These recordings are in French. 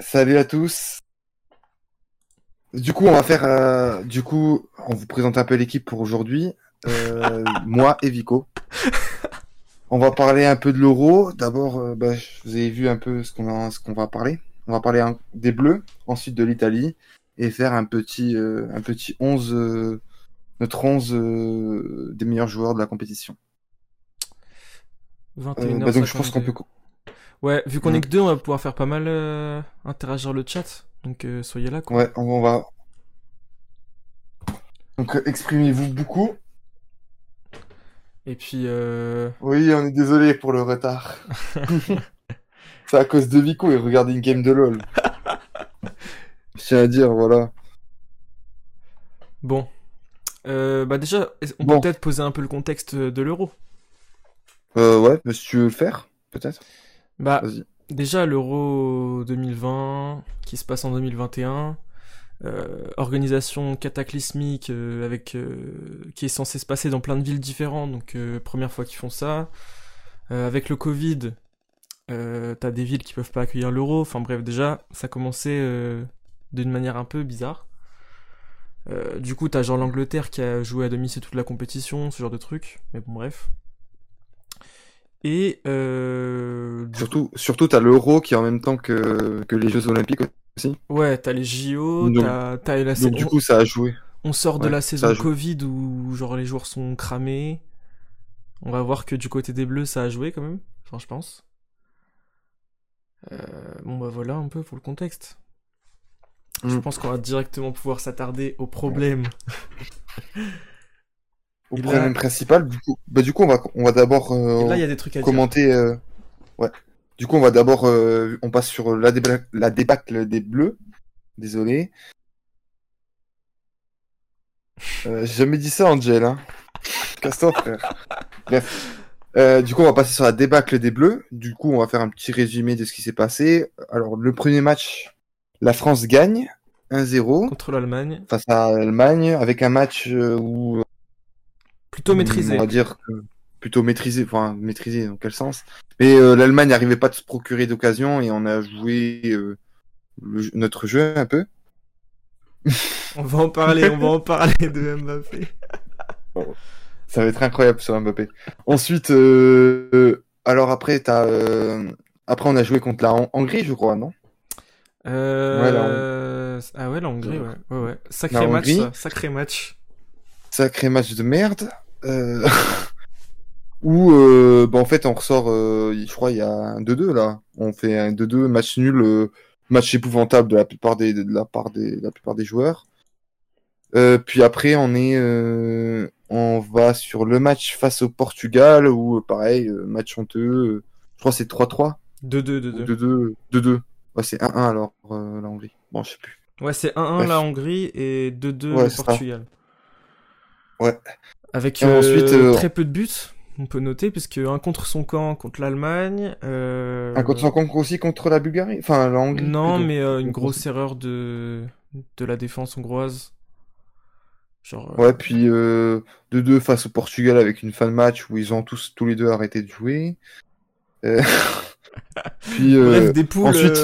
Salut à tous. Du coup, on va faire. euh, du coup, on vous présente un peu l'équipe pour aujourd'hui. Euh, moi et Vico. On va parler un peu de l'euro. D'abord, euh, bah, vous avez vu un peu ce qu'on va parler. On va parler des Bleus, ensuite de l'Italie, et faire un petit, un petit 11, euh, notre 11 euh, des meilleurs joueurs de la compétition. Euh, 21h52. bah, donc, je pense qu'on peut. Ouais, vu qu'on Mm. est que deux, on va pouvoir faire pas mal euh, interagir le chat. Donc euh, soyez là, quoi. Ouais, on va. Donc, euh, exprimez-vous beaucoup. Et puis, euh... Oui, on est désolé pour le retard. C'est à cause de Vico, il regarde une game de LoL. Je tiens à dire, voilà. bon. Bah déjà, on Bon. peut peut-être poser un peu le contexte de l'euro? Euh, ouais, mais si tu veux le faire, peut-être. Bah, déjà, l'euro 2020, qui se passe en 2021, euh, organisation cataclysmique euh, avec euh, qui est censée se passer dans plein de villes différentes, donc euh, première fois qu'ils font ça. Avec le Covid, t'as des villes qui peuvent pas accueillir l'euro. Enfin bref, déjà, ça commençait d'une manière un peu bizarre. Du coup, t'as genre l'Angleterre qui a joué à domicile toute la compétition, ce genre de truc. Mais bon, bref. Et euh, Surtout, surtout t'as l'Euro qui est en même temps que, que les Jeux Olympiques aussi. Ouais, t'as les JO, t'as, t'as la Donc, sa- du on, coup, ça a joué. on sort de ouais, la saison. Covid où genre les joueurs sont cramés. On va voir que du côté des Bleus ça a joué quand même, enfin je pense. Euh, bon bah voilà un peu pour le contexte. Je Mm. pense qu'on va directement pouvoir s'attarder aux problèmes. Au Et là- problème principal, du coup, bah, du coup, on va, on va d'abord euh, Et là il y a des trucs à dire. commenter. euh, Ouais. Du coup, on va d'abord, euh, on passe sur la, déba- la débâcle des Bleus. Désolé. Euh, J'ai jamais dit ça, Angel. Hein. Casse-toi, frère. Bref. Euh, du coup, on va passer sur la débâcle des Bleus. Du coup, on va faire un petit résumé de ce qui s'est passé. Alors, le premier match, la France gagne 1-0 Contre l'Allemagne, face à l'Allemagne avec un match euh, où plutôt maîtrisé. on va dire plutôt maîtrisé, enfin maîtrisé dans quel sens. Mais euh, l'Allemagne n'arrivait pas à se procurer d'occasion et on a joué euh, le notre jeu un peu. On va en parler, on va en parler de Mbappé. Ça va être incroyable sur Mbappé. Ensuite, euh, alors après, t'as, euh, après on a joué contre la Hon- Hongrie, je crois, non? Ah ouais la Hongrie, ouais. ouais, ouais. Sacré La match, Hongrie. ça. sacré match. Sacré match de merde. Euh... Où, euh, bah, en fait, on ressort, euh, je crois, il y a un 2-2 là. On fait un 2-2, match nul, euh, match épouvantable de la plupart des, de la part des, de la plupart des joueurs. Euh, puis après, on est, euh, on va sur le match face au Portugal où, euh, pareil, match honteux. je crois c'est 3-3 2-2, ou 2-2. 2-2, 2-2. Ouais, c'est 1-1 alors, la Hongrie. Bon, je sais plus. Ouais, c'est 1-1 Bref. la Hongrie et 2-2 Ouais, le c'est ça. Portugal. Ouais. Avec Et euh, ensuite, euh, très peu de buts, on peut noter, puisque un contre son camp contre l'Allemagne. Euh... Un contre son concours aussi contre la Bulgarie, enfin la Hongrie. Non, plutôt. mais une Contre- grosse erreur de, de la défense hongroise. Genre, Ouais, puis euh, 2-2 face au Portugal avec une fin de match où ils ont tous, tous les deux arrêté de jouer. Puis, Bref, des poules. ensuite-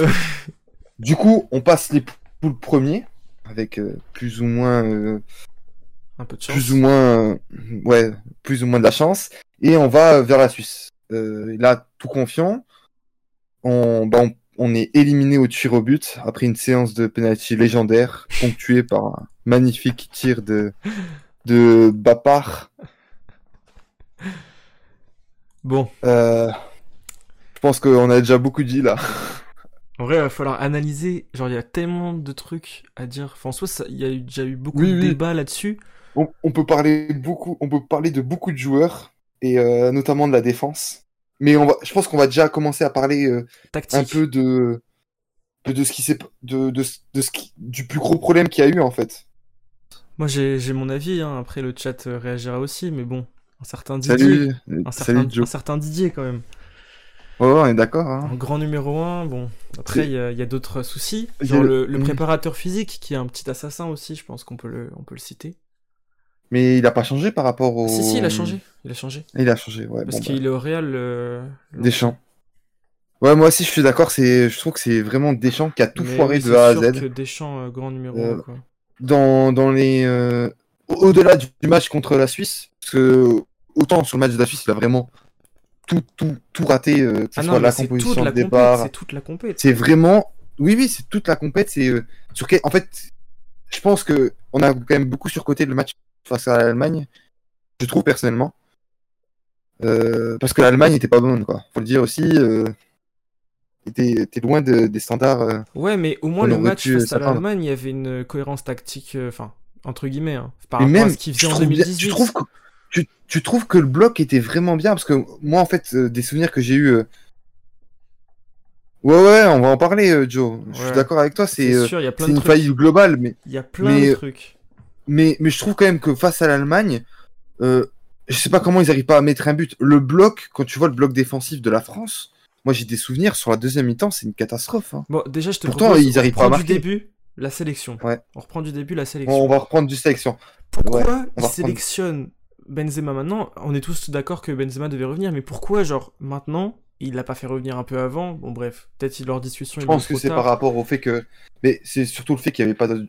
du coup, on passe les poules premiers avec plus ou moins, un peu de chance. plus ou moins, ouais, plus ou moins de la chance, et on va vers la Suisse. Euh, là, tout confiant, on, bah, on, on est éliminé au tir au but après une séance de penalty légendaire ponctuée par un magnifique tir de de Bapar. Bon, Euh, je pense qu'on a déjà beaucoup dit là. en vrai, il va falloir analyser. Genre, il y a tellement de trucs à dire. Enfin, ça- il y a eu- déjà eu beaucoup Oui, de oui. débats là-dessus. On, on peut parler beaucoup, on peut parler de beaucoup de joueurs et euh, notamment de la défense. Mais on va, je pense qu'on va déjà commencer à parler euh, un peu de de, de ce qui s'est de, de, de ce qui, du plus gros problème qu'il y a eu en fait. Moi, j'ai j'ai mon avis. Hein. Après, le chat euh, réagira aussi. Mais bon, un certain Didier. Salut, Un salut certain, un Didier, quand même. Ouais, on est d'accord. Hein. En grand numéro 1, bon, après il y a, il y a d'autres soucis, genre le- le, le préparateur physique qui est un petit assassin aussi, je pense qu'on peut le, on peut le citer. Mais il a pas changé par rapport au. Si, si, il a changé, il a changé. Il a changé, ouais. Parce bon, qu'il est au Real. euh, bah, Deschamps. Ouais, moi aussi je suis d'accord. C'est, je trouve que c'est vraiment Deschamps qui a tout Mais foiré oui, de A à Z. que Deschamps, euh, grand numéro Euh, 1, quoi. Dans, dans les, euh, au-delà du match contre la Suisse, parce que autant sur le match de la Suisse, il a vraiment tout, tout, tout raté, euh, que ce Ah soit non, la composition la de départ. c'est toute la compète. C'est vraiment, oui, oui, c'est toute la compète. C'est sur en fait, je pense que on a quand même beaucoup surcoté le match face à l'Allemagne. Je trouve personnellement. Euh, parce que l'Allemagne était pas bonne, quoi. Faut le dire aussi. Euh, était, était loin de- des standards. euh. Ouais, mais au moins le match face à l'Allemagne, il y avait une cohérence tactique, euh, enfin, entre guillemets, hein, par Mais rapport à même, ce qu'il tu faisait en trouves, bien- 2018. tu trouves que tu, tu trouves que le bloc était vraiment bien parce que moi, en fait, des souvenirs que j'ai eu. Ouais, ouais, on va en parler, Joe. Je suis Ouais. d'accord avec toi. C'est une faillite globale, mais Il y a plein mais- de trucs. Mais, mais je trouve quand même que face à l'Allemagne, euh, je sais pas comment ils arrivent pas à mettre un but. Le bloc, quand tu vois le bloc défensif de la France, moi j'ai des souvenirs sur la deuxième mi-temps, c'est une catastrophe. hein. Bon, déjà, je te Pourtant, propose, ils on arrivent pas à reprend du marquer. début la sélection. Ouais. On reprend du début la sélection. On va reprendre du sélection. Pourquoi ouais, on il va reprendre. sélectionne Benzema maintenant? On est tous d'accord que Benzema devait revenir, mais pourquoi, genre, maintenant, il l'a pas fait revenir un peu avant? Bon, bref, peut-être leur discussion Je pense que c'est par rapport au fait que. Mais c'est surtout le fait qu'il n'y avait pas d'autre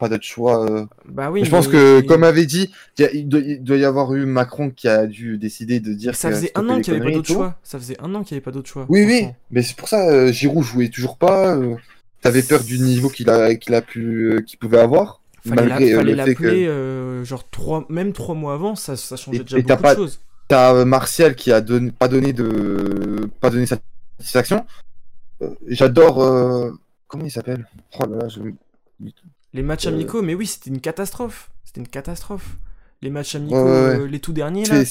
pas d'autre choix. euh. Bah oui, je pense mais- que, comme avait dit, il y a- il doit, il doit y avoir eu Macron qui a dû décider de dire Ça que faisait un an qu'il n'y avait pas d'autre choix. Ça faisait un an qu'il n'y avait pas d'autre choix. Oui, oui, mais c'est pour ça, euh, Giroud jouait toujours pas. euh, T'avais peur du niveau qu'il a, qu'il a pu, euh, qu'il pouvait avoir. Fallait la- malgré fallait le fait que l'appeler, euh, genre, trois, même trois mois avant, ça, ça changeait Et- déjà et beaucoup pas- de choses. t'as Martial qui a donné, pas donné de, pas donné satisfaction. J'adore, comment il s'appelle? Oh là là, je... Les matchs Euh, amicaux, mais oui, c'était une catastrophe. C'était une catastrophe. Les matchs amicaux, euh, les tout derniers, là,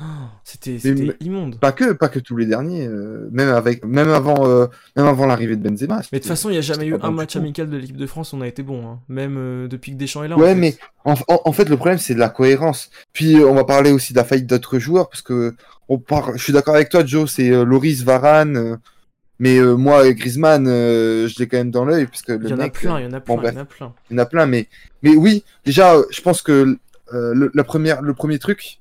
oh, c'était immonde. pas que, pas que tous les derniers, euh, même avec, même avant, euh, même avant l'arrivée de Benzema. Mais de toute façon, il n'y a jamais eu un match amical de l'équipe de France, on a été bon. hein. Même depuis que Deschamps est là. en Ouais, fait. mais en, en- en fait, le problème, c'est de la cohérence. Puis, on va parler aussi de la faillite d'autres joueurs, parce que on part... je suis d'accord avec toi, Joe, c'est Loris, Varane, mais euh, moi, Griezmann, euh, je l'ai quand même dans l'œil, parce que le Il y en a mec, plein, euh, il y en a bon, plein, il y en a plein. il y en a plein, mais, mais oui, déjà, euh, je pense que euh, le, la première, le premier truc.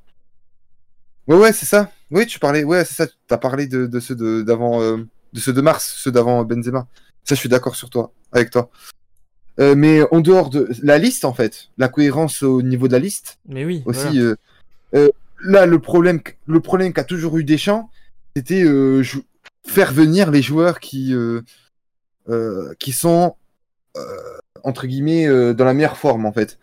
Ouais, ouais, c'est ça. Oui, tu parlais, ouais, c'est ça. T'as parlé de, de ceux de- d'avant, euh, de ceux de mars, ceux d'avant Benzema. Ça, je suis d'accord sur toi, avec toi. Euh, mais en dehors de la liste, en fait, la cohérence au niveau de la liste Mais oui, aussi. voilà. euh, euh, là, le problème, le problème qu'a toujours eu Deschamps, c'était euh, faire venir les joueurs qui, euh, euh, qui sont euh, entre guillemets dans la meilleure forme, en fait.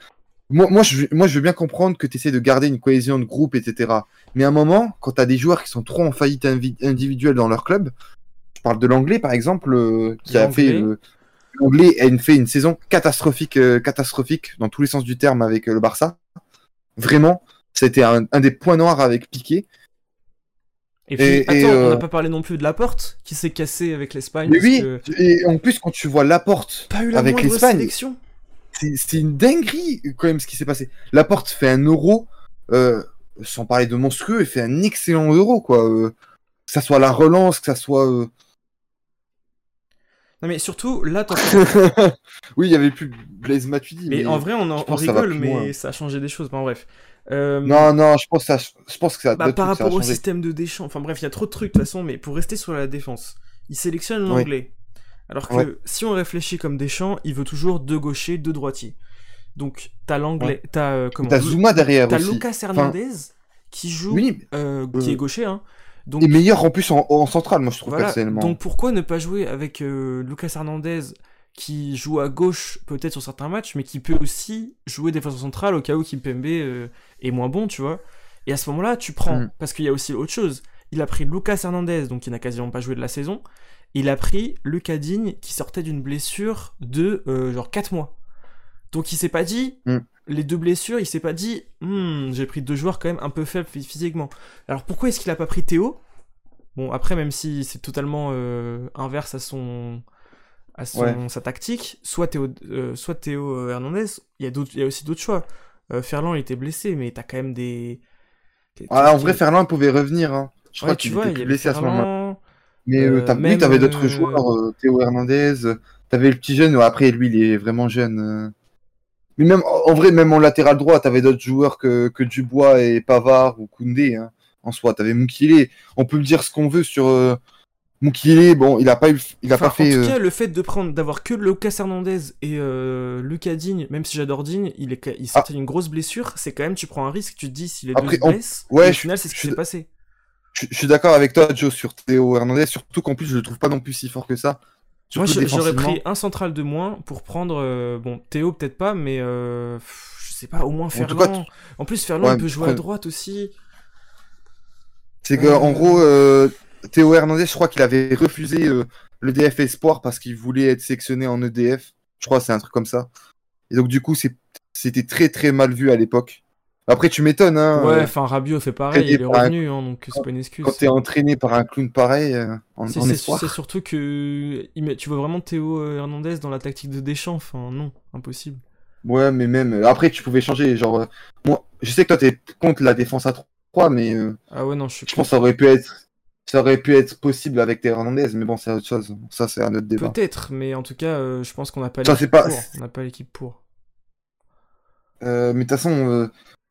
Moi, moi, je, moi, je veux bien comprendre que tu essaies de garder une cohésion de groupe, etc. Mais à un moment, quand tu as des joueurs qui sont trop en faillite individuelle dans leur club, je parle de l'anglais par exemple, euh, qui a fait l'anglais a une, fait une saison catastrophique, euh, catastrophique dans tous les sens du terme avec le Barça. Vraiment, c'était un, un des points noirs avec Piqué. Et puis, et- attends, et, on euh, n'a pas parlé non plus de la porte qui s'est cassée avec l'Espagne. Mais oui, que et en plus quand tu vois Laporte, Pas eu la avec l'Espagne. c'est une dinguerie quand même ce qui s'est passé. Laporte fait un euro, euh, sans parler de monstrueux, il fait un excellent euro quoi. euh, que ça soit la relance, que ça soit. euh, Non, mais surtout, là, oui, il y avait plus Blaise Matuidi. mais, en vrai, on, en- rigole, mais ça a changé des choses. Enfin, bref. Euh, Non, non, je pense que ça, je pense que ça. Bah, par ça rapport au système de Deschamps, enfin bref, il y a trop de trucs de toute façon, mais pour rester sur la défense, il sélectionne Oui. l'anglais. Alors que Ouais. si on réfléchit comme Deschamps, il veut toujours deux gauchers, deux droitiers. Donc t'as l'anglais, t'as euh, comment T'as Zuma derrière T'as aussi. Lucas Hernandez qui joue, Oui, euh, qui euh, est gaucher, hein. Donc et meilleur en plus en, en centrale, moi je trouve voilà. personnellement. Donc pourquoi ne pas jouer avec euh, Lucas Hernandez qui joue à gauche peut-être sur certains matchs, mais qui peut aussi jouer défenseur central au cas où Kimpembe euh, est moins bon, tu vois. Et à ce moment-là, tu prends, Mm. parce qu'il y a aussi autre chose. Il a pris Lucas Hernandez, donc il n'a quasiment pas joué de la saison. Il a pris Lucas Digne qui sortait d'une blessure de euh, genre 4 mois. Donc il s'est pas dit, Mm. les deux blessures, il s'est pas dit, Hmm, j'ai pris deux joueurs quand même un peu faibles phy- physiquement. Alors pourquoi est-ce qu'il a pas pris Théo? Bon, après, même si c'est totalement euh, inverse à son, à son Ouais. sa tactique, soit Théo, euh, soit Théo euh, Hernandez, il y a d'autres, il y a aussi d'autres choix. Euh, Ferland il était blessé, mais t'as quand même des. Ah, en vrai, Ferland pouvait revenir. Hein. Je Ouais, crois tu qu'il était blessé à ce moment-là. Mais Euh, oui, t'avais d'autres joueurs, Théo Hernandez, t'avais le petit jeune, après lui il est vraiment jeune. Mais même en vrai, même en latéral droit, t'avais d'autres joueurs que, que Dubois et Pavard ou Koundé. Hein, en soi, t'avais Moukile. On peut le dire ce qu'on veut sur, euh, Mukile, bon, il a pas eu, il a Enfin, pas fait. en tout euh, cas, le fait de prendre, d'avoir que Lucas Hernandez et euh, Lucas Digne, même si j'adore Digne, il est, il sortait d'une grosse blessure. C'est quand même, tu prends un risque. Tu te dis si les Ah. Après, deux se on- blessent. ouais, au final, c'est ce qui s'est passé. je, je suis d'accord avec toi, Joe, sur Théo Hernandez, surtout qu'en plus, je le trouve pas non plus si fort que ça. Moi, Surtout j'aurais pris un central de moins pour prendre, euh, bon, Théo peut-être pas, mais pff, je sais pas, au moins Ferland. cas, tu- En plus, Ferland Ouais, peut jouer à droite aussi. C'est que, en gros, euh, Théo Hernandez, je crois qu'il avait refusé euh, le DF Espoir parce qu'il voulait être sélectionné en EDF. Je crois que c'est un truc comme ça. Et donc, du coup, c'est- c'était très très mal vu à l'époque. Après, tu m'étonnes, hein. Ouais, euh, enfin, Rabiot fait pareil, traité il est un- revenu, hein, donc c'est pas une excuse. quand t'es entraîné par un clown pareil, euh, en, C'est- C'est espoir. c'est surtout que tu vois vraiment Théo euh, Hernandez dans la tactique de Deschamps. Enfin, non, impossible. Ouais, mais même. euh, Après, tu pouvais changer. Genre, euh, moi, je sais que toi, t'es contre la défense à 3, mais euh, Ah ouais, non, je suis je pense que ça aurait pu être. Ça aurait pu être possible avec Théo Hernandez, mais bon, c'est autre chose. Ça, c'est un autre débat. Peut-être, mais en tout cas, euh, je pense qu'on n'a pas l'équipe pas- pour. On n'a pas l'équipe pour. Euh, mais de toute façon, euh,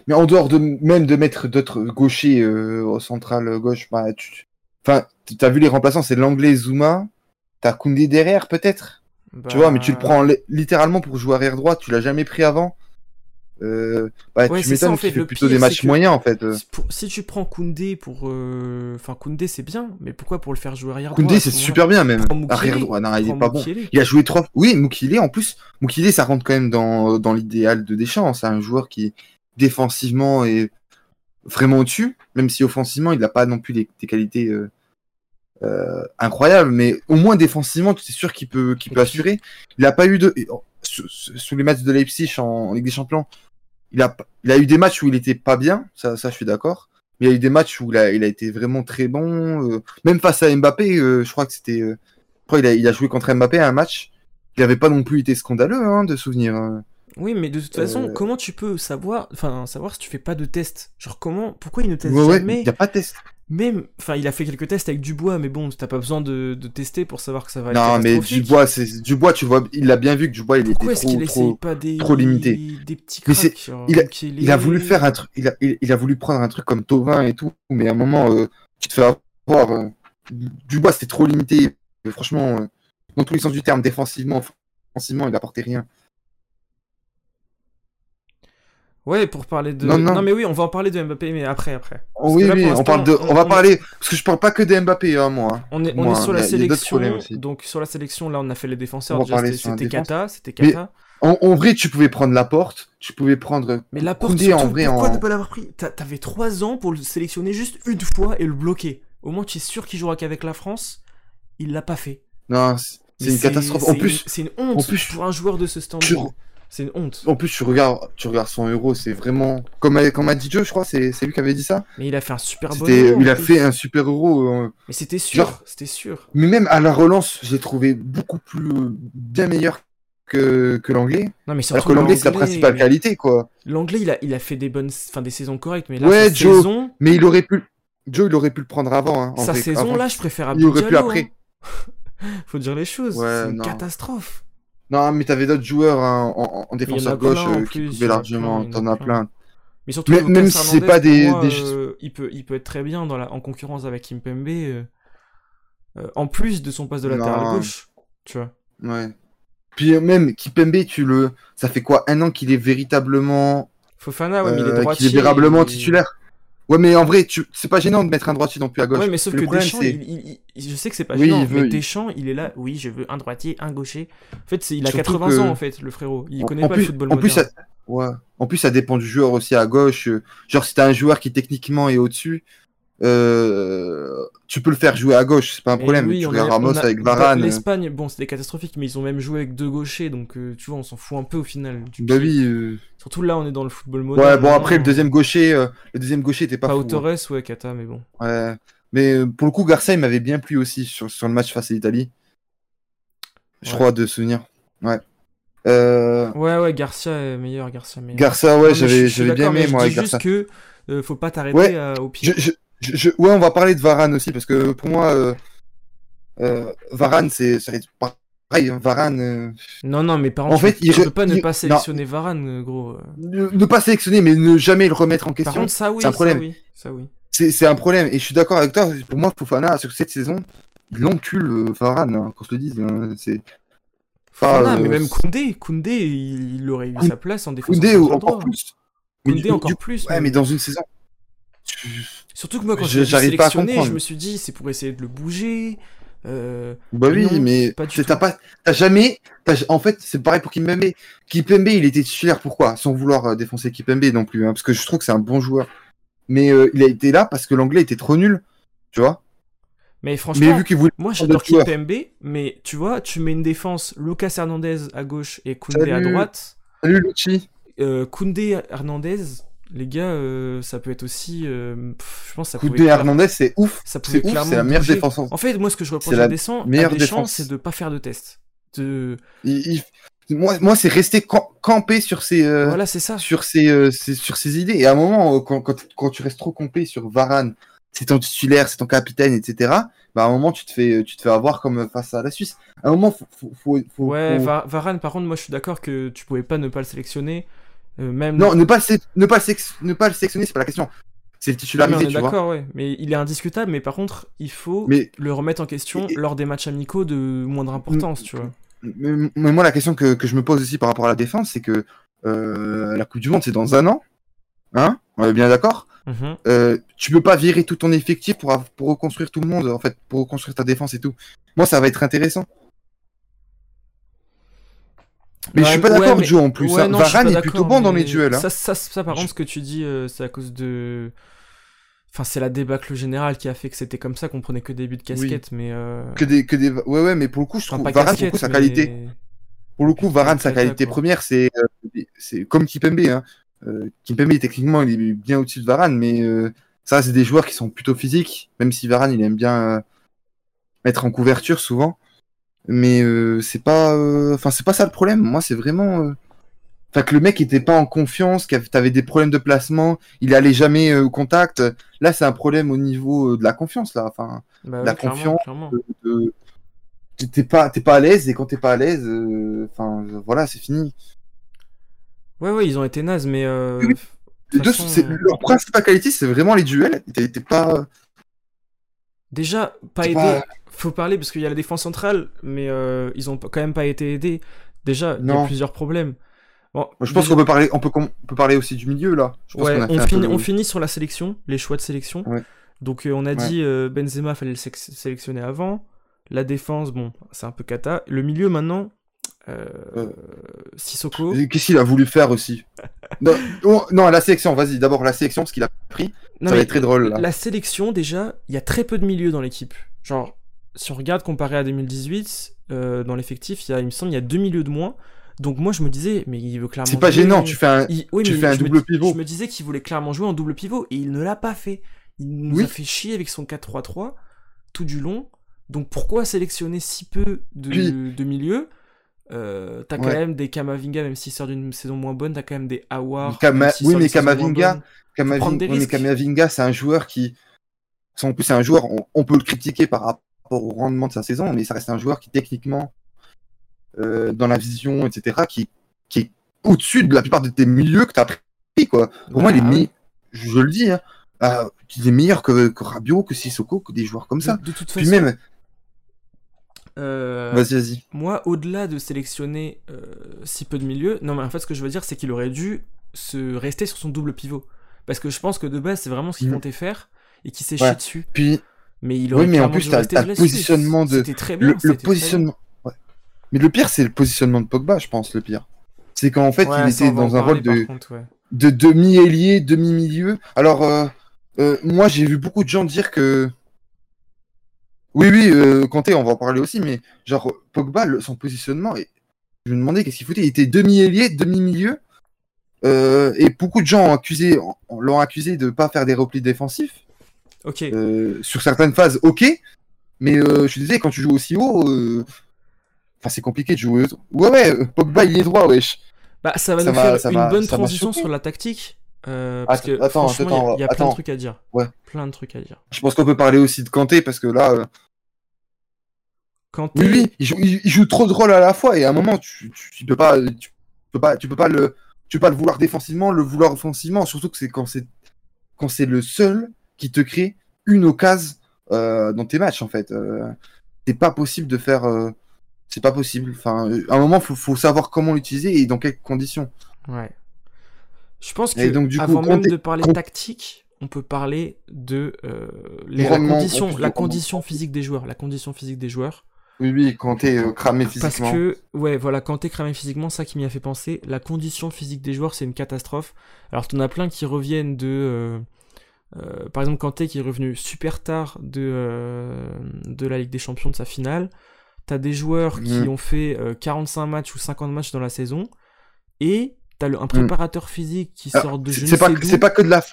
mais en dehors de même de mettre d'autres gauchers au central gauche, bah, tu... enfin, t'as vu les remplaçants, c'est l'anglais Zuma, t'as Koundé derrière peut-être, tu vois, mais tu le Bah, prends li- littéralement pour jouer arrière droit, tu l'as jamais pris avant. Euh, bah, Ouais, tu ça, en m'étonnes fait, plutôt pire, des matchs moyens en fait. euh. Si pour- Si tu prends Koundé pour. euh, Enfin, Koundé c'est bien, mais pourquoi pour le faire jouer arrière Koundé c'est super bien même. Arrière droit, non, il est pas bon. Il a joué trois. Oui, Mukile en plus. Mukile, ça rentre quand même dans, dans l'idéal de Deschamps. C'est un joueur qui défensivement est vraiment au-dessus, même si offensivement il n'a pas non plus des qualités euh, euh, incroyables, mais au moins défensivement, tu es sûr qu'il peut, qu'il peut assurer. Il n'a pas eu de oh, sous, sous les matchs de Leipzig en, en Ligue des Champions. Il a, il a eu des matchs où il était pas bien, ça, ça je suis d'accord. Mais il y a eu des matchs où il a, il a été vraiment très bon. euh, même face à Mbappé, euh, je crois que c'était. euh, je crois qu'il a, il a joué contre Mbappé à un match. Il n'avait pas non plus été scandaleux hein, de souvenir. hein. Oui, mais de toute façon, comment tu peux savoir, enfin, savoir si tu fais pas de test Genre, comment, pourquoi il ne teste ouais, jamais? il n'y a pas de test. Même, enfin, il a fait quelques tests avec Dubois, mais bon, t'as pas besoin de, de tester pour savoir que ça va être Non, mais. Dubois, c'est Dubois, tu vois, il a bien vu que Dubois, il Pourquoi était est-ce trop, qu'il essaye trop. pas des, trop limité. des petits Mais cracks c'est- genre il a- Il voulu faire un truc, il a, il, il a voulu prendre un truc comme Tovin et tout, mais à un moment, euh, tu te fais avoir. euh, Dubois, c'était trop limité. Franchement, euh, dans tous les sens du terme, défensivement, offensivement, il apportait rien. Ouais, pour parler de. Non, non. mais oui, on va en parler de Mbappé, mais après, après. Oh, oui, là, oui, on parle de, on- on, va on- parler, parce que je parle pas que de Mbappé, hein, moi. On est, on est sur la a- sélection. Donc, sur la sélection, là, on a fait les défenseurs. C'était. Kata. C'était Kata. En, en vrai, tu pouvais prendre la porte, tu pouvais prendre. Mais la porte, Koundé, en vrai, pourquoi en- ne pas l'avoir pris? T'a- T'avais 3 ans pour le sélectionner juste une fois et le bloquer. Au moins, tu es sûr qu'il jouera qu'avec la France. Il l'a pas fait. Non, c'est une catastrophe. En c'est plus, une- c'est une honte en plus, pour un joueur de ce standing. C'est une honte. en plus, tu regardes, tu regardes son euro, c'est vraiment. Comme, a- comme a dit Joe, je crois, c'est lui qui avait dit ça. Mais il a fait un super bon. Euro, il a fait un super euro. euh, Mais c'était sûr. Genre- C'était sûr. Mais même à la relance, j'ai trouvé beaucoup plus bien meilleur que, que l'anglais. Non, mais Alors que l'anglais, c'est la principale mais- qualité, quoi. L'anglais, il a, il a fait des bonnes, enfin des saisons correctes, mais là, Ouais, sa Joe. saison, Mais il aurait pu. Joe, il aurait pu le prendre avant. Hein, en sa vrai, saison avant. là, je préfère Il aurait pu après. hein. Faut dire les choses. Ouais, c'est une non. catastrophe. Non, mais t'avais d'autres joueurs hein, en, défenseur gauche plein, en euh, plus, qui pouvaient largement. T'en as plein. Mais surtout, Mais- même si c'est pas des- moi, des- euh, il peut, il peut être très bien dans la, en concurrence avec Kimpembe. euh, euh, en plus de son poste de latéral Non. gauche, tu vois. Ouais. Puis même Kipembe, tu le. Ça fait quoi Un an qu'il est véritablement. Fofana, ouais, mais il est droitier. qu'il est véritablement titulaire? Ouais, mais en vrai, tu... c'est pas gênant de mettre un droitier non plus à gauche. Ouais, mais sauf Le que problème, Deschamps, il, je sais que c'est pas Oui, gênant, mais Deschamps, il est là, oui, je veux un droitier, un gaucher. En fait, il a Surtout 80 que- ans, en fait, le frérot. Il En- connaît en pas plus, le football en plus, ça... ouais. En plus, ça dépend du joueur aussi à gauche. Genre, si t'as un joueur qui techniquement est au-dessus, euh, tu peux le faire jouer à gauche, c'est pas un problème. oui, tu regardes Ramos a- avec Varane. L'Espagne, bon, c'était catastrophique, mais ils ont même joué avec deux gauchers, donc euh, tu vois, on s'en fout un peu au final. Bah oui. euh, Surtout là, on est dans le football moderne. Ouais, bon maintenant. après le deuxième gaucher, le deuxième gaucher était pas Pau fou. hein. Torres, ouais, Kata, mais bon. Ouais. Mais pour le coup, Garcia, il m'avait bien plu aussi sur, sur le match face à l'Italie. Je Ouais. crois de souvenir. Ouais. Ouais, ouais, Garcia est meilleur, Garcia meilleur. Garcia, ouais, j'avais bien aimé moi Je dis Garcia. juste que faut pas t'arrêter Ouais. au pied. Je, je, je, je- ouais, on va parler de Varane aussi parce que pour moi, euh, euh, Varane, c'est pareil. hein, Varane, euh, Non, non, mais par En contre, fait, tu, il tu peux pas ne pas non. sélectionner Varane, gros. ne, ne pas sélectionner, mais ne jamais le remettre en Par question, contre, ça oui, c'est un ça problème. oui, ça oui. c'est un problème. Et je suis d'accord avec toi. Pour moi, Fofana sur cette saison, il encule Varane, hein, qu'on se le dise. hein, c'est. Euh, mais même Koundé, Koundé, il, il aurait eu Koundé- sa place en défense. Koundé encore droit. plus. Koundé du- encore du- plus. Ouais, mais dans une saison. Surtout que moi, quand Je- l'ai j'arrive pas à sélectionné, je me suis dit, c'est pour essayer de le bouger. Euh, Bah oui, Non, mais t'as pas, t'as jamais, en fait, c'est pareil pour Kimpembe. Kimpembe, il était titulaire pourquoi? Sans vouloir euh, défoncer Kimpembe non plus, hein, parce que je trouve que c'est un bon joueur. Mais euh, il a été là parce que l'anglais était trop nul, tu vois. Mais Mais franchement, vu moi j'adore. Kimpembe, mais tu vois, tu mets une défense Lucas Hernandez à gauche et Koundé à droite. Salut Lucci. Euh, Koundé Hernandez, les gars, euh, ça peut être aussi. euh, pff, je pense que ça clair- Hernandez, c'est ouf. ça pouvait C'est ouf, clairement c'est la meilleure bouger. défense. en- fait, moi, ce que je reproche à Deschamps, Deschamps, défense. c'est de pas faire de test. De... Il- il- Moi, moi c'est rester cam- campé sur ses, euh, Voilà, c'est ça. sur ses, euh, ses- sur ses idées. Et à un moment, quand, quand, quand tu restes trop campé sur Varane, c'est ton titulaire, c'est ton capitaine, etc. Bah, à un moment, tu te fais, tu te fais avoir comme face à la Suisse. À un moment, faut, faut, faut, faut- Ouais, Varane, par contre, moi je suis d'accord que tu pouvais pas ne pas le sélectionner. Euh, même Non, ne pas, ne pas, ne pas le sélectionner, c'est pas la question. C'est le mais titulariser, est tu vois. d'accord, ouais. Mais il est indiscutable, mais par contre, il faut Mais, le remettre en question Et- Mm. lors des matchs amicaux de moindre importance, tu vois. mais, mais moi, la question que, que je me pose aussi par rapport à la défense, c'est que euh, la Coupe du Monde, c'est dans un an. Hein? On est bien d'accord? Mhm. Euh, tu peux pas virer tout ton effectif pour, pour reconstruire tout le monde, en fait, pour reconstruire ta défense et tout. Moi, ça va être intéressant. Mais je suis pas d'accord, Joe, en plus. Ouais, hein. non, Varane est plutôt bon dans les duels. hein. Ça, ça, ça, par Je- contre, ce que tu dis, euh, c'est à cause de. Enfin, c'est la débâcle générale qui a fait que c'était comme ça qu'on prenait que des buts de casquette, mais. euh, Que des, que des... Ouais, ouais, mais pour le coup, je enfin, trouve Varane, pour le coup, sa mais- qualité. Pour le coup, Varane, sa qualité première, c'est euh, c'est comme Kipembe. Hein. Euh, Kimpembe, techniquement, il est bien au-dessus de Varane, mais euh, ça, c'est des joueurs qui sont plutôt physiques, même si Varane, il aime bien euh, être en couverture souvent. Mais euh, c'est pas, euh, enfin, c'est pas ça le problème. Moi, c'est vraiment, euh, enfin, que le mec était pas en confiance, que t'avais des problèmes de placement, il allait jamais au contact. Là, c'est un problème au niveau de la confiance, là. Enfin, Bah la clairement, confiance, clairement. de- t'es pas, t'es pas à l'aise et quand t'es pas à l'aise, enfin, voilà, c'est fini. Ouais, ouais, ils ont été nazes, mais. Oui, oui. de deux, leur principale qualité, c'est vraiment les duels. T'es pas. Déjà, pas aidé. pas- Faut parler parce qu'il y a la défense centrale, mais euh, ils ont quand même pas été aidés. Déjà, il y a plusieurs problèmes. Bon, Je pense déjà- qu'on peut parler, on peut, on peut parler aussi du milieu là. Je pense Ouais, qu'on a fait on, finit, le- on finit sur la sélection, les choix de sélection. Ouais. Donc euh, on a Ouais. dit euh, Benzema fallait le sé- sélectionner avant. La défense, bon, c'est un peu cata. Le milieu maintenant, euh, Euh. Sissoko. Qu'est-ce qu'il a voulu faire aussi non, oh, non, la sélection, vas-y, d'abord la sélection, parce qu'il a pris. Non, ça va être très drôle là. la sélection, déjà, il y a très peu de milieux dans l'équipe. Genre, si on regarde comparé à 2018, euh, dans l'effectif, il, y a, il me semble il y a deux milieux de moins. Donc moi je me disais, mais il veut clairement. C'est pas jouer- gênant, tu fais un. Il- oui, tu fais un me double pivot. Je me disais qu'il voulait clairement jouer en double pivot et il ne l'a pas fait. Il nous Oui. a fait chier avec son 4-3-3 tout du long. Donc pourquoi sélectionner si peu de, Puis- de milieux Euh, T'as quand même des Kamavinga, même s'il sort d'une saison moins bonne, t'as quand même des Awar. Kama- oui, mais Kamavinga, oui, mais. Kamavinga, c'est un joueur qui. En plus, c'est un joueur, on, on peut le critiquer par rapport au rendement de sa saison, mais ça reste un joueur qui, techniquement, euh, dans la vision, etc., qui, qui est au-dessus de la plupart de tes milieux que tu as pris, quoi. Pour moi, il est mis, je le dis, hein, euh, il est meilleur que, que Rabiot, que Sissoko, que des joueurs comme ça. De, de toute Puis façon, même, euh, vas-y, vas-y. moi, au-delà de sélectionner euh, si peu de milieux, non, mais en fait, ce que je veux dire, c'est qu'il aurait dû se rester sur son double pivot. Parce que je pense que de base, c'est vraiment ce qu'il Mhm. comptait faire et qu'il s'est Ouais. chié dessus. Puis, Mais il Oui, aurait mais en plus, t'as- le positionnement de- C'était très bien. le, le c'était très bien. positionnement. ouais. Mais le pire, c'est le positionnement de Pogba, je pense, le pire. C'est qu'en fait, Ouais, il était dans un parler, rôle de. par contre, ouais. de demi-ailier, demi-milieu. Alors, euh, euh, moi, j'ai vu beaucoup de gens dire que. Oui, oui, euh, Kanté, on va en parler aussi, mais genre, Pogba, le- son positionnement, et je me demandais qu'est-ce qu'il foutait. Il était demi-ailier, demi-milieu. euh, et beaucoup de gens accusé, l'ont accusé de pas faire des replis défensifs. Ok. Euh, sur certaines phases, ok. Mais je suis désolé, quand tu joues aussi haut, enfin, c'est compliqué de jouer. Ouais, ouais, Pogba, il est droit, wesh. Bah, ça va ça nous faire ça une bonne transition sur la tactique. euh, parce Attends, que attends, franchement, il y a- y a, plein de trucs à dire. Ouais. Plein de trucs à dire. Je pense qu'on peut parler aussi de Kanté, parce que là. Quand Oui, oui, il joue, il- il joue trop de rôles à la fois et à un moment tu, tu, tu peux pas tu peux pas tu peux pas le tu peux pas le vouloir défensivement, le vouloir offensivement, surtout que c'est quand c'est quand c'est le seul qui te crée une occasion euh, dans tes matchs en fait. Euh, c'est pas possible de faire. euh, c'est pas possible. Enfin, à un moment, faut, faut savoir comment l'utiliser et dans quelles conditions. Ouais. Je pense que Et donc, du coup, avant même de parler tactique, on peut parler de euh, les, la condition physique des joueurs, la condition physique des joueurs. Oui, oui, quand t'es euh, cramé Parce physiquement. que, ouais, voilà, quand t'es cramé physiquement, ça qui m'y a fait penser, la condition physique des joueurs, c'est une catastrophe. Alors, t'en as plein qui reviennent de. euh, euh, par exemple, Kanté qui est revenu super tard de, euh, de la Ligue des Champions de sa finale. T'as des joueurs qui Mhm. ont fait euh, 45 matchs ou 50 matchs dans la saison. Et t'as le- un préparateur physique qui Alors, sort de je ne c'est pas que de la,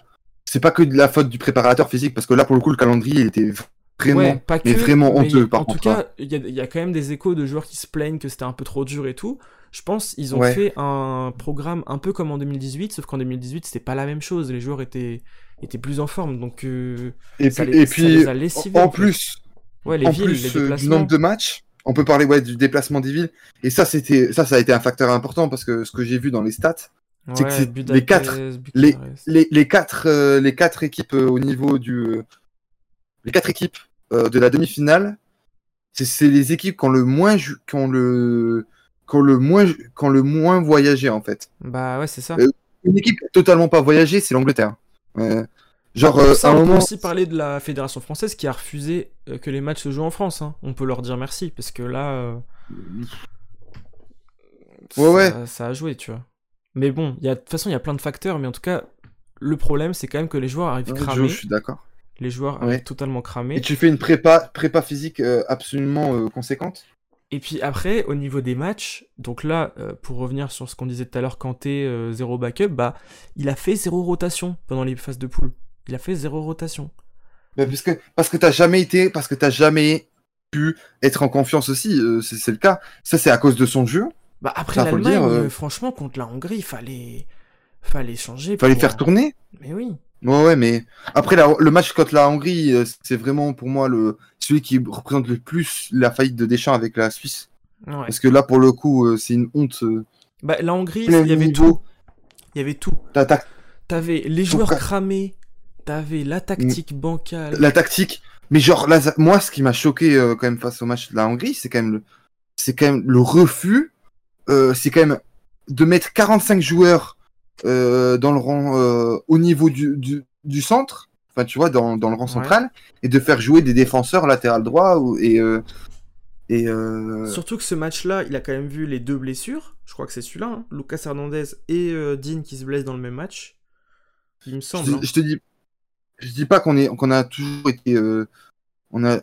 c'est pas que de la faute du préparateur physique parce que là, pour le coup, le calendrier, il était vraiment, Ouais, pas que, mais vraiment mais honteux par en contre. tout hein. cas, il y, a- il y a quand même des échos de joueurs qui se plaignent que c'était un peu trop dur et tout. Je pense ils ont Ouais. fait un programme un peu comme en 2018, sauf qu'en 2018 c'était pas la même chose. Les joueurs étaient étaient plus en forme, donc euh, Et ça puis, les- et ça puis les a lessivés, en plus, ouais les en villes, plus les euh, du nombre de matchs, on peut parler ouais, du déplacement des villes. Et ça, c'était, ça, ça a été un facteur important parce que ce que j'ai vu dans les stats, c'est que Ouais, les quatre- Bucarest. les, les quatre, euh, les quatre équipes euh, au niveau du, les quatre équipes euh, de la demi-finale, c'est, les équipes qui ont le moins, qui ont le, qui ont le moins, qui ont le moins voyagé en fait. Bah ouais, c'est ça. Euh, Une équipe totalement pas voyagé, c'est l'Angleterre. Euh, genre, euh, ça, à un on peut aussi parler de la fédération française qui a refusé que les matchs se jouent en France. hein. On peut leur dire merci parce que là, Ouais, ouais. ça, ça a joué, tu vois. Mais bon, il y a- de toute façon, il y a plein de facteurs, mais en tout cas, le problème, c'est quand même que les joueurs arrivent cramés. je, je suis d'accord. Les joueurs Ouais. totalement cramés. Et tu fais une prépa, prépa physique euh, absolument euh, conséquente? Et puis après, au niveau des matchs, donc là, euh, pour revenir sur ce qu'on disait tout à l'heure, Kanté, zéro backup, bah, il a fait zéro rotation pendant les phases de poule. Il a fait zéro rotation. Bah, parce que parce que t'as jamais été, parce que t'as jamais pu être en confiance aussi. c'est le cas. Ça c'est à cause de son jeu. Bah après l'Allemagne, franchement, contre la Hongrie, il fallait, fallait changer. Fallait pour- faire tourner. Mais oui. Ouais ouais, mais après la- le match contre la Hongrie, euh, c'est vraiment pour moi le celui qui représente le plus la faillite de Deschamps avec la Suisse. Ouais. Parce que là pour le coup, euh, c'est une honte. euh, Bah, la Hongrie, il y avait tout. Il y avait tout. Ta- ta- T'avais les joueurs cramés, t'avais la tactique bancale. la tactique. Mais genre, là, moi, ce qui m'a choqué euh, quand même face au match de la Hongrie, c'est quand même le, c'est quand même le refus. euh, c'est quand même de mettre 45 joueurs euh, dans le rang euh, au niveau du, du, du centre, enfin tu vois, dans, dans le rang Ouais. central, et de faire jouer des défenseurs latéral droit ou, et euh, et Surtout que ce match-là, il a quand même vu les deux blessures. Je crois que c'est celui-là, hein. Lucas Hernandez et Dean qui se blessent dans le même match. Il me je, semble. te, hein. je te dis, je dis pas qu'on est qu'on a toujours été, on a,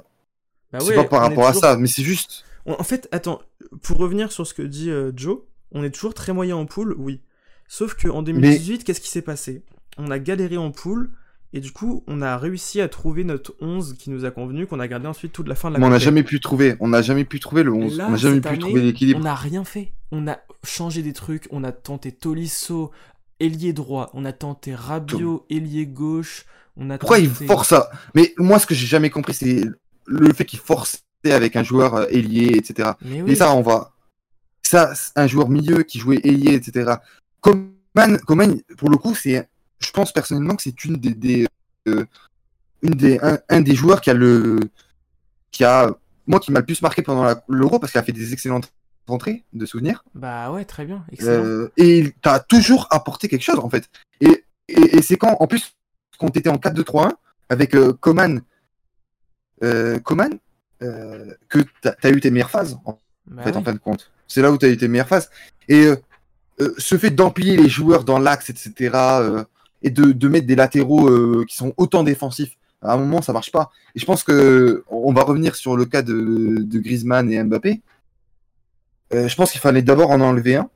Bah c'est ouais, pas par rapport à ça, mais c'est juste. En fait, attends, pour revenir sur ce que dit Joe, on est toujours très moyen en poule, oui. Sauf qu'en 2018, qu'est-ce qui s'est passé? On a galéré en poule, et du coup, on a réussi à trouver notre 11 qui nous a convenu, qu'on a gardé ensuite toute la fin de la Mais on n'a jamais pu trouver, on n'a jamais pu trouver le 11, Là, on n'a jamais pu année, trouver l'équilibre. On n'a rien fait. On a changé des trucs, on a tenté Tolisso, ailier droit, on a tenté Rabiot, ailier gauche, on a Pourquoi il force ça? Mais moi, ce que j'ai jamais compris, c'est le fait qu'il force avec un joueur euh, ailier, etc. Mais oui, Et ça, on va. Ça, un joueur milieu qui jouait ailier, etc. Coman, Coman, pour le coup, c'est. Je pense personnellement que c'est une des, des euh, une des un, un des joueurs qui a le qui a moi qui m'a le plus marqué pendant l'Euro parce qu'il a fait des excellentes rentrées de souvenirs. bah ouais, très bien, excellent. Euh, et il t'a toujours apporté quelque chose en fait. Et, et, et c'est quand, en plus, quand t'étais en 4-2-3-1 avec euh, Coman, euh, Coman, euh, que t'as as eu tes meilleures phases en Bah fait, oui. en fin de compte. C'est là où t'as eu tes meilleures phases. Et euh, euh, ce fait d'empiler les joueurs dans l'axe, etc., euh, et de, de mettre des latéraux euh, qui sont autant défensifs, à un moment ça marche pas. Et je pense que on va revenir sur le cas de, de Griezmann et Mbappé. Euh, je pense qu'il fallait d'abord en enlever un.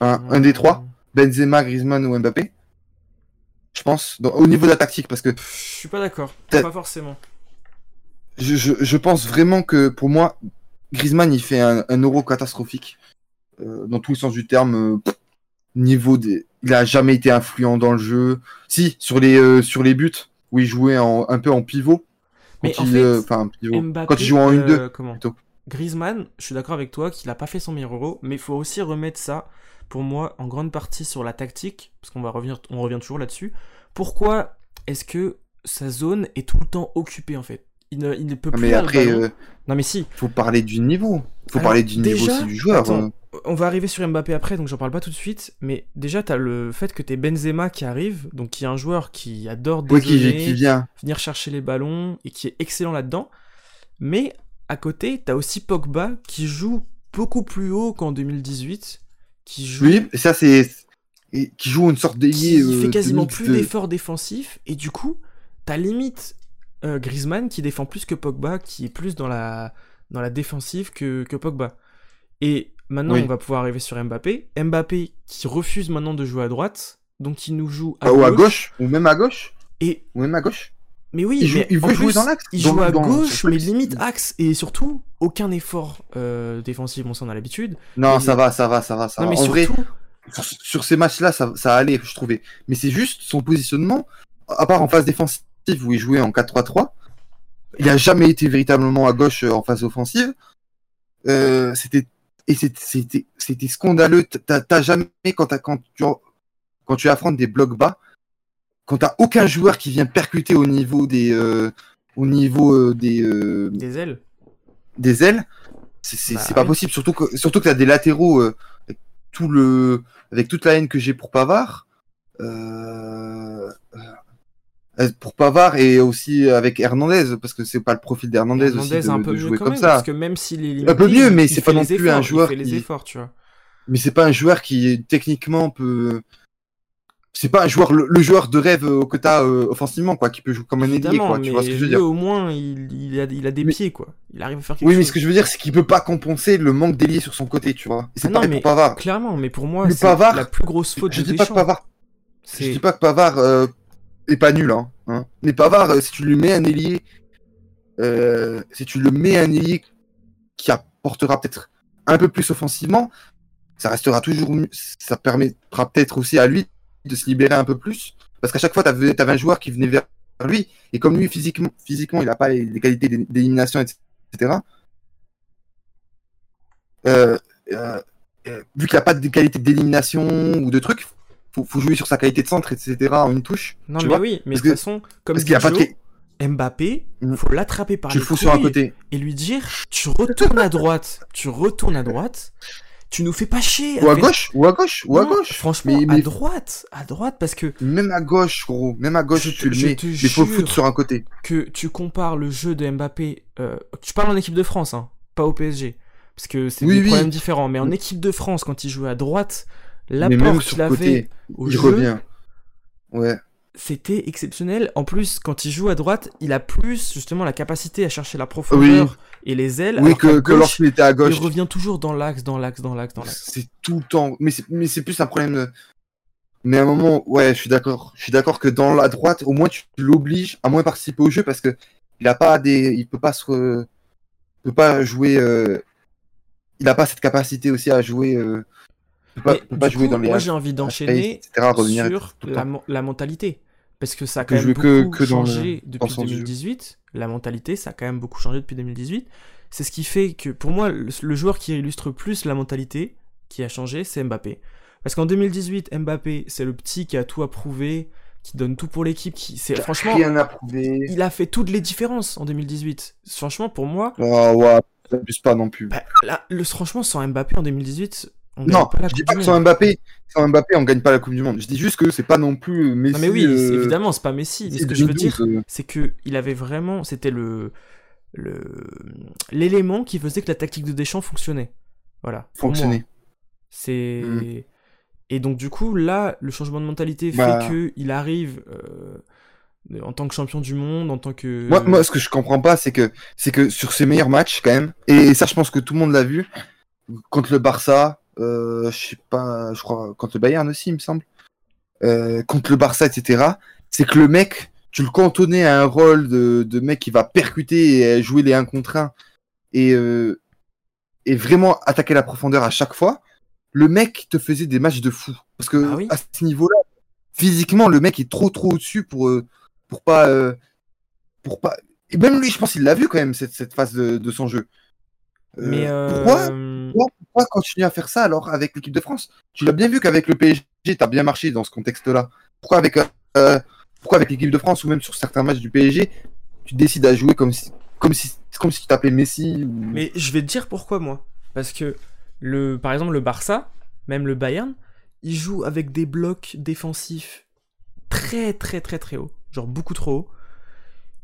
Un, un des trois. Benzema, Griezmann ou Mbappé. Je pense, dans- au niveau de la tactique, parce que Je suis pas d'accord, pas forcément. je, je, je pense vraiment que pour moi, Griezmann, il fait un, un euro catastrophique. Euh, dans tous les sens du terme. euh, niveau des... Il a jamais été influent dans le jeu. Si, sur les, euh, sur les buts, où il jouait en, un peu en pivot. Mais Quand en il, fait, pivot. Mbappé, Quand il joue en 1-2. euh, comment plutôt. Griezmann, je suis d'accord avec toi qu'il a pas fait son meilleur euro, mais il faut aussi remettre ça, pour moi, en grande partie sur la tactique, parce qu'on va revenir, on revient toujours là-dessus. Pourquoi est-ce que sa zone est tout le temps occupée en fait? Il ne, il ne peut plus. Mais après, euh, Non mais si. faut parler du niveau. Faut Alors, parler du niveau aussi du joueur. attends, euh. On va arriver sur Mbappé après, donc j'en parle pas tout de suite. Mais déjà, t'as le fait que t'es Benzema qui arrive, donc qui est un joueur qui adore Ouais, qui, vient. venir chercher les ballons et qui est excellent là-dedans. Mais à côté, t'as aussi Pogba qui joue beaucoup plus haut qu'en 2018, qui joue, Oui, et ça c'est. et Qui joue une sorte d'ailier. qui euh, fait de quasiment plus de- d'efforts défensifs et du coup, t'as limite euh, Griezmann qui défend plus que Pogba, qui est plus dans la dans la défensive que, que Pogba. Et maintenant, Oui. on va pouvoir arriver sur Mbappé. Mbappé qui refuse maintenant de jouer à droite, donc il nous joue à Ah, ou gauche. à gauche, ou même à gauche. Et Ou même à gauche. mais oui, Il, joue- il veut jouer dans l'axe. Il joue à dans- gauche, mais limite axe et surtout aucun effort euh, défensif. Bon, ça on a l'habitude. Non, ça va, ça va, ça va, ça non, va. mais En vrai, surtout, sur, sur ces matchs-là, ça, ça allait, je trouvais. Mais c'est juste son positionnement, à part en phase défensive où il jouait en 4-3-3, il a jamais été véritablement à gauche euh, en phase offensive. Euh, c'était et c'était- scandaleux. T'as jamais quand tu quand tu affrontes des blocs bas, quand t'as aucun joueur qui vient percuter au niveau des euh, au niveau euh, des des ailes. des ailes, c'est Bah pas oui. possible. Surtout que surtout que t'as des latéraux avec tout le avec toute la haine que j'ai pour Pavard. Euh, pour Pavard et aussi avec Hernandez parce que c'est pas le profil d'Hernandez aussi Hernandez de, un de peu mieux jouer quand comme même, ça. parce que même s'il est limité, Un peu mieux, mais c'est pas non plus un joueur Il fait les qui- efforts, tu vois. Mais c'est pas un joueur qui techniquement peut. C'est pas un joueur le, le joueur de rêve euh, que t'as euh, offensivement quoi, qui peut jouer comme un ailier quoi. mais Tu vois ce que je veux dire au moins, il, il a, il a des Mais- pieds, quoi. Il arrive à faire quelque Oui, mais ce que je veux dire, c'est qu'il peut pas compenser le manque d'ailier sur son côté, tu vois. C'est Ah pareil mais pour Pavard. Clairement, mais pour moi, c'est la plus grosse faute Je de dis pas que. Pavard Je dis pas que Pavard euh, est pas nul, hein. hein. Mais Pavard, euh, si tu lui mets un ailier, euh, si tu le mets un ailier qui apportera peut-être un peu plus offensivement, ça restera toujours, mieux. ça permettra peut-être aussi à lui de se libérer un peu plus, parce qu'à chaque fois, t'avais avais un joueur qui venait vers lui, et comme lui physiquement, il a pas les, qualités d'é- d'élimination, etc. Euh, vu qu'il a pas de qualité d'élimination ou de trucs, faut, faut jouer sur sa qualité de centre, etc. en une touche. Non, mais oui, mais Parce de toute façon, comme Parce dit a pas de. Mbappé, faut l'attraper par Tu les le fous sur un côté. et lui dire tu retournes à droite, tu retournes à droite, tu nous fais pas chier. Ou à gauche, ou à gauche, ou à gauche. Franchement, Mais- à droite, à droite, parce que Même à gauche, gros. Même à gauche, Je tu le je mets. te Mais faut foutre sur un côté. que tu compares le jeu de Mbappé, euh, tu parles en équipe de France, hein, pas au PSG, parce que c'est Oui, des oui. problèmes différents. Mais en équipe de France, quand il jouait à droite, l'apport qu'il avait côté, au il jeu, revient. Ouais. c'était exceptionnel. En plus, quand il joue à droite, il a plus justement la capacité à chercher la profondeur et les ailes. Oui, que, que lorsqu'il était à gauche. il revient toujours dans l'axe, dans l'axe, dans l'axe, dans l'axe. C'est tout le temps. Mais c'est, plus un problème de. Mais à un moment, ouais, je suis d'accord. Je suis d'accord que dans la droite, au moins tu l'obliges à moins participer au jeu parce que il a pas des, il peut pas se, il peut pas jouer. euh, Il a pas cette capacité aussi à jouer. euh, Il peut pas, Mais peut pas du jouer coup, dans les. moi j'ai envie d'enchaîner sur la, mentalité. Parce que ça a quand même que- beaucoup que dans le- changé depuis son jeu. 2018. La mentalité, ça a quand même beaucoup changé depuis 2018. C'est ce qui fait que, pour moi, le, le joueur qui illustre plus la mentalité qui a changé, c'est Mbappé. Parce qu'en 2018, Mbappé, c'est le petit qui a tout approuvé, qui donne tout pour l'équipe, qui, c'est, franchement, Rien à prouver. il a fait toutes les différences en 2018. Franchement, pour moi, Oh, ouais, t'abuses pas non plus. bah, là, le, franchement, sans Mbappé en 2018, on Non, je dis pas que sans Mbappé, sans Mbappé, on gagne pas la Coupe du Monde. Je dis juste que c'est pas non plus Messi. Non mais oui, euh, évidemment, c'est pas Messi. Mais ce que je veux 2012, dire, euh, c'est que il avait vraiment, c'était le le l'élément qui faisait que la tactique de Deschamps fonctionnait. Voilà. fonctionner. C'est Mm. et donc du coup là, le changement de mentalité Bah. fait que il arrive euh, en tant que champion du monde, en tant que Moi, moi, ce que je comprends pas, c'est que, c'est que sur ses meilleurs matchs, quand même, et ça, je pense que tout le monde l'a vu, contre le Barça, je sais pas, je crois, contre le Bayern aussi, il me semble, euh, contre le Barça, etc., c'est que le mec, tu le cantonnais à un rôle de, de mec qui va percuter et jouer les 1 contre 1 et, euh, et vraiment attaquer la profondeur à chaque fois, le mec te faisait des matchs de fou. Parce que Ah oui. à ce niveau-là, physiquement, le mec est trop trop au-dessus pour, euh, pour pas. euh, pour pas. Et même lui, je pense qu'il l'a vu quand même, cette, cette phase de, de son jeu. Euh, mais euh, pourquoi, pourquoi continuer à faire ça alors avec l'équipe de France? Tu l'as bien vu qu'avec le PSG, t'as bien marché dans ce contexte-là. Pourquoi avec. euh, pourquoi avec l'équipe de France ou même sur certains matchs du PSG, tu décides à jouer comme si, comme si, comme si tu t'appelais Messi ou... Mais je vais te dire pourquoi moi. Parce que, le, par exemple, le Barça, même le Bayern, ils jouent avec des blocs défensifs très très très très hauts. Genre beaucoup trop hauts.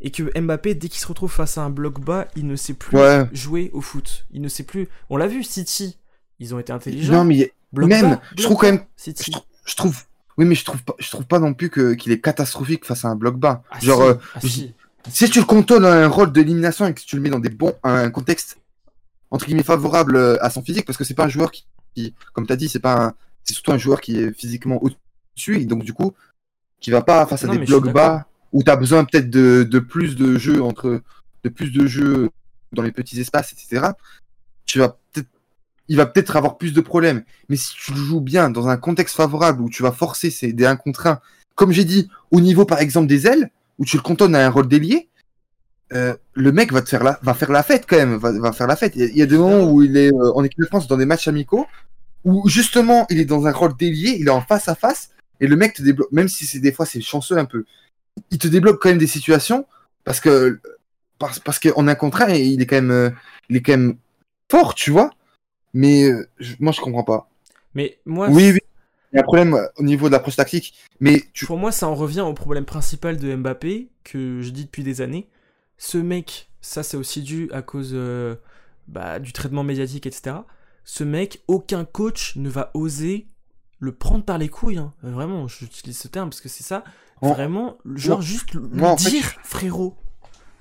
Et que Mbappé, dès qu'il se retrouve face à un bloc bas, il ne sait plus Ouais. jouer au foot. Il ne sait plus. On l'a vu, City. Ils ont été intelligents. Non, mais Bloc même, bas, je trouve quand même, City. je, trou- je trouve, oui, mais je trouve pas, je trouve pas non plus que qu'il est catastrophique face à un bloc bas. Ah, Genre, si, euh, ah, si. si tu le contournes un rôle d'élimination et que tu le mets dans des bons, un contexte entre guillemets favorable euh, à son physique, parce que c'est pas un joueur qui, qui comme t'as dit, c'est pas, un- c'est surtout un joueur qui est physiquement au-dessus et donc du coup, qui va pas face à Non, des blocs bas où t'as besoin peut-être de, de plus de jeux entre, de plus de jeux dans les petits espaces, etc. Tu vas peut-être il va peut-être avoir plus de problèmes. Mais si tu le joues bien dans un contexte favorable où tu vas forcer des 1 contre 1, comme j'ai dit, au niveau par exemple des ailes, où tu le cantonnes à un rôle d'ailier, euh, le mec va te faire la, va faire la fête quand même, va, faire la fête. Il y a- des moments où il est euh, en équipe de France dans des matchs amicaux, où justement il est dans un rôle d'ailier, il est en face à face, et le mec te débloque, même si c'est des fois c'est chanceux un peu, il te débloque quand même des situations parce que parce, parce qu'en un contre un, il est quand même, euh, il est quand même fort, tu vois. Mais euh, je- moi je comprends pas. Mais moi, Oui, oui. Il y a un problème euh, au niveau de l'approche tactique, mais tu, Pour moi, ça en revient au problème principal de Mbappé, que je dis depuis des années. Ce mec, ça c'est aussi dû à cause euh, bah, du traitement médiatique, etc. Ce mec, aucun coach ne va oser le prendre par les couilles. hein. Vraiment, j'utilise ce terme parce que c'est ça. En- Vraiment, genre juste fait, dire, frérot,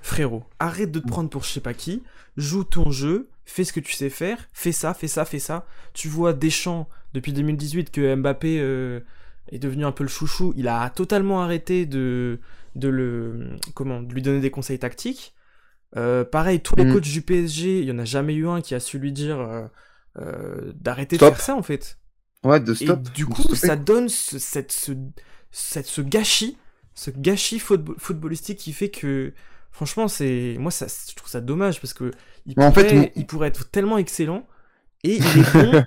frérot, arrête de te prendre pour je sais pas qui, joue ton jeu, fais ce que tu sais faire, fais ça, fais ça, fais ça. Tu vois Deschamps, depuis 2018, que Mbappé euh, est devenu un peu le chouchou, il a totalement arrêté de, de, le, comment, de lui donner des conseils tactiques. Euh, pareil, tous les Mm. coachs du PSG, il y en a jamais eu un qui a su lui dire euh, euh, d'arrêter de faire ça en fait. ouais, de Et stop. du de coup, ça donne ce, cette, ce, cette- ce gâchis, ce gâchis football- footballistique qui fait que, franchement, c'est moi, ça, je trouve ça dommage parce que il, en pourrait, fait, mon- il pourrait être tellement excellent et il est bon,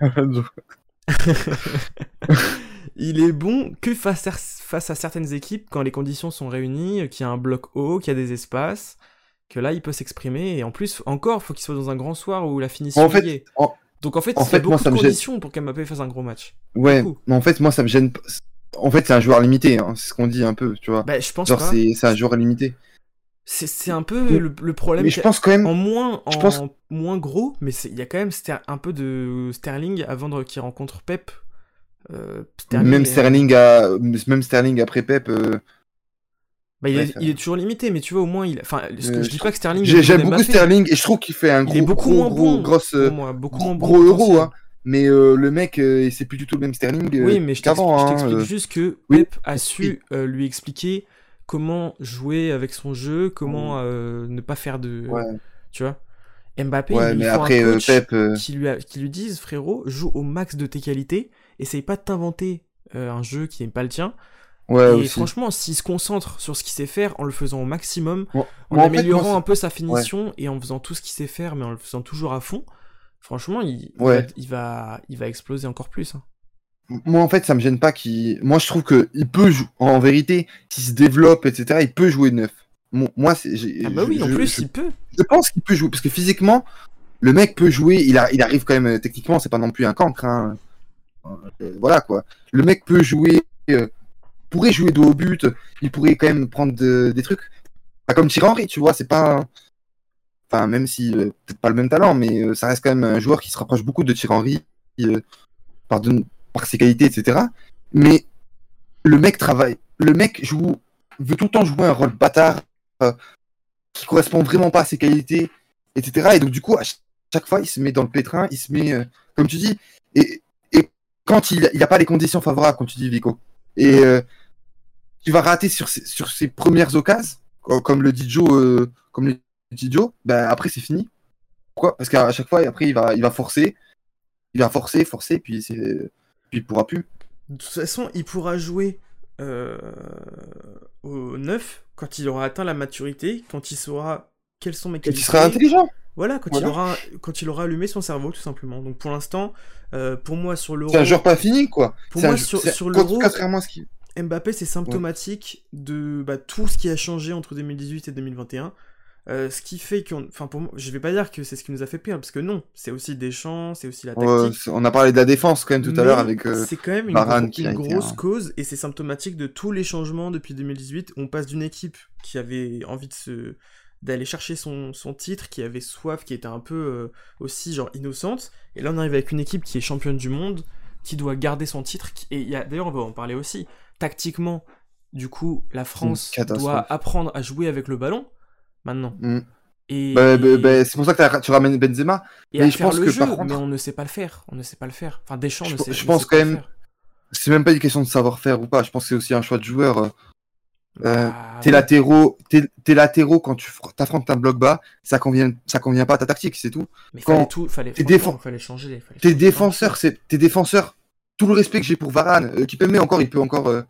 il est bon que face à, face à certaines équipes quand les conditions sont réunies, qu'il y a un bloc haut, qu'il y a des espaces, que là, il peut s'exprimer et en plus, encore, faut qu'il soit dans un grand soir où la finition En fait, y est. en- Donc en fait, en il fait, beaucoup moi, ça de me gêne. conditions pour qu'Mbappé fasse un gros match. ouais, mais en fait, moi ça me gêne. En fait, c'est un joueur limité, hein, c'est ce qu'on dit un peu, tu vois. Bah, je pense Genre, c'est c'est un joueur limité. C'est c'est un peu le, le problème. Mais je pense quand même. En moins, je en pense- moins gros, mais il y a quand même un peu de Sterling avant de- qu'il rencontre Pep. Euh, Sterling, Même Sterling, à... même Sterling après Pep. euh, bah, il, ouais, est, il toujours limité, mais tu vois, au moins, il... enfin, ce que Euh, je dis pas que Sterling. J'aime beaucoup. Sterling et je trouve qu'il fait un Il gros, est beaucoup gros, moins gros, bon. grosse, beaucoup moins bon. gros euro, hein. Mais euh, le mec, euh, c'est plus du tout le même Sterling euh, Oui, mais je t'explique hein, euh. juste que oui. Pep a su euh, lui expliquer comment jouer avec son jeu, comment euh, ne pas faire de. Ouais, Tu vois Mbappé, ouais il lui mais faut après un euh, coach Pep. euh, qui, lui a- qui lui disent frérot, joue au max de tes qualités, essaye pas de t'inventer euh, un jeu qui n'est pas le tien. Ouais, et aussi. franchement, s'il se concentre sur ce qu'il sait faire en le faisant au maximum, en moi, en fait, améliorant moi, un peu sa finition et en faisant tout ce qu'il sait faire, mais en le faisant toujours à fond, franchement, il, va, il, va, il va exploser encore plus. hein. Moi, en fait, ça me gêne pas qu'il. Moi, je trouve que il peut jouer. En vérité, s'il se développe, etc., il peut jouer neuf. Moi, c'est. j'ai- Ah bah oui, je- en plus, je, il peut. je pense qu'il peut jouer parce que physiquement, le mec peut jouer. Il, a, il arrive quand même techniquement. C'est pas non plus un cancre. Hein. Euh, voilà quoi. Le mec peut jouer. euh, pourrait jouer dos au but. Il pourrait quand même prendre de- des trucs. Pas comme Thierry Henry, tu vois. C'est pas. Enfin, même si euh, peut-être pas le même talent, mais euh, ça reste quand même un joueur qui se rapproche beaucoup de Thierry Henry euh, par, par ses qualités, etc. Mais le mec travaille. Le mec joue, veut tout le temps jouer un rôle bâtard euh, qui correspond vraiment pas à ses qualités, etc. Et donc du coup, à ch- chaque fois, il se met dans le pétrin, il se met, euh, comme tu dis, et, et quand il n'y a pas les conditions favorables, comme tu dis, Vico, et euh, tu vas rater sur sur ses premières occasions, co- comme le dit Joe, comme le Joe, ben après c'est fini. Pourquoi? Parce qu'à chaque fois, après, il va, il va forcer, il va forcer, forcer, puis puis il pourra plus. De toute façon, il pourra jouer euh, au 9 quand il aura atteint la maturité, quand il saura quelles sont mes Quand il qualités. sera intelligent. Voilà, quand, Voilà. Il aura, quand il aura allumé son cerveau, tout simplement. Donc pour l'instant, euh, pour moi, sur l'euro. C'est un joueur pas fini, quoi. Pour moi, un- sur, sur l'euro, Contrairement à ce qu'il. Mbappé, c'est symptomatique de bah, tout ce qui a changé entre 2018 et 2021. Euh, ce qui fait qu'on. Enfin, pour moi, je vais pas dire que c'est ce qui nous a fait perdre, parce que non, c'est aussi des champs, c'est aussi la tactique. on a parlé de la défense quand même tout à l'heure avec. Euh, c'est quand même une, grosse cause, et c'est symptomatique de tous les changements depuis 2018. On passe d'une équipe qui avait envie de se d'aller chercher son, son, titre, qui avait soif, qui était un peu euh, aussi genre innocente, et là on arrive avec une équipe qui est championne du monde, qui doit garder son titre, et y a d'ailleurs on va en parler aussi, tactiquement, du coup la France doit apprendre à jouer avec le ballon, maintenant. Mm. Et... Bah, bah, bah, c'est pour ça que tu ramènes Benzema. Et mais je pense que par contre... mais on ne sait pas le faire. On ne sait pas le faire. Enfin, Deschamps je, ne sait, je pense quand même. C'est même pas une question de savoir-faire ou pas. Je pense que c'est aussi un choix de joueur. Euh, euh tes latéraux, tes, latéraux quand tu affrontes un bloc bas, ça convient, ça convient pas à ta tactique, c'est tout. Mais quand fallait tout, fallait, tes fallait changer. tes défenseurs, c'est tes défenseurs. Tout le respect que j'ai pour Varane, euh, qui peut mais encore, il peut encore euh,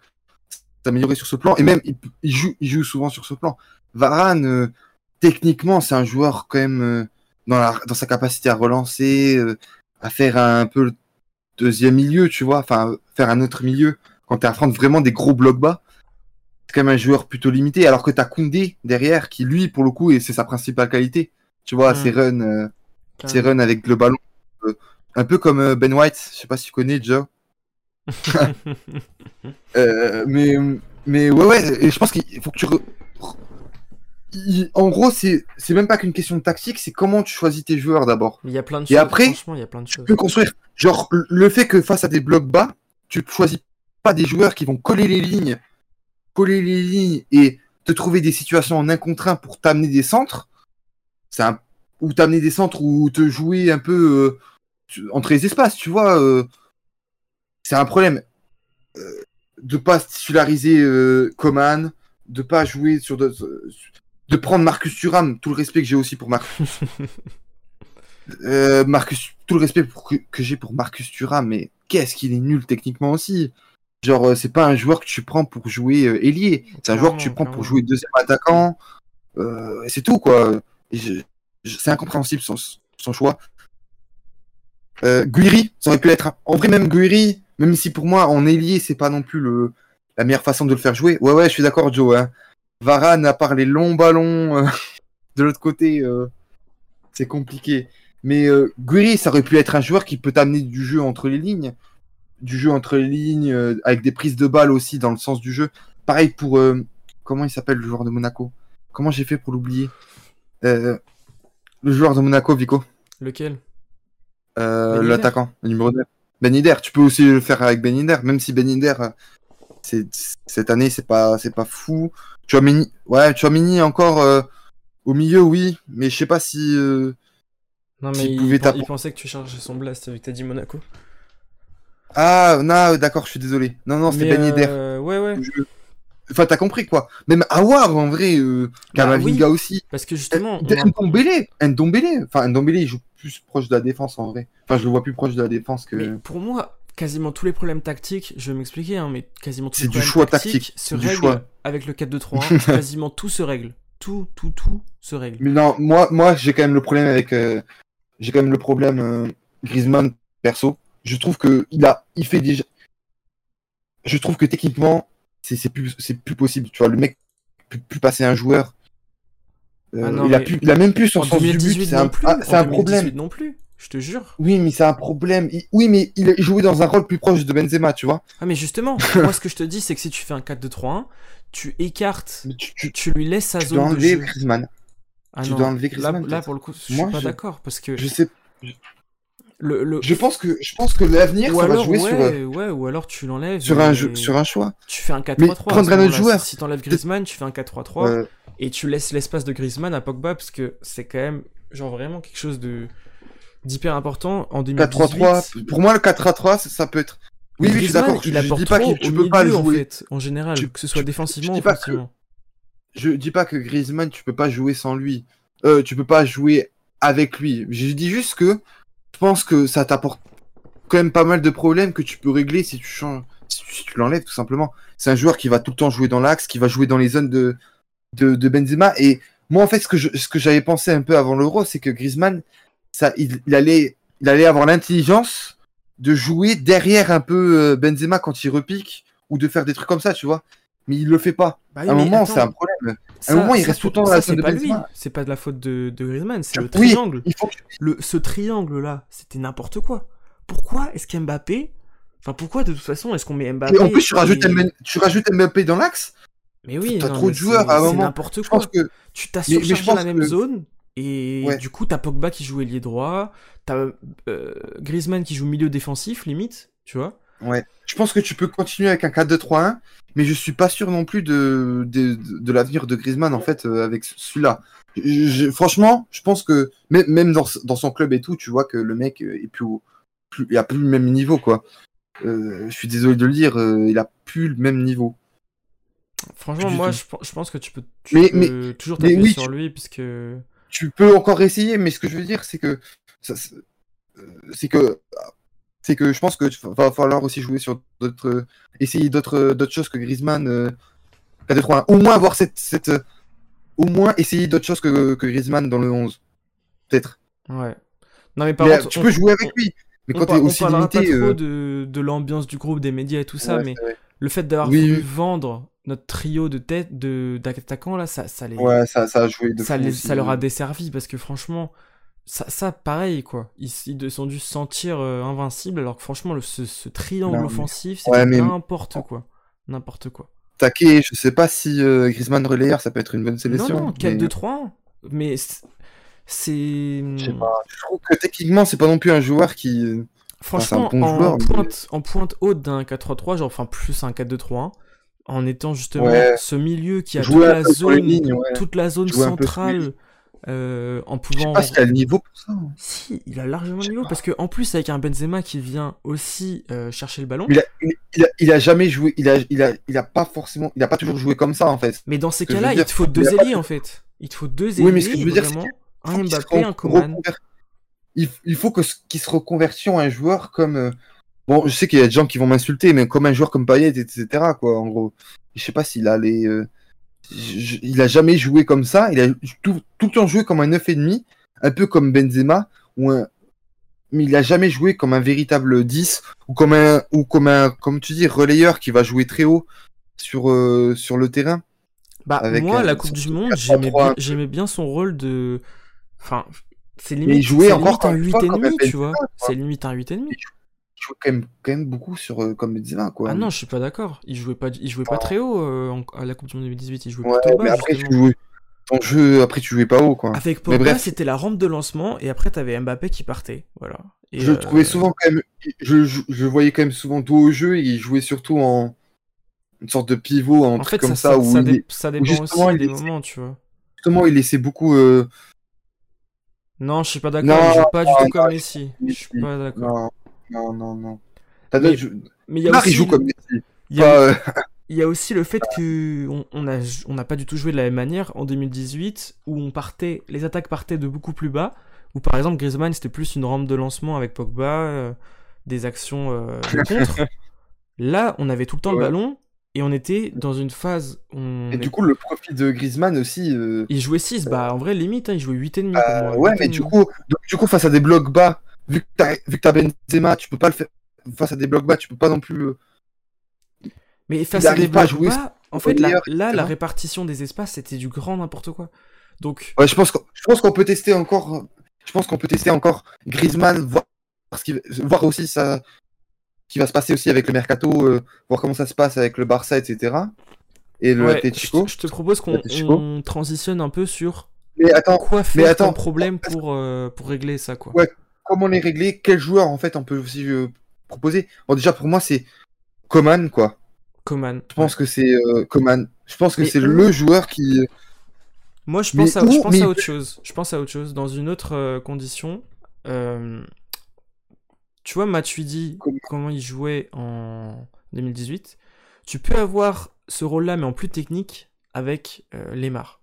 s'améliorer sur ce plan, et même il, il, joue, il joue souvent sur ce plan. Varane, techniquement, c'est un joueur quand même euh, dans, la, dans sa capacité à relancer, euh, à faire un, peu le deuxième milieu, tu vois, enfin faire un autre milieu quand tu affrontes vraiment des gros blocs bas. C'est quand même un joueur plutôt limité, alors que tu as Koundé derrière qui lui pour le coup et c'est sa principale qualité. Tu vois, ses mm. runs, euh, ses runs avec le ballon, un peu comme Ben White, je sais pas si tu connais Joe. mais mais ouais ouais, et je pense qu'il faut que tu en gros, c'est même pas qu'une question de tactique, c'est comment tu choisis tes joueurs d'abord. Il y a plein de choses. Et après, il y a plein de choses. tu peux construire. Genre, le fait que face à des blocs bas, tu choisis pas des joueurs qui vont coller les lignes, coller les lignes et te trouver des situations en un contre un pour t'amener des centres. C'est un... Ou t'amener des centres ou te jouer un peu euh, entre les espaces, tu vois. Euh, c'est un problème. Euh, de pas titulariser Coman, de pas jouer sur, de, de prendre Marcus Thuram, tout le respect que j'ai aussi pour Marcus. Euh, Marcus, tout le respect que, j'ai pour Marcus Thuram, mais qu'est-ce qu'il est nul techniquement aussi. Genre, euh, c'est pas un joueur que tu prends pour jouer euh, ailier, c'est un joueur que tu prends pour jouer deuxième attaquant. c'est tout quoi. c'est incompréhensible son, son choix. Guiri, ça aurait pu être. En vrai, même Guiri, même si pour moi en ailier c'est pas non plus le, la meilleure façon de le faire jouer. Ouais, ouais, je suis d'accord, Joe. Hein. Varane, à part les longs ballons euh, de l'autre côté, euh, c'est compliqué. Mais euh, ça aurait pu être un joueur qui peut t'amener du jeu entre les lignes. Du jeu entre les lignes, euh, avec des prises de balles aussi dans le sens du jeu. Pareil pour. comment il s'appelle le joueur de Monaco? Comment j'ai fait pour l'oublier? Le joueur de Monaco, Vico. Lequel? L'attaquant, le numéro 9. Ben Tu peux aussi le faire avec Ben même si Ben cette année, c'est pas, c'est pas fou. Tu as Mini, ouais, tu as Mini encore euh, au milieu, oui, mais je sais pas si. Euh, non, mais il, pensait que tu chargeais son blast avec t'as dit Monaco. Ah, non, d'accord, je suis désolé. Non, non, c'était Ben euh, Ouais, ouais. Enfin, t'as compris quoi. Même Awar, en vrai, euh, Kamavinga bah aussi. Parce que justement. Ndombele, Ndombele. Enfin, Ndombele, il joue plus proche de la défense en vrai. Enfin, je le vois plus proche de la défense que. Mais pour moi, quasiment tous les problèmes tactiques, je vais m'expliquer, hein, mais quasiment tous les problèmes du choix tactique se règlent avec le 4-2-3-1. quasiment tout se règle. Tout, tout, tout se règle. Mais non, moi, moi j'ai quand même le problème avec. Euh, j'ai quand même le problème euh, Griezmann, perso. Je trouve que il a, il fait déjà. Je trouve que techniquement, c'est plus, plus possible. Tu vois, le mec peut plus passer un joueur. Euh, ah il, a il, a même plus son sens du but. C'est un, ah, un problème. non plus. Je te jure. Oui, mais c'est un problème. Oui, mais il jouait dans un rôle plus proche de Benzema, tu vois. Ah, mais justement, moi, ce que je te dis, c'est que si tu fais un 4-2-3-1, tu écartes, tu, lui laisses sa zone de jeu. Griezmann. Ah tu dois enlever Griezmann. Là, pour le coup, je suis pas d'accord parce que. Je sais. Le, Je pense que je pense que l'avenir ça va jouer sur euh, ouais ou alors tu l'enlèves sur un jeu, sur un choix. Tu fais un 4-3-3. Prendre un autre joueur. Si t'enlèves Griezmann, tu fais un 4-3-3 et tu laisses l'espace de Griezmann à Pogba parce que c'est quand même genre vraiment quelque chose de d'hyper important en 2018. 4-3-3, pour moi le 4-3-3 ça peut être oui, oui, je suis d'accord. Il je, dis pas que tu peux pas le jouer en, fait, en général, que ce soit défensivement ou offensivement. Je dis pas que Griezmann tu peux pas jouer sans lui. Euh, tu peux pas jouer avec lui. Je dis juste que je pense que ça t'apporte quand même pas mal de problèmes que tu peux régler si tu changes si tu l'enlèves tout simplement. C'est un joueur qui va tout le temps jouer dans l'axe, qui va jouer dans les zones de, de, de Benzema. Et moi, en fait, ce que, ce que j'avais pensé un peu avant l'Euro, c'est que Griezmann, ça, il, allait, il allait avoir l'intelligence de jouer derrière un peu euh, Benzema quand il repique ou de faire des trucs comme ça, tu vois. Mais il le fait pas. Bah oui, à un moment, c'est un problème. ça- à un moment, il ça, reste tout le temps dans la c'est zone de pas lui. Benzema. C'est pas de la faute de, de Griezmann, c'est le Oui, triangle. il faut que Le, ce triangle là, c'était n'importe quoi. Pourquoi est-ce qu'Mbappé. Enfin, pourquoi de toute façon est-ce qu'on met Mbappé Et en plus, tu rajoutes, Mbappé- tu rajoutes Mbappé dans l'axe. Mais oui, t'as non, trop de joueurs c'est- à un C'est moment. n'importe Je quoi. pense que Tu t'as surchargé la même que- zone et Ouais. du coup t'as Pogba qui joue ailier droit, t'as euh, Griezmann qui joue milieu défensif limite, tu vois. Ouais. Je pense que tu peux continuer avec un 4-2-3-1, mais je suis pas sûr non plus de, de, de, de l'avenir de Griezmann en fait euh, avec celui-là. Franchement, je pense que même, dans, dans son club et tout, tu vois que le mec euh, est plus, plus il a plus le même niveau quoi. Euh, je suis désolé de le dire, il a plus le même niveau. Franchement, moi je, je pense que tu peux, tu Mais- peux toujours mais taper oui, sur lui puisque Tu peux encore essayer, mais ce que je veux dire, c'est que c'est euh, c'est que c'est que je pense que tu- va falloir aussi jouer sur d'autres, essayer d'autres d'autres choses que Griezmann. Euh, 4-2-3-1. Au moins avoir cette, cette euh, au moins essayer d'autres choses que, que Griezmann dans le 11. Peut-être. ouais. Non mais par Mais, contre, tu on- peux jouer avec on- lui. Mais on, quand t'es aussi limité. pas trop euh, de, de l'ambiance du groupe, des médias et tout ça, ouais, mais le fait d'avoir Oui, voulu oui. vendre notre trio de tête de d'attaquants là, ça, ça les, Ouais, ça, ça a joué de ça, les- aussi. ça leur a desservi parce que franchement, ça, ça pareil quoi. Ils, ils sont dû se sentir euh, invincibles alors que franchement, le, ce, ce triangle Non, offensif, Ouais, mais- n'importe quoi. N'importe quoi. Taquet, je sais pas si euh, Griezmann relayeur, ça peut être une bonne sélection. non, non, mais- 4-2-3-1. Mais c'est- c'est. Je sais pas. Je trouve que techniquement, c'est pas non plus un joueur qui. Franchement, c'est un bon en, joueur, mais- pointe, en pointe haute d'un 4-3-3, genre enfin plus un 4-2-3-1, en étant justement Ouais. ce milieu qui a toute la zone, lignes, ouais. toute la zone centrale, euh, en Je sais pouvant pas s'il a le niveau pour ça. hein. Si, il a largement Je le sais niveau pas. parce que en plus avec un Benzema qui vient aussi euh, chercher le ballon. Il a, il, il a, il a jamais joué, il a, il a, il a pas forcément, il a pas toujours joué comme ça en fait. Mais dans ces je cas-là, il te faut deux ailiers en fait. Il te faut deux ailiers Oui, mais ce que je veux dire, c'est un Mbappé, un Coman. Il, il faut que ce- qu'il se reconvertit en un joueur comme. Bon, je sais qu'il y a des gens qui vont m'insulter, mais comme un joueur comme Payet, etc. Quoi, en gros. Je sais pas s'il a les. euh, je- il a jamais joué comme ça. Il a tout, tout le temps joué comme un 9,5, un peu comme Benzema, ou un. Mais il a jamais joué comme un véritable 10 ou comme un ou comme un comme tu dis relayeur qui va jouer très haut sur euh, sur le terrain. Bah avec moi, un- la Coupe du Monde, 4-3-3 j'aimais bien, bien son rôle de. Enfin, c'est il limite, jouait c'est encore limite un comme- pas comme 8,5, un tu vois. C'est limite un 8,5. Il joue quand même quand même beaucoup sur euh, comme Benzema quoi. Ah non, je suis pas d'accord. Il jouait pas, il jouait pas très haut euh, en- à la Coupe du Monde 2018. Il jouait Ouais, plutôt mais bas après tu jouais ton jeu, après tu jouais pas haut quoi. Avec Pogba, c'était la rampe de lancement et après t'avais Mbappé qui partait. Voilà. Et, je le euh, trouvais souvent quand même, je, je, voyais quand même souvent dos au jeu et il jouait surtout en une sorte de pivot, en, En truc fait, comme ça, ça, où ça il dé- est- ça dépend justement, aussi il des moments, tu vois. justement il laissait beaucoup. euh, Non, je suis pas d'accord. Il joue pas du tout comme Messi. Je suis pas d'accord. Non, non, non. T'as Mais- il y a Neymar, aussi, il joue comme Messi. il y a- Pas, euh, il y a aussi le fait que on, on a on n'a pas du tout joué de la même manière en 2018 où on partait, les attaques partaient de beaucoup plus bas. Où par exemple Griezmann c'était plus une rampe de lancement avec Pogba, euh, des actions euh, contre. Là, on avait tout le temps le ballon et on était dans une phase. On Et du coup, le profil de Griezmann aussi. euh, Il jouait 6, bah en vrai limite, hein, il jouait 8,5 pour euh, moi. ouais, 8,5. mais du coup, donc, du coup, face à des blocs bas, vu que t'as vu que t'as Benzema, tu peux pas le faire. Face à des blocs bas, tu peux pas non plus. euh, Mais face à des à blocs jouer bas, en fait, là, la répartition des espaces, c'était du grand n'importe quoi. Donc, Ouais, je pense qu'on je pense qu'on peut tester encore. Je pense qu'on peut tester encore Griezmann, voir, voir aussi ça, ce qui va se passer aussi avec le mercato, euh, voir comment ça se passe avec le Barça, etc. Et le ouais, Atletico. je te propose qu'on on transitionne un peu sur Mais attends, quoi mais faire attends, comme problème pour, euh, pour régler ça, quoi. Ouais. Comment les régler Quel joueur en fait on peut aussi euh, proposer Bon, déjà pour moi c'est Coman quoi. Coman. Je pense que c'est euh, Coman. Je pense que c'est le joueur qui. Moi, je Mais pense, à, où je pense Mais- à autre chose. Je pense à autre chose. Dans une autre euh, condition, euh, tu vois, Matuidi, Comment- comment il jouait en 2018, tu peux avoir ce rôle-là, mais en plus technique, avec euh, Lemar.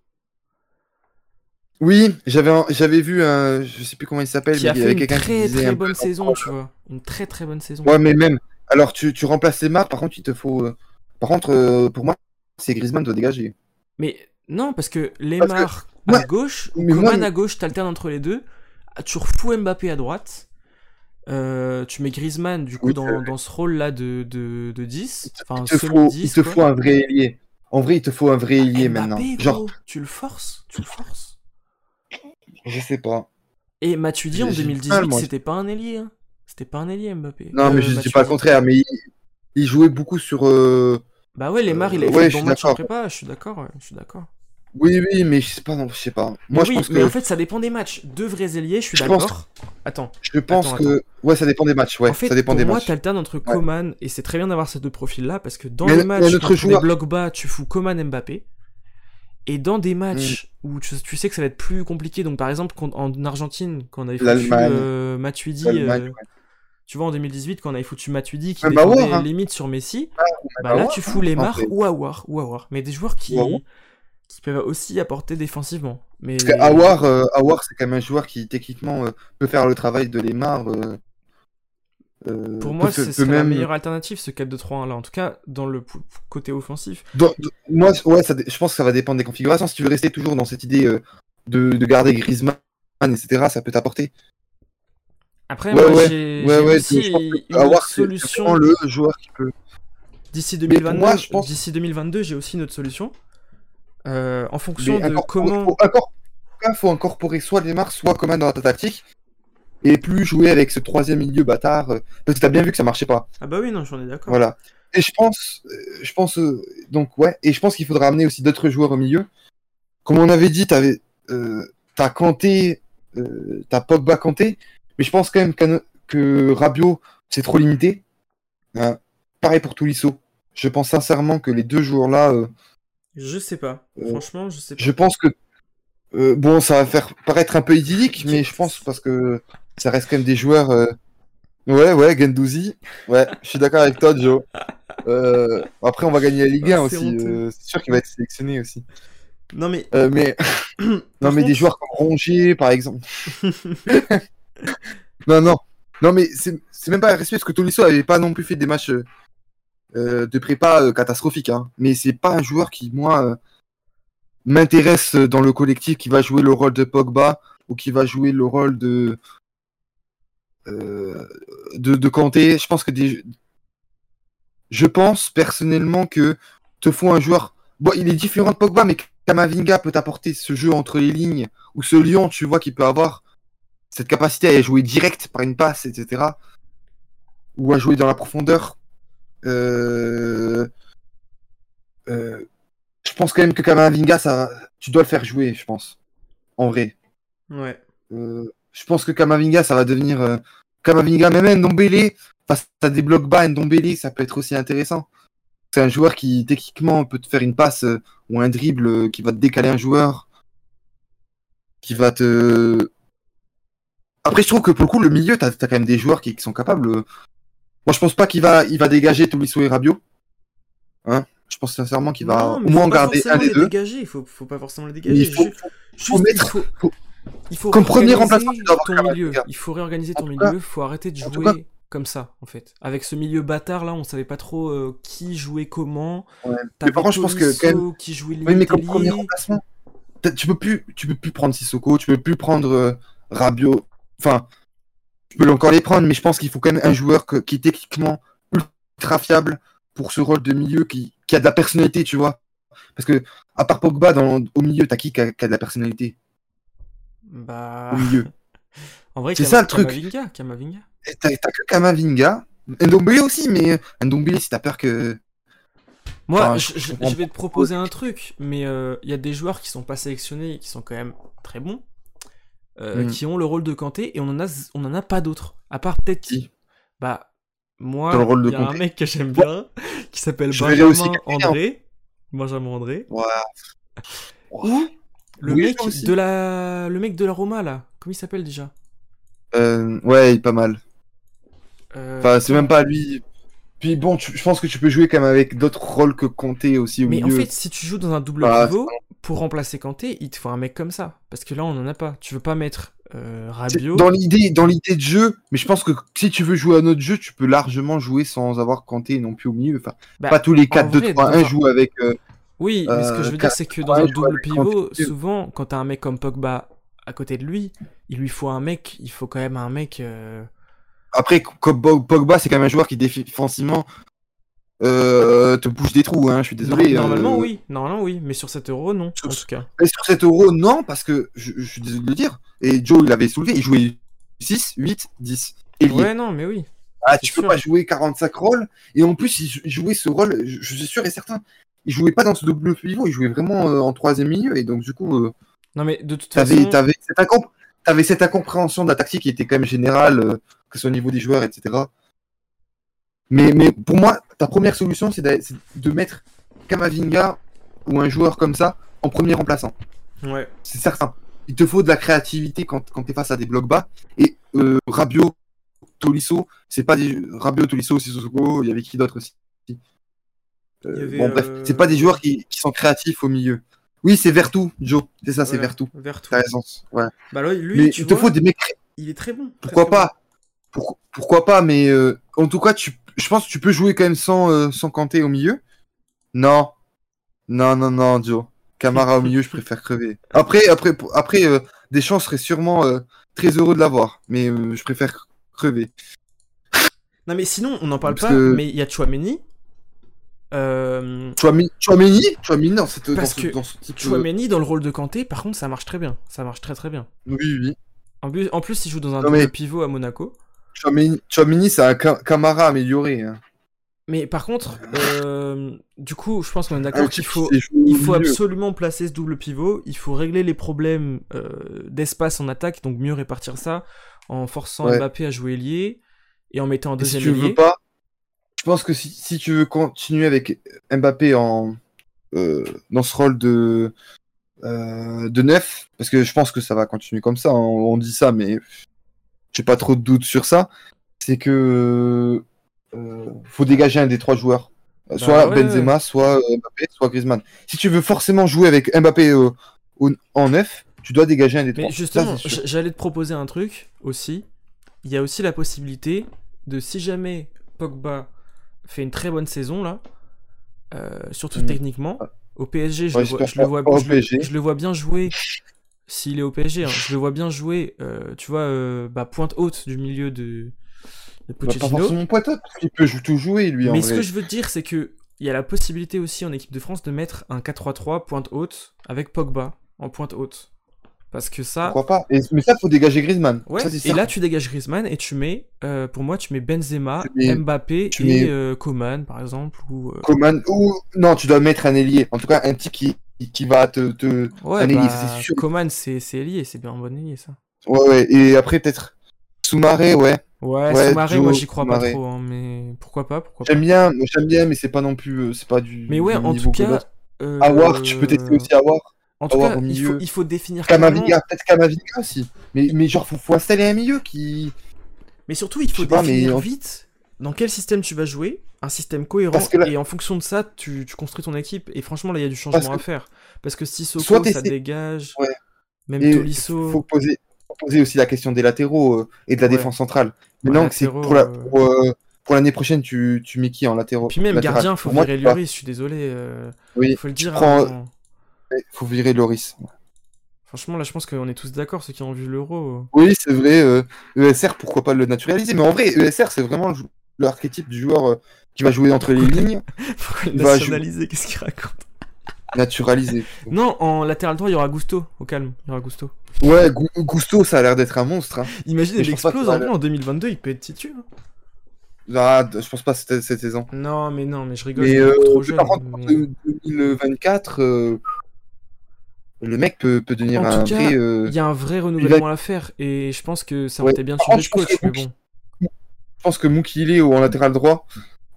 Oui, j'avais j'avais vu un, je sais plus comment il s'appelle, mais a il y avait une quelqu'un qui très disait très un bonne saison, tu vois. Une très très bonne saison. Ouais, mais même. Alors tu, tu remplaces Lemar, par contre il te faut. euh, Par contre euh, pour moi c'est Griezmann doit dégager. Mais non, parce que Lemar à gauche, ou mais moi, Coman mais- à gauche, t'alternes entre les deux. Tu refous Mbappé à droite. Euh, tu mets Griezmann, du coup, Oui, dans, ce rôle-là de, de, de 10. Enfin, il te, faut, semi-10. il te quoi. faut un vrai ailier. En vrai, il te faut un vrai ailier maintenant. Genre, tu le forces, tu le forces. Je sais pas. Et Matuidi en J'ai- j'ai du 2018, mal, moi. c'était pas un ailier. Hein. C'était pas un ailier, Mbappé. Non, Euh, mais je dis pas le contraire, mais il, il jouait beaucoup sur. euh, Bah ouais, Lemar, il a Euh, fait ouais, suis matchs en prépa, je suis d'accord, ouais, je suis d'accord. Oui, oui, mais je sais pas, non, je sais pas. Moi, Mais je oui, pense mais que. en fait, ça dépend des matchs. Deux vrais ailiers, je suis d'accord. Attends, Je pense Attends, que. Ouais, ça dépend des matchs, ouais. en fait, ça dépend pour des moi, t'alternes entre Coman, et c'est très bien d'avoir ces deux profils-là, parce que dans Mais a matchs notre joueur- des blocs bas, tu fous Coman Mbappé. Et dans des matchs Mm. où tu, tu sais que ça va être plus compliqué, donc par exemple quand- en Argentine, quand on avait foutu euh, Matuidi, euh, ouais. tu vois en 2018, quand on avait foutu Matuidi qui Aouar, défendait hein. limite sur Messi, Même bah là tu hein, fous Lemar après. ou Awar, ou Awar. Mais des joueurs qui, qui peuvent aussi apporter défensivement. Mais... Parce que Awar, euh, Aouar, c'est quand même un joueur qui, techniquement, euh, peut faire le travail de Lemar. Euh, Pour moi, c'est serait la même- meilleure alternative, ce 4-2-3-1 là. En tout cas, dans le côté offensif. Dans- moi, ouais, ça, je pense que ça va dépendre des configurations. Si tu veux rester toujours dans cette idée euh, de, de garder Griezmann, etc., ça peut t'apporter. Après, Ouais, moi, ouais, j'ai Ouais, aussi je pense une c'est solution. le joueur qui peut. D'ici pour 2022, moi, je pense- d'ici 2022, j'ai aussi une autre solution. Euh, en fonction Mais de comment. faut, incor- en tout cas, faut incorporer soit Lemar, soit Coman dans ta tactique. Et plus jouer avec ce troisième milieu bâtard. euh, Parce que t'as bien vu que ça marchait pas. Ah bah oui, non, j'en ai d'accord. Voilà. Et je pense, euh, je pense, euh, donc ouais, et je pense qu'il faudra amener aussi d'autres joueurs au milieu. Comme on avait dit, t'avais, t'as Kanté, t'as Pogba Kanté, mais je pense quand même que Rabiot, c'est trop limité. Hein. Pareil pour Tolisso. Je pense sincèrement que les deux joueurs-là, euh, Je sais pas. Franchement, je sais pas. je pense que, euh, bon, ça va faire paraître un peu idyllique, mais je pense parce que ça reste quand même des joueurs. euh, Ouais, ouais, Gendouzi. Ouais, je suis d'accord avec toi, Joe. Euh, Après, on va gagner la Ligue 1 Ah, aussi. euh, c'est sûr qu'il va être sélectionné aussi. Non mais. Mais non, mais des joueurs comme Rongier, par exemple. non, non, non, mais c'est même pas un respect parce que Tolisso avait pas non plus fait des matchs euh, de prépa euh, catastrophiques. Hein. Mais c'est pas un joueur qui, moi, euh, m'intéresse dans le collectif, qui va jouer le rôle de Pogba ou qui va jouer le rôle de euh, de, de Kanté. Je pense que des je pense personnellement que te faut un joueur. Bon, il est différent de Pogba, mais Kamavinga peut apporter ce jeu entre les lignes ou ce lion, tu vois, qui peut avoir cette capacité à jouer direct par une passe, etc. Ou à jouer dans la profondeur. Euh... euh, Je pense quand même que Kamavinga, ça, tu dois le faire jouer, je pense. En vrai. Ouais. Euh, je pense que Kamavinga, ça va devenir. euh, Kamavinga, même Ndombele, face à des blocs bas, Ndombele, ça peut être aussi intéressant. C'est un joueur qui, techniquement, peut te faire une passe euh, ou un dribble euh, qui va te décaler un joueur. Qui va te. Après, je trouve que pour le coup, le milieu, t'as as quand même des joueurs qui, qui sont capables. Moi, je pense pas qu'il va, il va dégager Tolisso et Rabiot. Hein? Je pense sincèrement qu'il va Non, au moins garder un des deux. dégager. Il faut, faut pas forcément les Mais dégager. il faut, Ju- faut juste, mettre- il faut, il Comme premier réorganiser remplaçant, tu dois avoir ton Kamavinga. milieu. Il faut réorganiser ton milieu. cas- faut arrêter de jouer cas- comme ça, en fait. Avec ce milieu bâtard là, on savait pas trop euh, qui jouait comment. Ouais. T'avais par contre, je pense que quand même- Tolisso qui jouait Oui, mais comme premier remplacement, tu peux plus, tu peux plus prendre Sissoko, tu peux plus prendre euh, Rabiot. Enfin, tu peux encore les prendre, mais je pense qu'il faut quand même un joueur que- qui est techniquement ultra fiable pour ce rôle de milieu qui, qui a de la personnalité, tu vois. Parce que à part Pogba dans, au milieu, t'as qui qui a, qui a de la personnalité? Bah. au milieu En vrai, C'est ça, le truc. Kamavinga, Kamavinga. Et T'as que Kamavinga, Ndombele aussi, mais Ndombele, si t'as peur que Moi, Enfin, je, vais te proposer un truc, mais euh, il y a des joueurs qui sont pas sélectionnés et qui sont quand même très bons, euh, Mm. qui ont le rôle de Kanté, et on en a, on en a pas d'autres. À part peut-être Qui Bah, moi, il y a un Kanté. mec que j'aime bien, qui s'appelle Benjamin hein. André. Benjamin André. Ou le Oui, mec de la, le mec de la Roma là. Comment il s'appelle déjà? Euh, ouais, il est pas mal. Euh, Enfin, c'est même pas lui. Puis bon, tu- je pense que tu peux jouer quand même avec d'autres rôles que Comté aussi au Mais en fait, si tu joues dans un double Bah, pivot, pour remplacer Kanté, il te faut un mec comme ça. Parce que là, on en a pas. Tu veux pas mettre euh, Rabiot? dans l'idée, dans l'idée de jeu, mais je pense que si tu veux jouer à notre jeu, tu peux largement jouer sans avoir Kanté non plus au milieu. Enfin, Bah, pas tous les en 4 2 vrai, 3 1 dans un- jouent avec. euh, Oui, mais ce que je veux Euh, dire, c'est que dans un double pivot, souvent, quand t'as un mec comme Pogba à côté de lui, il lui faut un mec, il faut quand même un mec. euh, après, Pogba, c'est quand même un joueur qui défensivement euh, te bouge des trous. Hein, je suis désolé. Normalement, euh, oui. Normalement, oui. Mais sur cet euro, non. Sur En tout cas. Mais sur cet euro, non, parce que je, je suis désolé de le dire. Et Joe, il l'avait soulevé, il jouait 6, 8, 10. Et Ouais, non, mais oui. ah, tu peux pas jouer 45 rôles. Et en plus, il, jou- il jouait ce rôle, je suis sûr et certain. Il jouait pas dans ce double pivot, il jouait vraiment euh, en troisième milieu. Et donc, du coup, euh, Non, mais de toute t'avais façon. avais cette, incomp- t'avais cette incompréhension de la tactique qui était quand même générale, euh, que ce soit au niveau des joueurs, etc. Mais, mais pour moi, ta première solution, c'est de mettre Kamavinga ou un joueur comme ça en premier remplaçant. Ouais. C'est certain. Il te faut de la créativité quand, quand tu es face à des blocs bas. Et euh, Rabiot, Tolisso, c'est pas des Rabiot, Tolisso, Sissoko, il y avait qui d'autre aussi? Avait, Bon, bref, euh, c'est pas des joueurs qui, qui sont créatifs au milieu. Oui, c'est Vertu, Joe. C'est ça, c'est Voilà. Vertu. Vers tout. T'as raison. Ouais. Bah, lui, Mais tu il te vois, faut des mecs. il est très bon. Pourquoi pas? Pour- Pourquoi pas Mais euh, en tout cas, tu, je pense que tu peux jouer quand même sans, euh, sans Kanté au milieu. Non. Non, non, non, Joe. Camara au milieu, je préfère crever. Après, après, après euh, Deschamps serait sûrement euh, très heureux de l'avoir. Mais euh, je préfère crever. Non, mais sinon, on n'en parle Parce pas, que- mais il y a Chouameni. Euh, Chouameni, Chouameni, dans cette Parce dans que dans ce type, Chouameni, dans le rôle de Kanté, par contre, ça marche très bien. Ça marche très très bien. Oui, oui. En plus, en plus il joue dans un Non, double mais- pivot à Monaco. Chouameni, Chouameni, c'est un Ca- Camara amélioré. Hein. Mais par contre, euh, du coup, je pense qu'on est d'accord type qu'il faut, il faut absolument placer ce double pivot. Il faut régler les problèmes euh, d'espace en attaque, donc mieux répartir ça en forçant Ouais. Mbappé à jouer lié et en mettant un Et si deuxième tu veux pas, je pense que si, si tu veux continuer avec Mbappé en euh, dans ce rôle de euh, de neuf, parce que je pense que ça va continuer comme ça. hein, on dit ça, mais j'ai pas trop de doutes sur ça. C'est que euh, faut dégager un des trois joueurs, Bah soit ouais, Benzema, soit Mbappé, soit Griezmann. Si tu veux forcément jouer avec Mbappé au- en neuf, tu dois dégager un des trois. Mais justement, j'allais te proposer un truc aussi. Il y a aussi la possibilité de si jamais Pogba fait une très bonne saison là, euh, surtout Mhm. techniquement, au PSG, je, Ouais, le, vois, je, le vois, je le- PSG. je le vois bien jouer. S'il est au PSG, hein, je le vois bien jouer. euh, tu vois, euh, bah, pointe haute du milieu de, de Bah, pas forcément poitot, parce qu'il peut tout jouer lui. en Mais ce vrai. que je veux te dire, c'est que il y a la possibilité aussi en équipe de France de mettre un 4-3-3 pointe haute avec Pogba en pointe haute. Parce que ça, Pourquoi pas Et- Mais ça, faut dégager Griezmann. Ouais, Ça, et là tu dégages Griezmann et tu mets, euh, pour moi, tu mets Benzema, Tu mets- Mbappé tu et mets- euh, Coman par exemple. Ou, euh, Coman ou non, tu dois mettre un ailier. En tout cas, un type qui, qui va te, te... Ouais, un ailier, bah, c'est sûr. Coman c'est lié, c'est bien un bon ailier ça. Ouais, ouais. Et après peut-être Soumaré, ouais. Ouais, Ouais, Soumaré, moi j'y crois pas trop, hein, mais pourquoi pas, pourquoi pas. J'aime bien, j'aime bien, mais c'est pas non plus, c'est pas du. Mais ouais, en tout cas, Awar, tu peux tester aussi Awar. En tout cas, il faut, il faut définir. Kamavinga, peut-être Kamavinga aussi. Mais, mais genre, faut, faut installer un milieu qui. Mais surtout, il faut sais pas, mais définir vite dans quel système tu vas jouer, un système cohérent, que là- et en fonction de ça, tu, tu construis ton équipe. Et franchement, là, il y a du changement que- à faire. Parce que si Soko, ça dégage, Ouais. même Et Tolisso. faut poser, faut poser aussi la question des latéraux euh, et de la Ouais. défense centrale. Ouais, Maintenant, c'est pour la, euh, pour, euh, pour l'année prochaine, tu, tu mets qui en latéraux Puis même latéral gardien, faut virer Lloris, je suis désolé. euh, Oui, faut le tu dire. prends- hein. Faut virer Loris. Franchement, là, je pense qu'on est tous d'accord, ceux qui ont vu l'euro. Oui, c'est vrai. euh, ESR, pourquoi pas le naturaliser? Mais en vrai, ESR, c'est vraiment l'archétype du joueur euh, qui va jouer entre les lignes, Pourquoi le nationaliser? Qu'est-ce qu'il raconte? naturalisé. Non, en latéral droit, il y aura Gusto, au calme. Il y aura Gusto. Ouais, Gu- Gusto, ça a l'air d'être un monstre. Hein. Imagine, Mais il explose en va vrai en 2022, il peut être titu. hein. Ah, je pense pas cette, cette saison. Non, mais non, mais je rigole, Mais euh, trop jeune. par contre, pour mais- 2024, euh, le mec peut, peut devenir En un tout cas, vrai. euh, Il y a un vrai renouvellement à faire et je pense que ça aurait été bien de Par changer de coach, mais pense que bon. Je pense que Moukile ou en latéral droit.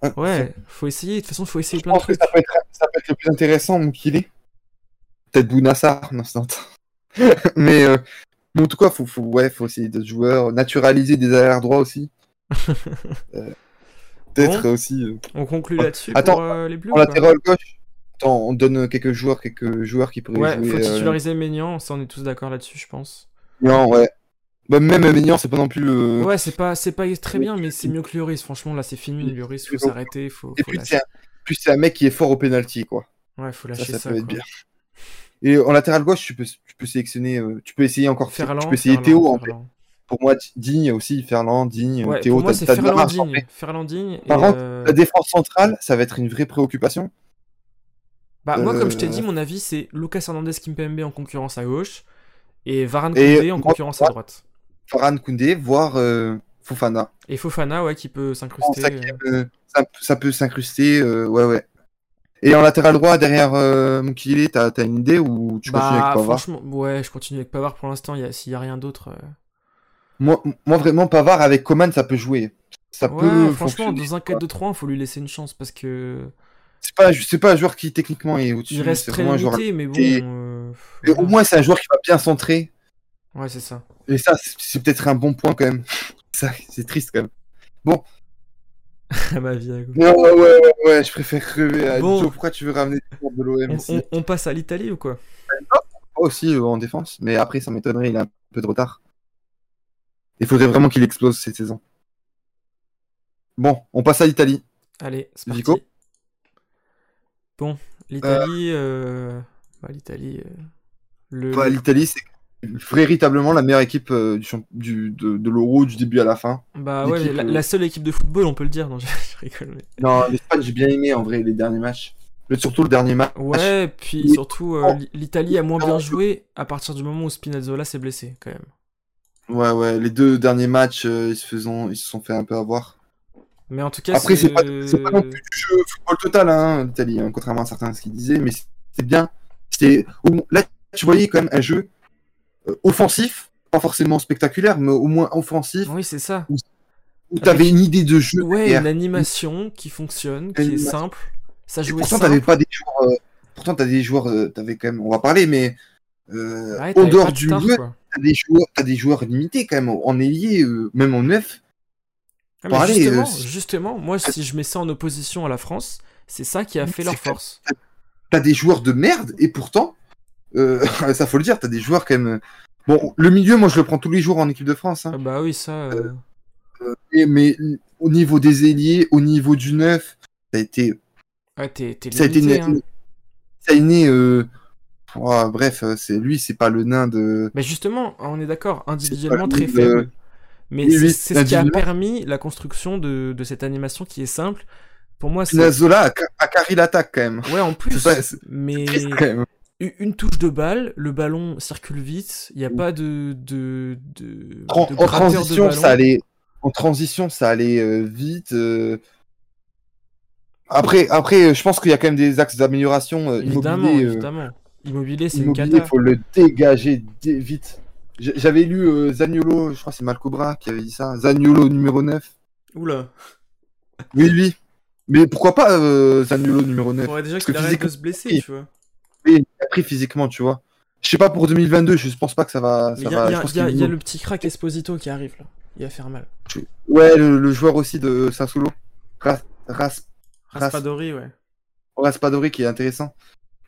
hein, Ouais, faut essayer, de toute façon, faut essayer Je plein de pense que trucs. ça peut, être, ça peut être le plus intéressant, Moukile. Peut-être Bounassar, non, Mais, euh, mais en tout cas, faut, faut, ouais, faut essayer d'autres joueurs, naturaliser des arrières droits aussi. Euh, Peut-être Bon. aussi. euh, On conclut là-dessus Attends, pour euh, les bleus en latéral gauche, on donne quelques joueurs, quelques joueurs qui pourraient Ouais, jouer. faut euh, titulariser Maignan, ça on est tous d'accord là-dessus, je pense. Non, ouais. Bah, même Maignan, c'est pas non plus. euh, Ouais, c'est pas, c'est pas très bien, mais c'est mieux que Lloris. Franchement, là, c'est fini. Lloris, faut s'arrêter, faut, Et faut plus c'est un, mec qui est fort au penalty, quoi. Ouais, faut Ça, lâcher ça, ça. peut être bien. Et en latéral gauche, tu peux, tu peux sélectionner, euh, tu peux essayer encore. Ferland, tu peux essayer Ferland, Théo en fait. Ferland. pour moi, Digne aussi, Ferland, Digne, Ouais, Théo. t'as- de la marge, en Ferlandigne. fait. Ferlandigne. et, Par contre, euh, La défense centrale, ça va être une vraie préoccupation. Bah, moi, comme je t'ai Euh, dit, mon avis, c'est Lucas Hernandez Kimpembe en concurrence à gauche et Varane Et Koundé en moi, concurrence à droite. Farhan Koundé, voire euh, Fofana. Et Fofana, ouais, qui peut s'incruster. euh, ça, ça peut s'incruster, euh, ouais, ouais. Et en latéral droit, derrière euh, Mukile, t'as une idée ou tu continues Bah, avec Pavard? franchement, ouais, je continue avec Pavard pour l'instant. S'il y a rien d'autre. euh, moi, moi, vraiment, Pavard avec Coman, ça peut jouer. Ça Ouais, peut franchement, fonctionner, dans un quoi. 4-2-3, il faut lui laisser une chance parce que. C'est pas, c'est pas un joueur qui techniquement est au-dessus. Il reste c'est très vraiment un joueur. limité, mais bon. Et- euh, Et au moins, c'est un joueur qui va bien centrer. Ouais, c'est ça. Et ça, c'est- peut-être un bon point quand même. Ça, c'est triste quand même. Ma vie, à. Non, ouais, ouais, ouais, ouais, je préfère crever. à Bon. Joe, pourquoi tu veux ramener de l'OM On, ici on- on passe à l'Italie ou quoi? Moi aussi euh, en défense, mais après, ça m'étonnerait, il a un peu de retard. Il faudrait vraiment qu'il explose cette saison. Bon, on passe à l'Italie. Allez, c'est parti. Bon, l'Italie. euh, bah, L'Italie. euh, Le... Bah, L'Italie, c'est véritablement la meilleure équipe euh, du, champ- du- de, de l'Euro du début à la fin. Bah ouais, la, euh, la seule équipe de football, on peut le dire. Non, je, je rigole. mais- Non, l'Espagne, j'ai bien aimé en vrai les derniers matchs. Le- surtout le dernier match. Ouais, puis surtout, euh, l'I- l'Italie a moins bien joué à partir du moment où Spinazzola s'est blessé, quand même. Ouais, ouais, les deux derniers matchs, euh, ils, se faisont, ils se sont fait un peu avoir. Mais en tout cas, Après, c'est pas, pas non plus du jeu football total, hein, l'Italie, hein, contrairement à certains ce qu'ils disaient, mais c'est bien. C'était au Là, tu voyais quand même un jeu euh, offensif, pas forcément spectaculaire, mais au moins offensif, Oui, c'est ça. où tu avais une idée de jeu. Ouais, une animation qui fonctionne, qui est simple. Ça Et jouait pourtant, simple. t'avais pas des joueurs. euh, pourtant, t'as des joueurs. euh, t'avais quand même. On va parler, mais euh, Ouais, en t'avais dehors du jeu, t'as des joueurs, t'as des joueurs limités quand même en ailier, euh, même en neuf. Ah, mais justement, euh, justement, moi, si je mets ça en opposition à la France, c'est ça qui a fait leur force. T'as des joueurs de merde et pourtant, euh, ça faut le dire, t'as des joueurs quand même. Bon, le milieu, moi, je le prends tous les jours en équipe de France. Hein. Ah bah oui, ça. euh, Et- mais au niveau des ailiers, au niveau du neuf, ça a été, Ouais, t'es t'es ça a été une, hein. ça a été, euh, ouah, bref, euh, c'est lui, c'est pas le nain de. Mais justement, on est d'accord, individuellement très faible. Mais oui, c'est oui, ce qui a permis la construction de, de cette animation qui est simple. Pour moi, c'est. Spinazzola a, ca- a carré l'attaque quand même. Ouais, en plus. Pas- mais triste quand même. u- une touche de balle, le ballon circule vite, il n'y a pas de. de, de, En, de transition, ça allait. En transition, ça allait euh, vite. euh. Après, après, euh, je pense qu'il y a quand même des axes d'amélioration. euh, Évidemment, immobilier, évidemment. Immobilier, c'est une cata. faut le dégager dé- vite. J'avais lu euh, Zaniolo, je crois que c'est Malcobra qui avait dit ça. Zaniolo numéro 9. Oula. Oui, oui. Mais pourquoi pas euh, Zaniolo numéro 9 Faudrait déjà qu'il que arrête de physiquement, se blesser, oui. tu vois. oui, après physiquement, tu vois. Je sais pas pour 2022, je pense pas que ça va. Il y va y a- y y le petit crack Esposito qui arrive là. Il va faire mal. Ouais, le, le joueur aussi de Sassuolo. Ras, Ras, Ras- Raspadori, ouais. Raspadori qui est intéressant.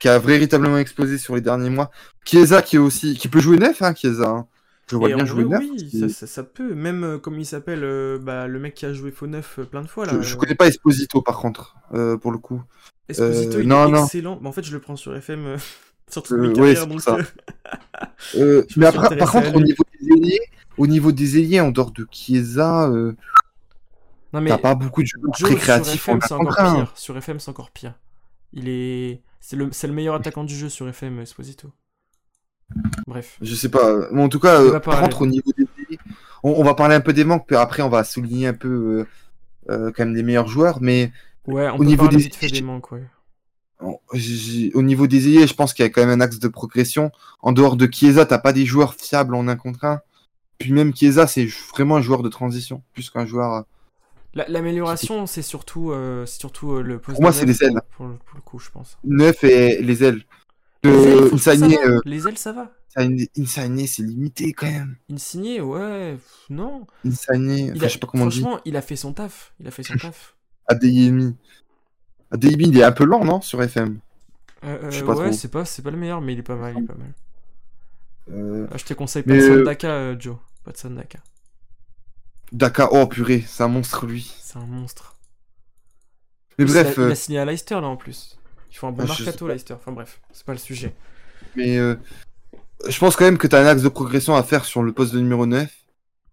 Qui a véritablement explosé sur les derniers mois. Chiesa qui est aussi. qui peut jouer neuf, hein, Chiesa. hein. Je vois Et bien en jouer neuf. oui, ça, ça, ça peut. Même euh, comme il s'appelle, euh, bah, le mec qui a joué faux neuf euh, plein de fois là. Je, je connais pas Esposito par contre, euh, pour le coup. Esposito, il non, est non. excellent. Bah, en fait, je le prends sur FM sur toute Euh, ouais, donc. ça. mais après, par contre, au niveau des ailiers, au niveau des ailiers, en dehors de Chiesa, mais t'as pas beaucoup de joueurs très créatifs sur en FM, c'est encore pire. Sur FM, c'est encore pire. Il est, c'est le, c'est le meilleur attaquant du jeu sur FM, Esposito. Bref. Je sais pas. Mais en tout cas, On euh, va par parler. contre, au niveau des on, on va parler un peu des manques, puis après, on va souligner un peu euh, euh, quand même des meilleurs joueurs. Mais Ouais, on Au peut niveau des- vite fait des manques, ouais. j'ai- au niveau des ailiers, je pense qu'il y a quand même un axe de progression. En dehors de Chiesa, t'as pas des joueurs fiables en un contre un. Puis même Chiesa, c'est vraiment un joueur de transition, plus qu'un joueur. La- L'amélioration, c'est surtout, euh, surtout euh, le poste. Pour moi, c'est les ailes. Pour, le- pour le coup, je pense. neuf et les ailes. Les Euh, ailes, ça euh, Les ailes, ça va. Insigne, c'est limité quand même. Insigné, ouais, pff, non. Insigne, Il enfin, a- je sais pas comment dit. franchement, il a fait son taf. Il a fait son taf. Adeyemi. Adeyemi, il est un peu lent, non, sur FM Je sais pas ouais, c'est pas, pas le meilleur, mais il est pas mal, il est pas mal. Ah, je te conseille pas de Sandaka, Joe. Pas de Sandaka. Daka, oh purée, c'est un monstre lui. C'est un monstre. Mais bref, il a, il euh, a signé à Leicester là en plus. Ils font un bon Ah, mercato. Leicester. Enfin bref, c'est pas le sujet. mais euh, je pense quand même que t'as un axe de progression à faire sur le poste de numéro 9.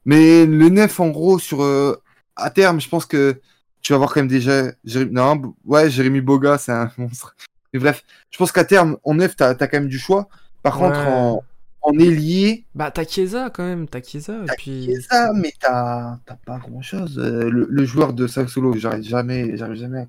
Mais le 9, en gros, sur euh, à terme, je pense que tu vas avoir quand même déjà. Jérémy... Non, ouais, Jérémy Boga, c'est un monstre. Mais bref, je pense qu'à terme, en 9, t'as as quand même du choix. Par Ouais. contre, en, en ailier, Bah, t'as Chiesa quand même, t'as Chiesa, et puis. mais t'as t'as pas grand chose. le, le joueur de Sassuolo, j'arrive jamais, j'arrive jamais à.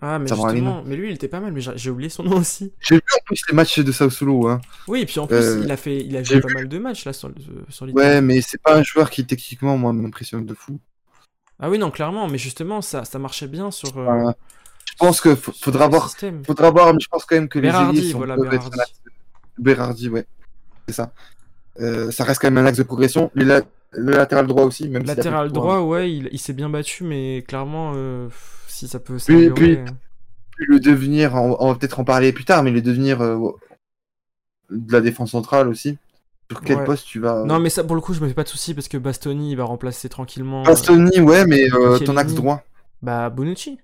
Ah, mais Ça justement, mais lui, il était pas mal, mais j'ai oublié son nom aussi. J'ai vu en plus les matchs de Sassuolo, hein. Oui, et puis en plus, Euh, il a fait, il a joué pas vu. mal de matchs là sur, le- sur. Ouais, mais c'est pas un joueur qui techniquement, moi, m'impressionne de fou. Ah oui, non, clairement, mais justement, ça, ça marchait bien sur. euh, je pense que faudra voir, faudra voir, mais je pense quand même que les ailiers sont voilà, Berardi. Berardi, ouais, c'est ça. Euh, ça reste quand même un axe de progression. Les la- le latéral droit aussi, même Latéral droit, hein. ouais, il, il s'est bien battu, mais clairement, euh, si ça peut Puis- s'améliorer. puis le devenir, on, on va peut-être en parler plus tard, mais le devenir euh, de la défense centrale aussi. Sur quel Ouais. poste tu vas Non, mais ça, pour le coup, je me fais pas de soucis parce que Bastoni, il va remplacer tranquillement. euh, Bastoni, ouais, mais euh, ton axe droit. Bah, Bonucci.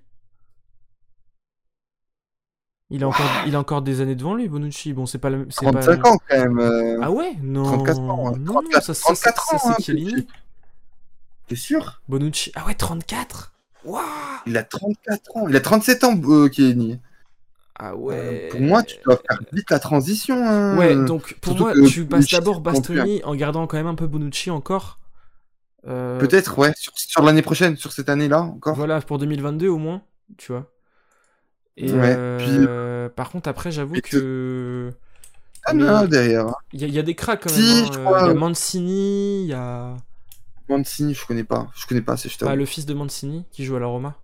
Il a encore, il a encore des années devant lui, Bonucci. Bon, c'est pas le, c'est pas. 35 ans quand même. euh, Ah ouais? Non. 34 ans, hein. Non, 34 ça, ça, 34 ça, ans, c'est hein, Chiellini. T'es sûr? Bonucci. Ah ouais, 34 Waouh Il a 34 ans. Il a 37 ans, euh, Chiellini. Ah Euh, ouais. Pour moi, tu dois faire vite la transition. hein. Ouais, donc pour surtout moi, que tu passes d'abord Bastoni en gardant quand même un peu Bonucci encore. Euh, Peut-être, ouais. Sur, sur l'année prochaine, sur cette année-là, encore. Voilà, pour 2022 au moins, tu vois. Et Ouais, euh, par contre, après, j'avoue que. Ah non, derrière. hein. Il y, a- il y a des cracks quand même. Si, hein. Euh, y a euh, Mancini, il y a Mancini, je connais pas. Je connais pas je bah, le fils de Mancini qui joue à la Roma.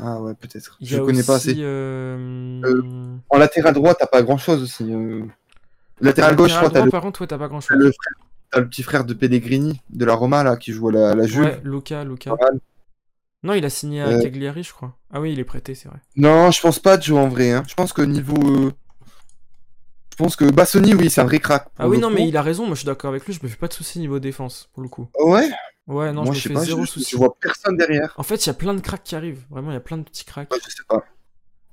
Ah ouais, peut-être. Je a connais pas assez. euh, En latéral droit, t'as pas grand-chose aussi. euh. Latéral gauche, je crois, t'as droit, le, par contre, ouais, t'as pas grand t'as chose. le frère- t'as le petit frère de Pellegrini, de la Roma, là, qui joue à la, la Juve. Ouais, Luca, Luca. Non, il a signé à Euh, Cagliari, je crois. Ah oui, il est prêté, c'est vrai. Non, je pense pas de jouer en vrai. Hein. Je pense que niveau. euh, Je pense que Bassoni, oui, c'est un vrai crack. Ah oui, non, coup. mais il a raison, moi je suis d'accord avec lui, je me fais pas de soucis niveau défense, pour le coup. Ouais, Ouais, non, moi, je me fais zéro je, souci. je vois personne derrière. En fait, il y a plein de cracks qui arrivent. Vraiment, il y a plein de petits cracks. Ouais, je sais pas.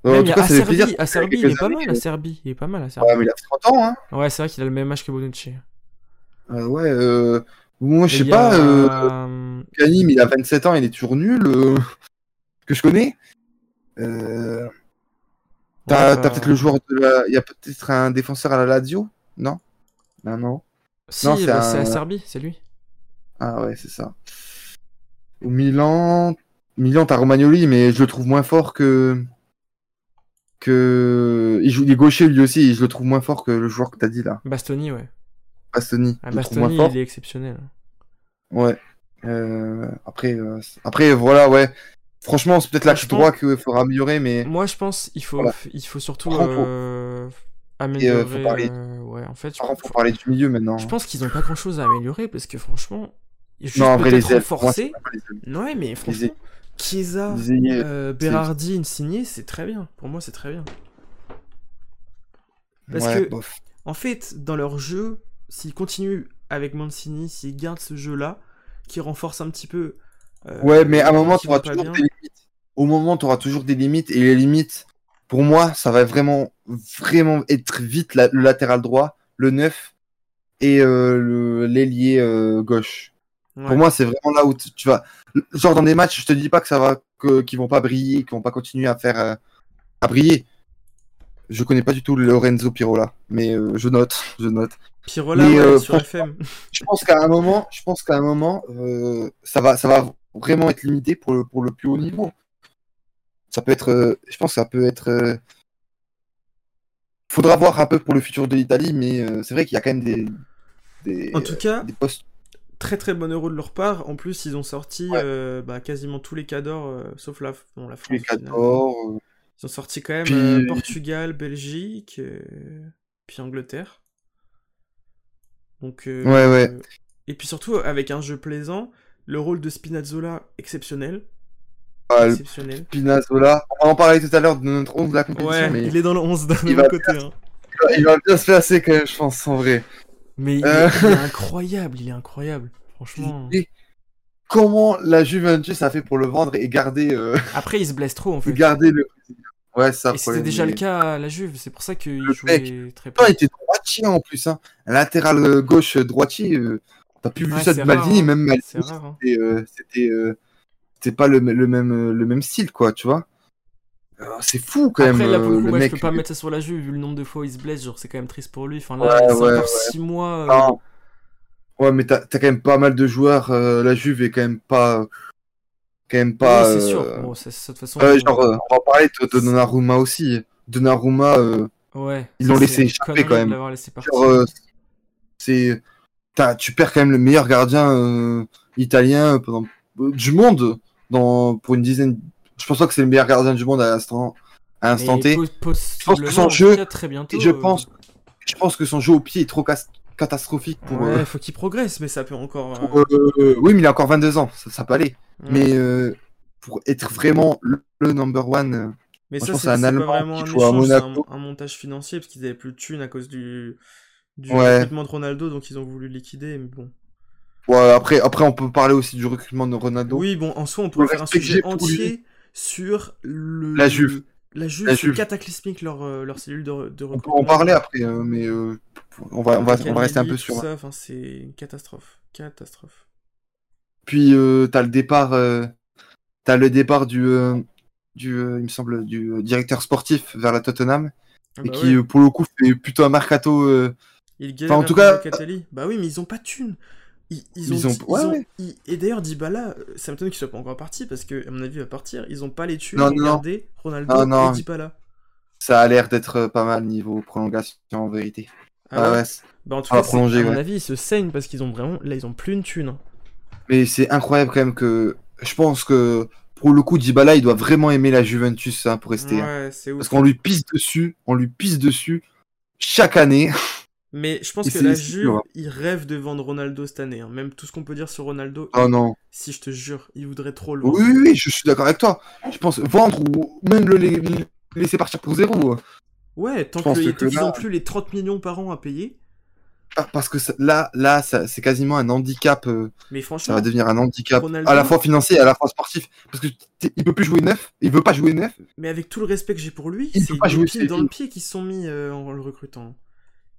Euh, Même en tout cas, plaisir. Fait Acerbi, il est pas mal, que- Acerbi. Il est pas mal, Acerbi. Ouais, mais il a 30 ans, hein. Ouais, c'est vrai qu'il a le même âge que Bonucci. Euh, ouais, euh... moi, je sais pas. a, Euh... euh, il a 27 ans, il est toujours nul. euh, Que je connais. Euh... T'as ouais, bah, peut-être le joueur de la. Il y a peut-être un défenseur à la Lazio Non? Non, non. Si, Non, c'est bah, un- c'est lui. Ah ouais, c'est ça. Au Milan, Milan, t'as Romagnoli, mais je le trouve moins fort que que il joue il est gaucher lui aussi, et je le trouve moins fort que le joueur que t'as dit là, Bastoni, ouais. Bastoni. Ah, Bastoni, fort. il est exceptionnel. Ouais. Euh, après, euh, après voilà, ouais. Franchement, c'est peut-être l'axe droit qu'il faudra améliorer, mais Moi, je pense il faut, Voilà. il faut surtout euh, améliorer. faut parler- ouais, en fait, je, par contre, faut parler du milieu maintenant. je pense qu'ils ont pas grand chose à améliorer parce que franchement, juste non, en vrai, les moi. Ouais, mais franchement, Chiesa, Berardi, Insigné, c'est très bien. Pour moi, c'est très bien. parce ouais, que- bof. En fait, dans leur jeu, s'ils continuent avec Mancini, s'ils gardent ce jeu-là, qui renforce un petit peu. euh, Ouais, mais à un moment, tu auras toujours bien. des limites. Au moment, tu auras toujours des limites. Et les limites, pour moi, ça va vraiment, vraiment être vite la- le latéral droit, le 9 et euh, l'ailier euh, gauche. Ouais. Pour moi, c'est vraiment là où tu, vas. Genre, dans des matchs, je te dis pas que ça va, qu'ils vont pas briller, qu'ils vont pas continuer à faire. à briller. Je connais pas du tout Lorenzo Pirola, mais euh, je note, je note. Pirola, Mais, ouais, euh, sur FM. Je pense qu'à un moment, je pense qu'à un moment, euh, ça va, ça va vraiment être limité pour le, pour le plus haut niveau. Ça peut être, je pense que ça peut être. Faudra voir un peu pour le futur de l'Italie, mais c'est vrai qu'il y a quand même des, des, En tout cas, des postes. très très bon euro de leur part. En plus, ils ont sorti Ouais. euh, bah, quasiment tous les cadors, euh, sauf la, bon, la France. Les. 14, euh, Ils ont sorti quand même Puis- euh, Portugal, Belgique, euh, puis Angleterre. Donc, euh, Ouais, ouais. Et puis surtout, avec un jeu plaisant, le rôle de Spinazzola exceptionnel. ah, Exceptionnel. Pinazola. On va en parler tout à l'heure de notre 11 de la compétition, Ouais, mais il est dans le 11 d'un côté. hein. il va bien se placer quand même, je pense, en vrai. Mais il, est, il est incroyable, il est incroyable. Franchement. Comment la Juventus a fait pour le vendre et garder, euh, Après, il se blesse trop en fait. garder le. Ouais, ça. Et c'était déjà le cas à la Juve, c'est pour ça qu'il jouait très peu. Il était droitier en plus. Hein. Latéral euh, gauche euh, droitier, euh, T'as plus vu Ouais, ça de Maldini, hein. même Maldini, hein. c'était, c'était, c'était pas le, le même, le même style, quoi, tu vois. C'est fou quand Après, même, là, pour le coup, le ouais, mec. je peux pas mettre ça sur la Juve, vu le nombre de fois où il se blesse, genre, c'est quand même triste pour lui. Enfin, là, Ouais, c'est encore ouais. 6 mois. Euh. Ouais, mais t'as quand même pas mal de joueurs. euh, la Juve est quand même pas, quand même pas. oui, c'est sûr. euh, de toute façon. ouais, genre, euh, on va parler de, de Donnarumma aussi. Donnarumma, euh, ouais. ils l'ont laissé échapper, quand même. euh, c'est, tu perds quand même le meilleur gardien euh, italien pendant, euh, du monde dans pour une dizaine. Je pense pas que c'est le meilleur gardien du monde à l'instant, à l'instant Mais T. po- possiblement, son en tout jeu- très bientôt. Je euh, pense, je pense que son jeu au pied est trop cas- catastrophique pour. Ouais, euh, faut qu'il progresse, mais ça peut encore. pour, euh, oui, mais il a encore 22 ans, ça, ça peut aller. ouais. Mais euh, pour être vraiment le, le number one, Mais ça, c'est un pas vraiment qui un joue échange, un, Monaco. un montage financier parce qu'ils avaient plus de thunes à cause du, du Ouais. recrutement de Ronaldo, donc ils ont voulu liquider. Mais bon. ouais, après, après, on peut parler aussi du recrutement de Ronaldo. Oui, bon, en soi, on pourrait faire un sujet entier sur le... La Juve. La Juve, La Juve. cataclysmique leur, euh, leur cellule de, de on peut en parler après, euh, mais euh, on va, on va, on va rester un peu sur. ça, enfin, c'est une catastrophe. Catastrophe. Puis euh, t'as le départ, euh, t'as le départ du, du, il me semble, du directeur sportif vers la Tottenham, Ah et bah qui ouais. pour le coup fait plutôt un mercato. en tout cas-. Bah oui, mais ils ont pas de thunes. Ils, ils ont, Ils ont- ils ouais, ont- ouais. ils- Et d'ailleurs, Dybala, euh, ça m'étonne qu'il soit pas encore parti parce que, à mon avis, il va partir. Ils ont pas les thunes Non, pour garder Ronaldo Non, non. et Dybala. ça a l'air d'être euh, pas mal niveau prolongation en vérité. Ah Ouais, c'est- Bah en tout cas, prolonger, à mon avis, ils se saignent parce qu'ils ont vraiment. Là, ils ont plus une thune. hein. Mais c'est incroyable quand même que je pense que pour le coup, Dybala, il doit vraiment aimer la Juventus hein, pour rester. hein. Ouais, c'est ouf. Parce qu'on lui pisse dessus, on lui pisse dessus chaque année. Mais je pense que la Juve, hein. ils rêvent de vendre Ronaldo cette année. hein. Même tout ce qu'on peut dire sur Ronaldo, Oh non. si je te jure, ils voudraient trop le Oui, vendre. oui, oui, je suis d'accord avec toi. Je pense vendre ou même le la- la- laisser partir pour zéro. hein. Ouais, tant pense que- qu'ils là- plus les 30 millions par an à payer. Ah, Parce que ça- là, là, ça- c'est quasiment un handicap. euh, Mais ça franchement, va devenir un handicap Ronaldo- à la fois financier et à la fois sportif. Parce que il peut plus jouer neuf. Il veut pas jouer neuf. mais avec tout le respect que j'ai pour lui, Il c'est peut une pas jouer épine dans le pied qu'ils se sont mis euh, en le recrutant.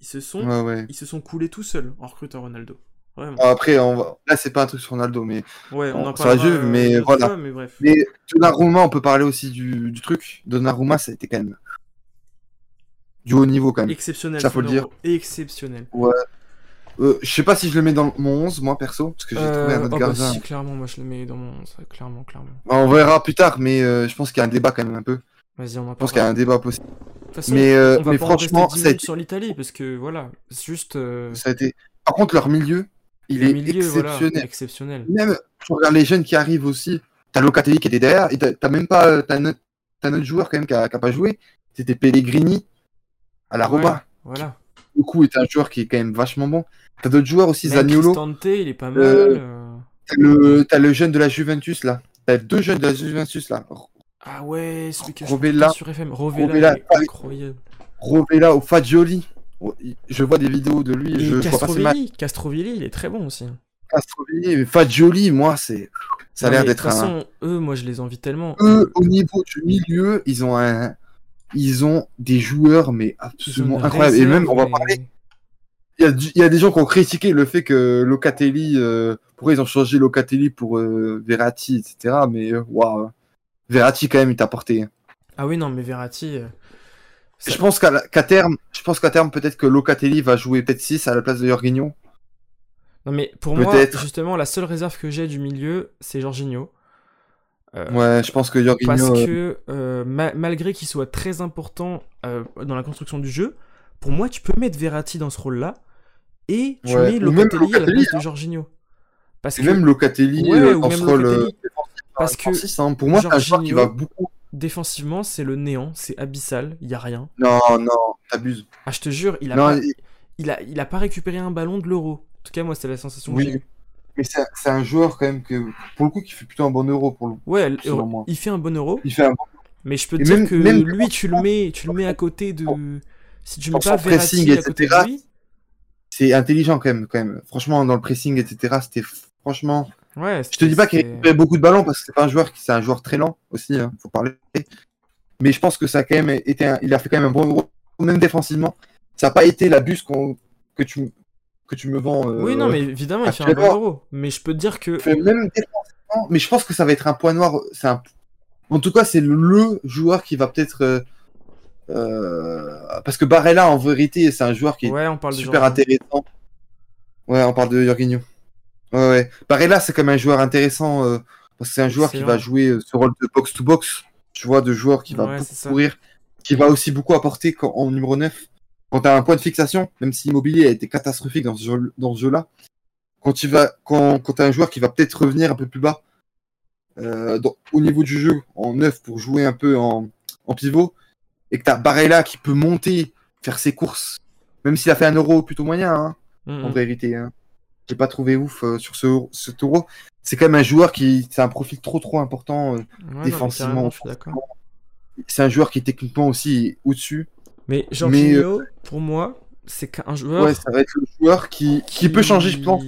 Ils se sont, Ouais, ouais. ils se sont coulés tout seuls en recrutant Ronaldo. Vraiment. Après, on va... là, c'est pas un truc sur Ronaldo, mais ouais, on on- en sur la. Juve, mais autre voilà. fois, mais bref. Mais Donnarumma, on peut parler aussi du, du truc. Donnarumma, ça a été quand même du haut niveau quand même. Exceptionnel. Ça, faut le dire. Exceptionnel. Ouais. Euh, je sais pas si je le mets dans mon 11, moi perso, parce que j'ai trouvé un Euh, autre oh bah gardien. si, clairement, moi je le mets dans mon. ça, Clairement, clairement. On verra plus tard, mais euh, je pense qu'il y a un débat quand même un peu. Vas-y, on en Je pense qu'il y a un débat possible. Façon, Mais, euh, va mais franchement, 10 ça a été- sur l'Italie parce que voilà, c'est juste. euh, Ça a été... Par contre, leur milieu, il le est milieu, voilà, exceptionnel. exceptionnel. Même, tu regardes les jeunes qui arrivent aussi. T'as Locatelli qui était derrière, et t'as même pas. T'as un, autre- t'as un autre joueur quand même qui a, qui a pas joué. C'était Pellegrini à la Ouais, Roma. Voilà. Du coup, est un joueur qui est quand même vachement bon. T'as d'autres joueurs aussi, Même Zaniolo. Cristante, il est pas mal. Euh, euh. T'as le, t'as le jeune de la Juventus là. T'as deux jeunes de la Juventus là. Ah ouais, celui que Rovella. sur FM. Rovella, incroyable. Rovella ou Fagioli. Je vois des vidéos de lui. Et je, vois pas. Castrovilli, Castrovilli, il est très bon aussi. Castrovilli, mais Fagioli, moi, c'est. Ça a l'air d'être toute un. façon, eux, moi je les envie tellement. Eux, au niveau du milieu, ils ont un. Ils ont des joueurs, mais absolument incroyables. Et même, on va parler. Il y, a, du- il y a des gens qui ont critiqué le fait que Locatelli. euh, pourquoi ils ont changé Locatelli pour euh, Verratti, etc. Mais euh, waouh. Verratti, quand même, il t'a porté. Ah oui, non, mais Verratti. euh, ça- Je pense qu'à terme, je pense qu'à terme, peut-être que Locatelli va jouer peut-être 6 à la place de Jorginho. Non, mais pour moi, justement, la seule réserve que j'ai du milieu, c'est Jorginho. Euh, Ouais, je pense que Jorginho. Parce euh, que euh, ma- malgré qu'il soit très important euh, dans la construction du jeu, pour moi, tu peux mettre Verratti dans ce rôle-là et tu Ouais, mets Locatelli à la place de Jorginho. Parce que même Locatelli Ouais, dans ce rôle Locatelli. Parce que hein. pour moi, c'est un joueur qui va beaucoup. défensivement, c'est le néant, c'est abyssal, il y a rien. Non, non, t'abuses. Ah, je te jure, il a, Non, pas, il- il, a, il a pas récupéré un ballon de l'euro. En tout cas, moi, c'était la sensation Oui. que j'ai eue. Mais c'est c'est un joueur quand même que, pour le coup, qui fait plutôt un bon euro pour le. Ouais, Selon l'euro- moi. il fait un bon euro, Il fait un bon. mais je peux te Et dire même- que même- lui, tu le mets, tu le mets à côté de. Si tu mets pas pressing, etc. C'est intelligent quand même, quand même. Franchement, dans le pressing, etc. C'était franchement. Ouais. Je te dis pas qu'il récupère beaucoup de ballons parce que c'est pas un joueur qui, c'est un joueur très lent aussi. Hein, faut parler. Mais je pense que ça a quand même été, un- il a fait quand même un bon euro, même défensivement. Ça n'a pas été la bus qu'on, que tu, que tu me vends. euh, Oui, non, mais évidemment, il fait un bon euro. Mais je peux te dire que. même défensivement, mais je pense que ça va être un point noir. C'est un... En tout cas, c'est le joueur qui va peut-être. euh, euh, Parce que Barella, en vérité, c'est un joueur qui est Ouais, on parle de super intéressant. Ouais, on parle de Jorginho. Ouais, ouais. Barella, c'est quand même un joueur intéressant. euh, parce que c'est un joueur qui vrai. va jouer euh, ce rôle de box-to-box. Tu vois, de joueur qui va Ouais, beaucoup courir. Qui va aussi beaucoup apporter quand, en numéro 9. Quand tu as un point de fixation, même si Immobilier a été catastrophique dans ce jeu- jeu-là, quand tu vas, quand, quand as un joueur qui va peut-être revenir un peu plus bas euh, dans- au niveau du jeu en neuf pour jouer un peu en, en pivot, et que tu as Barella qui peut monter, faire ses courses, même s'il a fait un euro plutôt moyen, hein, en vérité. Hein. J'ai pas trouvé ouf euh, sur ce, ce euro. C'est quand même un joueur qui, c'est un profil trop trop important euh, Ouais, défensivement. C'est un joueur qui techniquement aussi au-dessus. Mais Jorginho, pour moi, c'est qu'un joueur. Ouais, ça va être le joueur qui, qui... qui- peut changer, je pense,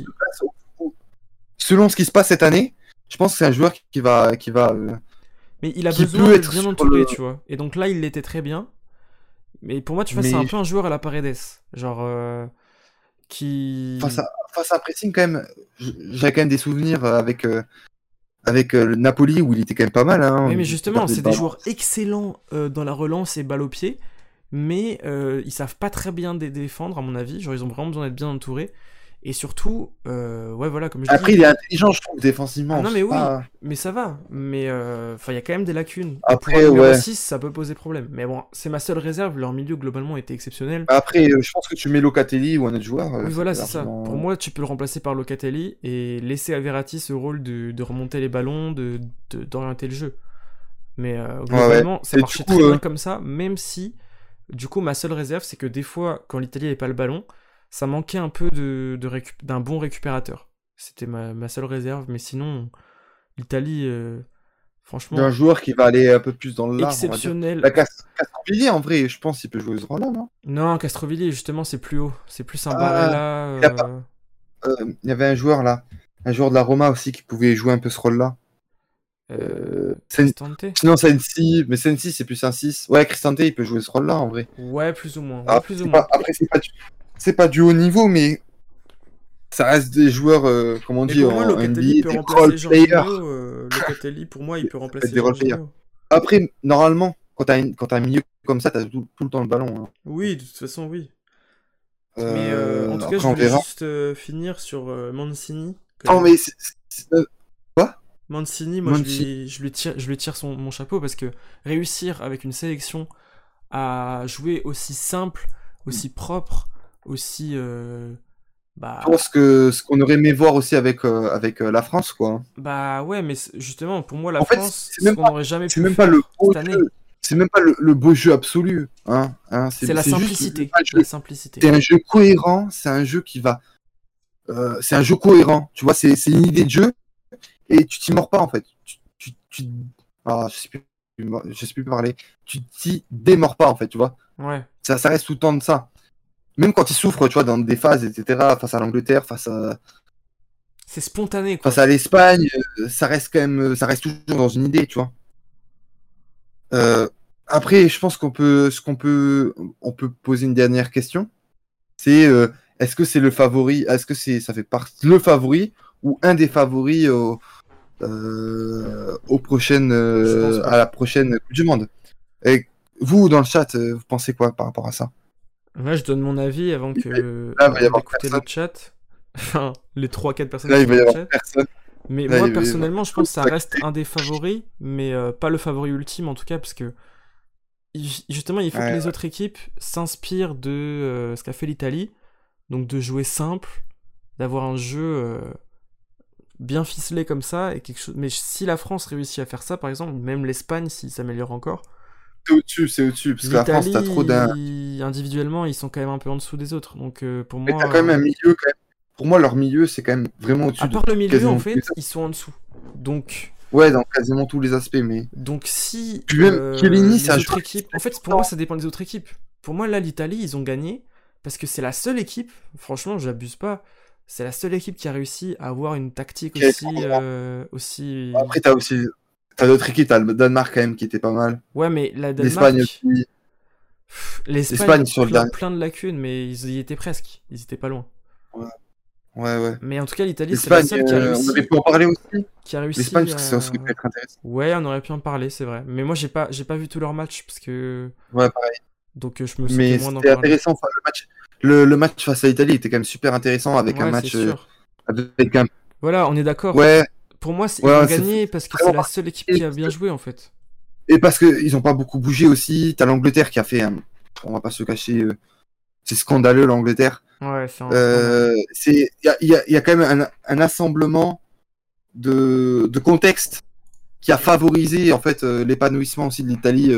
selon ce qui se passe cette année. Je pense que c'est un joueur qui va, qui va. euh, Mais il a besoin d'être être bien entouré, le- tu vois. Et donc là, il l'était très bien. Mais pour moi, tu vois, c'est un peu un joueur à la Paredes. Genre. Qui. face à, face à un pressing quand même. J'ai quand même des souvenirs avec euh, avec euh, le Napoli où il était quand même pas mal. Hein, Oui, mais justement, c'est des joueurs excellents euh, dans la relance et balle au pied, mais ils savent pas très bien dé- défendre, à mon avis. Genre, ils ont vraiment besoin d'être bien entourés. Et surtout, euh, ouais, voilà, comme je Après, dis. il est intelligent, je trouve, défensivement. Ah non, mais oui. pas- Mais ça va. Mais euh, enfin, il y a quand même des lacunes. Après, Pour ouais. 6, ça peut poser problème. Mais bon, c'est ma seule réserve. Leur milieu, globalement, était exceptionnel. Après, euh, je pense que tu mets Locatelli ou un autre joueur. Oui, voilà, c'est ça. Pour moi, tu peux le remplacer par Locatelli et laisser à Verratti ce rôle de, de remonter les ballons, de de- d'orienter le jeu. Mais euh, globalement, ça Et marchait coup, très euh, bien comme ça, même si, du coup, ma seule réserve, c'est que des fois, quand l'Italie n'avait pas le ballon, ça manquait un peu de, récup- d'un bon récupérateur. C'était ma, ma seule réserve, mais sinon, l'Italie, euh, franchement, d'un joueur qui va aller un peu plus dans le exceptionnel. La Cas- Castrovilliers, en vrai, je pense qu'il peut jouer ce rôle-là, non? Non, Castrovilli, justement, c'est plus haut. C'est plus un Ah, pas- euh, Euh, Il y avait un joueur là, un joueur de la Roma aussi qui pouvait jouer un peu ce rôle-là. euh, Cristante Sinon, Sensi, mais Sensi, c'est plus un 6. Ouais, Cristante, il peut jouer ce rôle-là, en vrai. Ouais, plus ou moins. Ouais, Ah, plus ou moins. pas- après, c'est pas. C'est pas du haut niveau, mais ça reste des joueurs, euh, comme on Mais dit, pour moi, en NBA, des role players. Euh, Locatelli, pour moi, il peut remplacer des role players. Après, normalement, quand t'as une... un milieu comme ça, t'as tout... tout le temps le ballon. hein. Oui, de toute façon, oui. Euh, Mais euh, en tout cas, je voulais juste finir sur Mancini. Non, mais euh, Mancini, moi, je Mancini. lui, je lui tire, je lui tire son, mon chapeau parce que réussir avec une sélection à jouer aussi simple, aussi propre, aussi. euh, bah, je pense que ce qu'on aurait aimé voir aussi avec, euh, avec euh, la France, quoi. bah ouais, mais justement, pour moi, la En France, c'est ce même qu'on pas- n'aurait jamais C'est pu même pas faire le beau cette année. jeu. C'est même pas le, le beau jeu absolu. Hein, hein, C'est la simplicité. C'est un jeu cohérent. C'est un jeu qui va. euh, c'est un jeu cohérent. Tu vois, c'est c'est une idée de jeu et tu t'y mords pas en fait. Tu, tu, tu- ah, je sais plus, je sais plus parler. Tu t'y démords pas en fait. Tu vois. Ouais. Ça, ça reste tout le temps de ça. Même quand ils souffrent, tu vois, dans des phases, etc. Face à l'Angleterre, face à C'est spontané, quoi. face à l'Espagne, euh, ça reste quand même, ça reste toujours dans une idée, tu vois. Euh, après, je pense qu'on peut, ce qu'on peut, on peut poser une dernière question. C'est, euh, est-ce que c'est le favori, est-ce que c'est, ça fait partie le favori ou un des favoris au, euh, aux prochaines, euh, à la prochaine Coupe du Monde? Et vous, dans le chat, euh, vous pensez quoi par rapport à ça? Là, je donne mon avis avant que. Là, il va y avant avoir d'écouter personne. le chat. Enfin, les 3-4 personnes Là, il va y avoir chat. personne. Mais Là, moi, personnellement, je pense que ça reste un des favoris, mais euh, pas le favori ultime en tout cas, parce que justement, il faut Ouais, que les autres équipes s'inspirent de euh, ce qu'a fait l'Italie, donc de jouer simple, d'avoir un jeu euh, bien ficelé comme ça, et quelque chose. Mais si la France réussit à faire ça, par exemple, même l'Espagne, s'il s'améliore encore, C'est au-dessus, c'est au-dessus, parce que la France, t'as trop d'un. individuellement, ils sont quand même un peu en dessous des autres. Donc euh, pour Mais moi, t'as quand même un milieu, quand même. Pour moi, leur milieu, c'est quand même vraiment au-dessus à part le milieu, en fait, ils sont en dessous. Donc Ouais, dans quasiment tous les aspects, mais. Donc si Puis même, euh, Chiellini, c'est un joueur équipes, en fait pour moi ça dépend des autres équipes. Pour moi là l'Italie ils ont gagné parce que c'est la seule équipe, franchement j'abuse pas, c'est la seule équipe qui a réussi à avoir une tactique aussi euh, aussi. Après, t'as aussi. T'as d'autres équipes, t'as le Danemark quand même qui était pas mal. Ouais mais la L'Espagne Danemark, aussi. pff, l'Espagne l'Espagne sur le plein, dernier. plein de lacunes mais ils y étaient presque, ils étaient pas loin. Ouais, ouais. Mais en tout cas, l'Italie, c'est la L'Espagne, seule qui a euh, on réussi. aurait pu en parler aussi. Qui a réussi L'Espagne, parce que ça à- ça aurait pu être intéressant. Ouais, on aurait pu en parler, c'est vrai. Mais moi, j'ai pas, j'ai pas vu tous leurs matchs parce que. Ouais, pareil. Donc, euh, je me Mais moins d'en c'était intéressant. Enfin, le, match, le, le match face à l'Italie était quand même super intéressant avec Ouais, un match euh, avec un. Voilà, on est d'accord. Ouais, Pour moi, ils ont gagné parce que c'est la seule équipe qui a bien joué en fait. et parce que ils ont pas beaucoup bougé aussi. T'as l'Angleterre qui a fait, un... on va pas se cacher, euh, c'est scandaleux l'Angleterre. Ouais, c'est. Euh, il y a, y, a, il y a quand même un, un assemblement de, de contexte qui a favorisé en fait euh, l'épanouissement aussi de l'Italie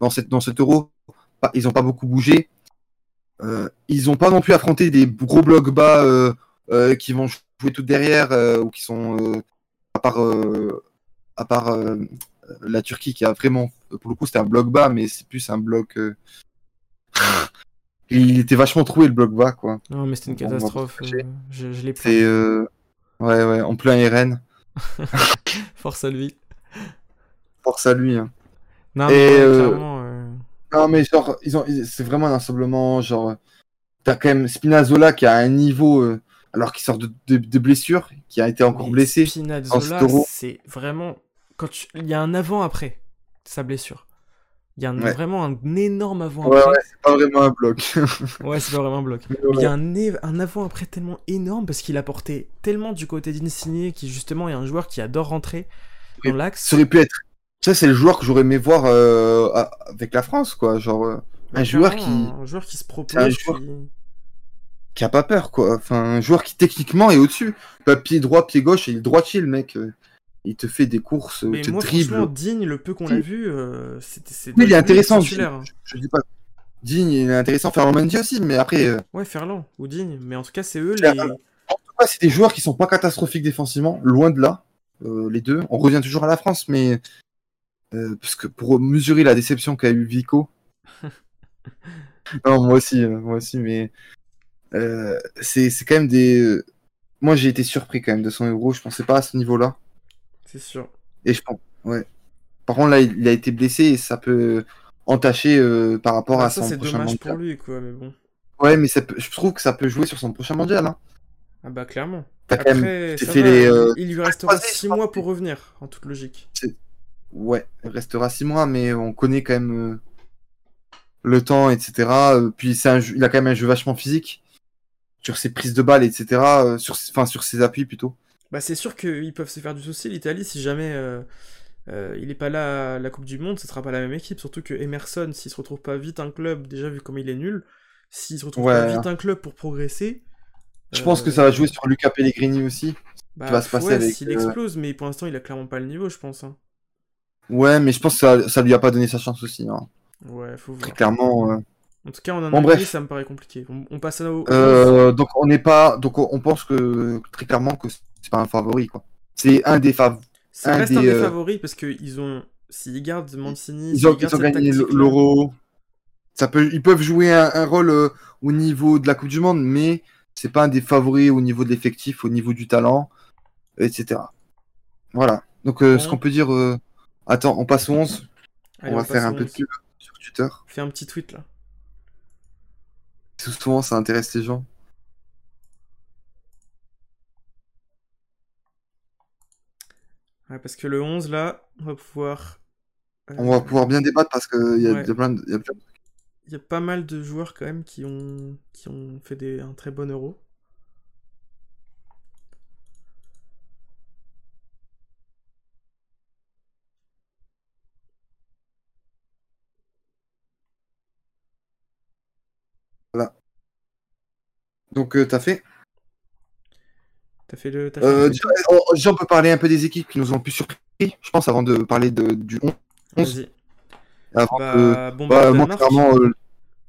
dans cette dans cet Euro. Ils ont pas beaucoup bougé. Ils ont pas non plus affronté des gros blocs bas qui vont jouer tout derrière ou qui sont part euh, à part euh, la Turquie qui a vraiment pour le coup c'était un bloc bas mais c'est plus un bloc euh, il était vachement troué le bloc bas quoi. Non, mais c'était une catastrophe. je je l'ai C'est ouais ouais en plein RN. Force à lui. Force à lui. hein. Non, Et, mais ouais, clairement. euh, Non mais genre ils ont c'est vraiment un assemblement genre t'as quand même Spinazzola qui a un niveau euh, alors qu'il sort de, de, de blessure qui a été encore mais blessé. Spinazzola, en c'est vraiment. Quand tu- Il y a un avant-après sa blessure. Il y a un- Ouais. vraiment un énorme Ouais, avant-après. ouais, c'est pas vraiment un bloc. Ouais, c'est pas vraiment un bloc. Mais il y a un, un avant-après tellement énorme parce qu'il a porté tellement du côté d'Insigné qui justement est un joueur qui adore rentrer dans l'axe. Ça aurait pu être. Ça c'est le joueur que j'aurais aimé voir euh, avec la France quoi, genre euh, un joueur qui Un joueur qui se propose. Qui- a pas peur quoi. Enfin un joueur qui techniquement est au-dessus. Pas pied droit, pied gauche, et il est droitier le mec. Il te fait des courses, Mais te moi, dribble. franchement, Digne, le peu qu'on Si. a vu, euh, c'était. c'est Oui, il est intéressant. Je, hein. je- je dis pas. Digne, il est intéressant. Ferland Mendy aussi, mais après, euh, Ouais, Ferland ou Digne. Mais en tout cas, c'est eux les. en tout cas, c'est des joueurs qui sont pas catastrophiques défensivement, loin de là. euh, les deux. On revient toujours à la France, mais euh, parce que pour mesurer la déception qu'a eu Vico. non, moi aussi, moi aussi, mais euh, c'est c'est quand même des. euh, Moi, j'ai été surpris quand même de son euro. Je pensais pas à ce niveau-là. C'est sûr. Et je pense, ouais. Par contre, là, il a été blessé et ça peut entacher euh, par rapport Ah, à ça, son c'est prochain dommage mondial. pour lui, quoi. Mais bon. Ouais, mais ça peut- je trouve que ça peut jouer sur son prochain mondial. Hein. Ah bah, clairement. T'as quand même Après, t'es ça fait va, les, il- euh, il lui restera croisés, 6 je mois pour revenir, en toute logique. Ouais, il restera six mois, mais on connaît quand même euh, le temps, etc. Puis c'est un jeu- il a quand même un jeu vachement physique sur ses prises de balles, etc. euh, Sur, ses- enfin, sur ses appuis plutôt. Bah, c'est sûr qu'ils peuvent se faire du souci, l'Italie, si jamais euh, euh, il est pas là à la Coupe du Monde, ce sera pas la même équipe. Surtout que Emerson, s'il se retrouve pas vite un club, déjà vu comme il est nul, s'il se retrouve Ouais. pas vite un club pour progresser. Je pense que ça va jouer sur Luca Pellegrini aussi. bah, va se passer ouais, avec, explose, mais pour l'instant, il a clairement pas le niveau, je pense. hein. Ouais, mais je pense que ça, ça lui a pas donné sa chance aussi. hein. Ouais, faut Très voir. clairement. En tout cas, en Bon, analyse, bref. ça me paraît compliqué. On, on passe à au. Euh, donc on n'est pas, donc on on pense que très clairement que c'est pas un favori quoi. C'est un des fav. Ça un reste un des, euh, favoris parce qu'ils ont. S'ils gardent Mancini, Ils ont, ils gagné l'euro. Ça peut, ils peuvent jouer un, un rôle euh, au niveau de la Coupe du Monde, mais c'est pas un des favoris au niveau de l'effectif, au niveau du talent, etc. Voilà. Donc euh, ce qu'on peut dire. Attends, on passe au 11. Allez, on va faire un peu de 11. pub sur Twitter. Fais un petit tweet là. Souvent, ça intéresse les gens. Ouais, parce que le 11 là, on va pouvoir. euh, On va pouvoir bien débattre parce qu'il y plein de- il y a de- Il y a pas mal de joueurs quand même qui ont, qui ont fait des, un très bon euro. Donc, euh, t'as fait. T'as fait le. t'as fait Euh, le- déjà, on peut parler un peu des équipes qui nous ont le plus surpris, je pense, avant de parler de, du 11. Vas-y. Avant Bah, que- bon, Bah, bah, Danemark. clairement, euh,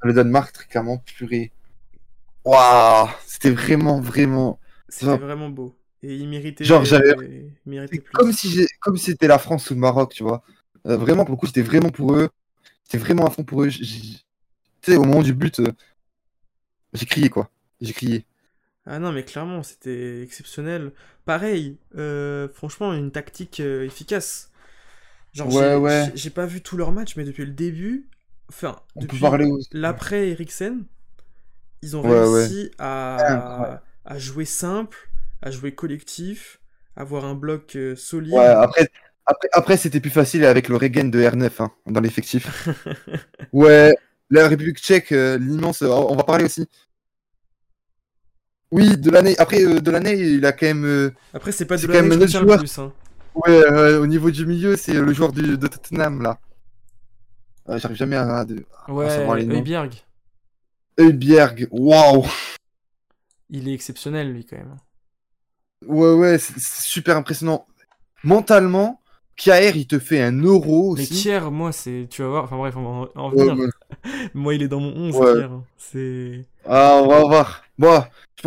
le Danemark, très clairement, purée. Waouh, c'était vraiment, vraiment. C'était genre- vraiment beau. Et il méritait. Genre, j'avais- comme si comme si c'était la France ou le Maroc, tu vois. Euh, vraiment, pour le coup, c'était vraiment pour eux. C'était vraiment à fond pour eux. Tu sais, au moment du but, j'ai crié, quoi. J'ai crié. Ah non, mais clairement, c'était exceptionnel. Pareil, euh, franchement, une tactique euh, efficace. Genre, Ouais, j'ai- ouais. j'ai- j'ai pas vu tout leur match, mais depuis le début, enfin, On depuis l'après Eriksen, ils ont Ouais, réussi à, jouer simple, à jouer collectif, avoir un bloc euh, solide. Après, après, après c'était plus facile avec le Regen de R9 hein, dans l'effectif. ouais, la République tchèque, l'immense, on va parler aussi. Oui, de l'année. Après, euh, de l'année, il a quand même. euh, Après, c'est pas de C'est la quand même que je notre retiens le joueur. plus. hein. Ouais, euh, au niveau du milieu, c'est le joueur du, de Tottenham là. J'arrive jamais à, à, Ouais, savoir les noms. Højbjerg. Højbjerg, waouh! Il est exceptionnel, lui, quand même. Ouais, ouais, c'est super impressionnant. Mentalement, Kjaer, il te fait un euro Mais aussi. Kier, moi, c'est. Tu vas voir. Enfin, bref, on va en- en Ouais, ouais. Moi, il est dans mon 11, Ouais. Kier. C'est. Ah, on va voir. Bon,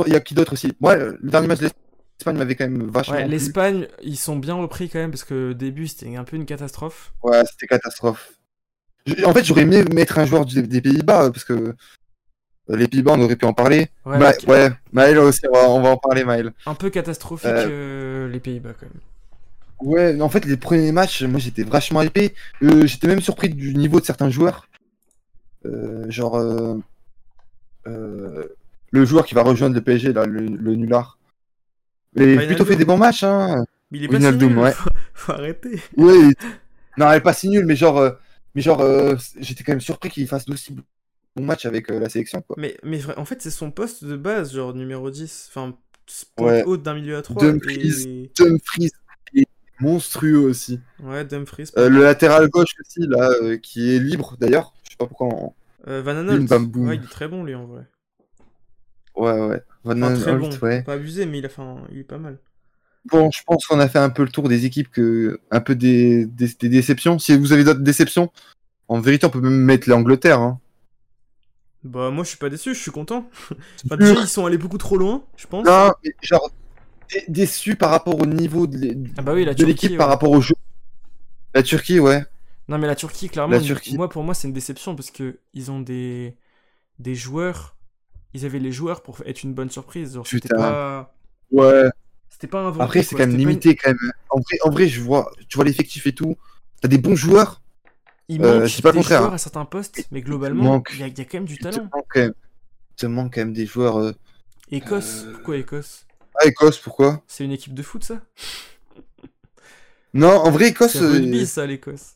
il y a qui d'autre aussi? Moi, le dernier match de l'Espagne m'avait quand même vachement. Ouais, l'Espagne, ils sont bien repris quand même parce que au début c'était un peu une catastrophe. Ouais, c'était catastrophe. En fait, j'aurais aimé mettre un joueur des Pays-Bas euh, parce que euh, les Pays-Bas, on aurait pu en parler. Ouais, Ma- ouais, Maël aussi, on va, on va en parler, Maël. un peu catastrophique euh, les Pays-Bas quand même. Ouais, en fait, les premiers matchs, moi j'étais vachement épais. Euh, j'étais même surpris du niveau de certains joueurs. Genre, le joueur qui va rejoindre le PSG, là, le, le nulard. Il a plutôt fait des bons matchs, hein. Mais il est pas si nul, ouais. faut, faut arrêter. Oui. Non, elle est pas si nulle, mais genre, euh, mais genre, euh, j'étais quand même surpris qu'il fasse d'aussi bons matchs avec euh, la sélection, quoi. Mais, mais en fait c'est son poste de base, genre numéro 10. Enfin, Ouais. haute d'un milieu à 3. Dumfries. Et... Dumfries est monstrueux aussi. Ouais, Dumfries. Euh, le latéral gauche aussi, là, euh, qui est libre d'ailleurs. Je sais pas pourquoi. on- Euh, Van boum. Ouais, il est très bon lui en vrai. Ouais, ouais. Van Enfin, très bon. ouais. Pas abusé, mais il, a fait un- il est pas mal. Bon, je pense qu'on a fait un peu le tour des équipes, que un peu des, des, des déceptions. Si vous avez d'autres déceptions, en vérité, on peut même mettre l'Angleterre. Hein. Bah, moi je suis pas déçu, je suis content. Sûr. déjà, ils sont allés beaucoup trop loin, je pense. Non, mais genre dé- déçu par rapport au niveau de Ah bah oui, l'équipe par rapport au jeu. La Turquie, ouais. Non mais la Turquie clairement La Turquie. moi pour moi c'est une déception parce que ils ont des des joueurs ils avaient les joueurs pour être une bonne surprise genre c'était Putain. pas Ouais. c'était pas inventé Après, c'est quoi, quand même c'était une- limité quand même. En vrai, en vrai, je vois, tu vois l'effectif et tout. T'as des bons joueurs. il Euh, manque je dis pas des contraire, joueurs hein. à certains postes mais globalement il y, a- il y a quand même du talent il te manque quand même des joueurs. euh, Écosse Euh, pourquoi Écosse? Ah, Écosse, pourquoi? C'est une équipe de foot ça? Non, en vrai, Écosse. c'est un euh, rugby ça l'Écosse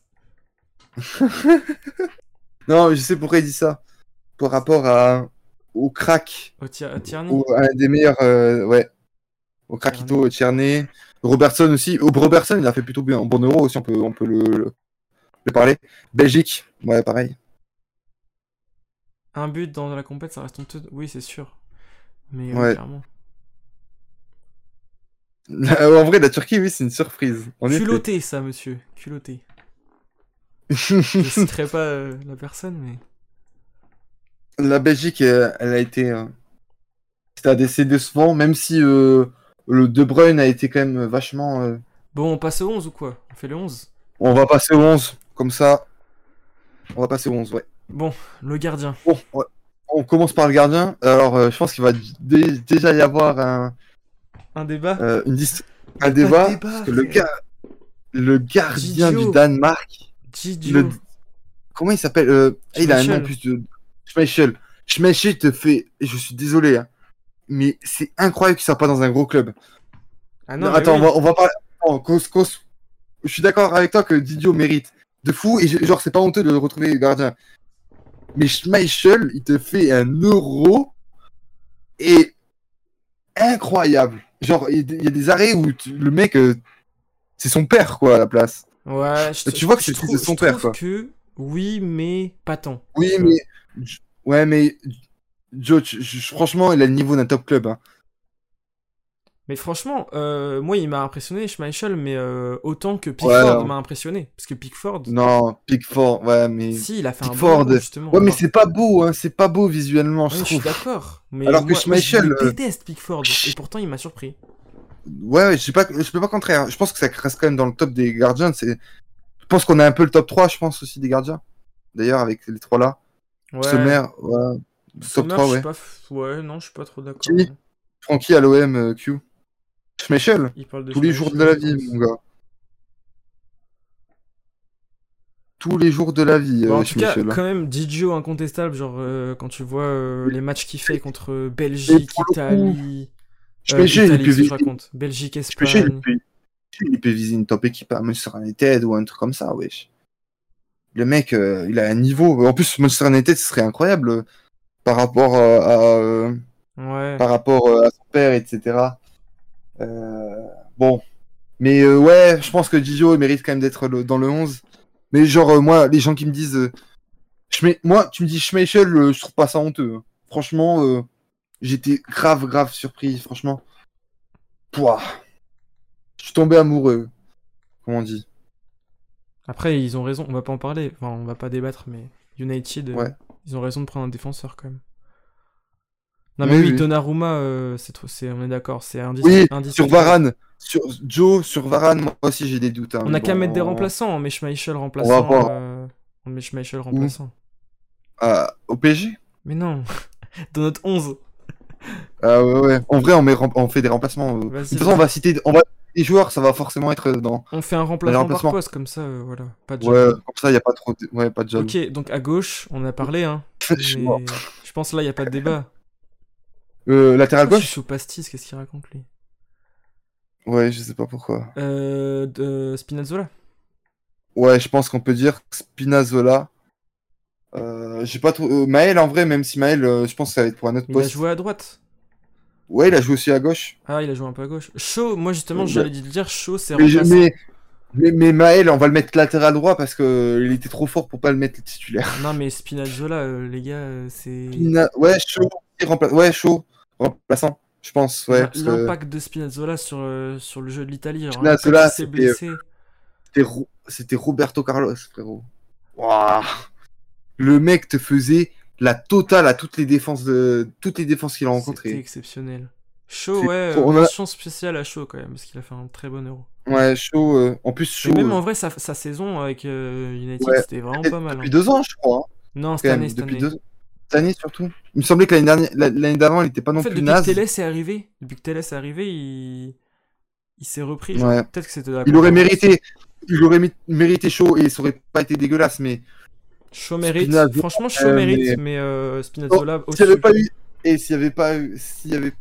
Non, je sais pourquoi il dit ça. Par rapport à au crack, au à au, un des meilleurs, euh, ouais, au craquito Tierney, Robertson aussi. Au Robertson, il a fait plutôt bien. En bon euro aussi, on peut, on peut le, le, le parler. Belgique, ouais, pareil. un but dans la compète ça reste honteux oui c'est sûr mais euh, Ouais. clairement en vrai, la Turquie, oui, c'est une surprise. En effet. culotté ça monsieur culotté je citerai pas euh, la personne mais la Belgique, euh, elle a été, euh, c'était assez décevant, même si euh, le De Bruyne a été quand même vachement. Bon, on passe au 11 ou quoi? On fait le 11 On va passer au 11, comme ça. On va passer au 11, ouais. Bon, le gardien. Bon, ouais. on commence par le gardien. Alors, je pense qu'il va dé- déjà y avoir un, Un débat? une dis- un débat. débat, parce que le, ga- le gardien du Danemark, Le- comment il s'appelle euh, Il a un nom plus de. Schmeichel. Schmeichel te fait. Je suis désolé, hein, mais c'est incroyable qu'il soit pas dans un gros club. Ah Non, attends, oui. on va, on va parler. Je suis d'accord avec toi que Didio mérite de fou et genre c'est pas honteux de le retrouver gardien. Mais Schmeichel, il te fait un euro et incroyable. Genre il y a des- il y a des arrêts où tu- le mec euh, c'est son père quoi à la place. Ouais, je, Tu vois que je c'est trouve- son je père, trouve quoi. que oui, mais pas tant. Oui Tu mais ouais mais Joe, je- franchement il a le niveau d'un top club. hein. Mais franchement, euh, moi, il m'a impressionné, Schmeichel, mais euh, autant que Pickford m'a impressionné. Parce que Pickford, Non, Pickford, ouais mais si, il a fait un Pickford, bon boulot, justement. ouais mais Alors, c'est pas beau hein, c'est pas beau visuellement je ouais, je suis trouve. d'accord. Mais Alors que moi, je Schmeichel, euh, déteste, Pickford. Et pourtant, il m'a surpris. Ouais, ouais, je sais pas, je peux pas contraire. Je pense que ça reste quand même dans le top des gardiens. C'est, je pense qu'on a un peu le top 3, je pense aussi des gardiens. D'ailleurs, avec les trois là. Ouais. Sommer, ouais. Top Sommer, 3, je suis ouais. pas Ouais, non, je suis pas trop d'accord. Qui? Francky à l'OM, euh, Q. Schmeichel. Il parle de Tous les jours de la vie, mon gars. Tous les jours de la vie, Bon, euh, en tout cas, quand même, Didio incontestable. Genre, euh, quand tu vois euh, les matchs qu'il fait contre Belgique, pour le coup- Italie. Schmeichel, il peut je raconte Belgique, Espagne. peut, il peut viser une top équipe à Manchester United ou un truc comme ça, wesh. Le mec, euh, il a un niveau. En plus, Manchester United, ce serait incroyable euh, par rapport euh, à, euh, Ouais. par rapport euh, à son père, etc. Euh, bon. Mais euh, ouais, je pense que Gigio il mérite quand même d'être dans le 11. Mais genre, moi, les gens qui me disent. moi, tu me dis Schmeichel, je trouve pas ça honteux. hein. Franchement, euh, j'étais grave, grave surpris. Franchement. Pouah. Je suis tombé amoureux. Comment on dit Après, ils ont raison, on va pas en parler, enfin, on va pas débattre, mais United, euh, ils ont raison de prendre un défenseur quand même. Non, mais oui, oui. Donnarumma, euh, c'est on est d'accord, c'est indis- Oui, sur indiscutable. Varane. Sur Joe, sur Varane, moi aussi j'ai des doutes. hein, On mais a qu'à bon, mettre des on- remplaçants, on met Schmeichel remplaçant. voir. euh, On met Schmeichel remplaçant. Ah, au PSG Mais non, dans notre 11. Ah ouais, ouais. En vrai, on, met, rem- on fait des remplacements. euh. De toute façon, on va citer on va les joueurs, ça va forcément être dans. On fait un remplaçant par poste, comme ça, euh, voilà. Pas de Ouais, comme ça, il n'y a pas trop de, ouais, pas de jaloux. Ok, donc à gauche, on a parlé, hein. Je mais pense là, il y a pas de débat. Euh, latéral Pourquoi je suis gauche sous pastis, qu'est-ce qu'il raconte lui? Ouais, je sais pas pourquoi. Euh, de Spinazzola. Ouais, je pense qu'on peut dire Spinazzola. Euh, j'ai pas trop. euh, Maël, en vrai, même si Maël, euh, je pense que ça va être pour un autre Il a poste. joué à droite. Ouais, il a joué aussi à gauche. Ah, il a joué un peu à gauche. Shaw, moi justement, j'allais le dire, Shaw, c'est Mais, mais, mais, mais Maël, on va le mettre latéral droit parce que il était trop fort pour pas le mettre titulaire. Non, mais Spinazzola, les gars, c'est. Spina- Ouais, chaud. Rempla... Ouais, chaud. Remplaçant, je pense. Ouais, que L'impact de Spinazzola sur, sur le jeu de l'Italie. Spinazzola, s'est c'était- blessé. c'était Roberto Carlos, frérot. Waouh. Le mec te faisait la totale à toutes les défenses de toutes les défenses qu'il a C'était rencontrées. exceptionnel. Shaw, ouais, trop- euh, on a- mention spéciale à Shaw quand même, parce qu'il a fait un très bon euro. Ouais, chaud. euh, En plus, chaud. Et même euh, en vrai, sa, sa saison avec euh, United, Ouais. c'était vraiment pas mal. Depuis hein. deux ans, je crois. hein, Non, cette année, cette depuis année. deux Cette année surtout. Il me semblait que l'année dernière, la- l'année d'avant, il était pas non En fait, plus depuis naze. que Télé est arrivé, depuis que Télé est arrivé, il, il s'est repris. Ouais. Peut-être que c'était Il aurait mérité, il aurait mé- mérité chaud et ça aurait pas été dégueulasse, mais Shaw mérite. Spinazzola, Franchement, Shaw euh, mérite, mais- mais euh, Spinazzola s'il n'y avait au-dessus. pas eu, et s'il y avait pas eu, s'il avait,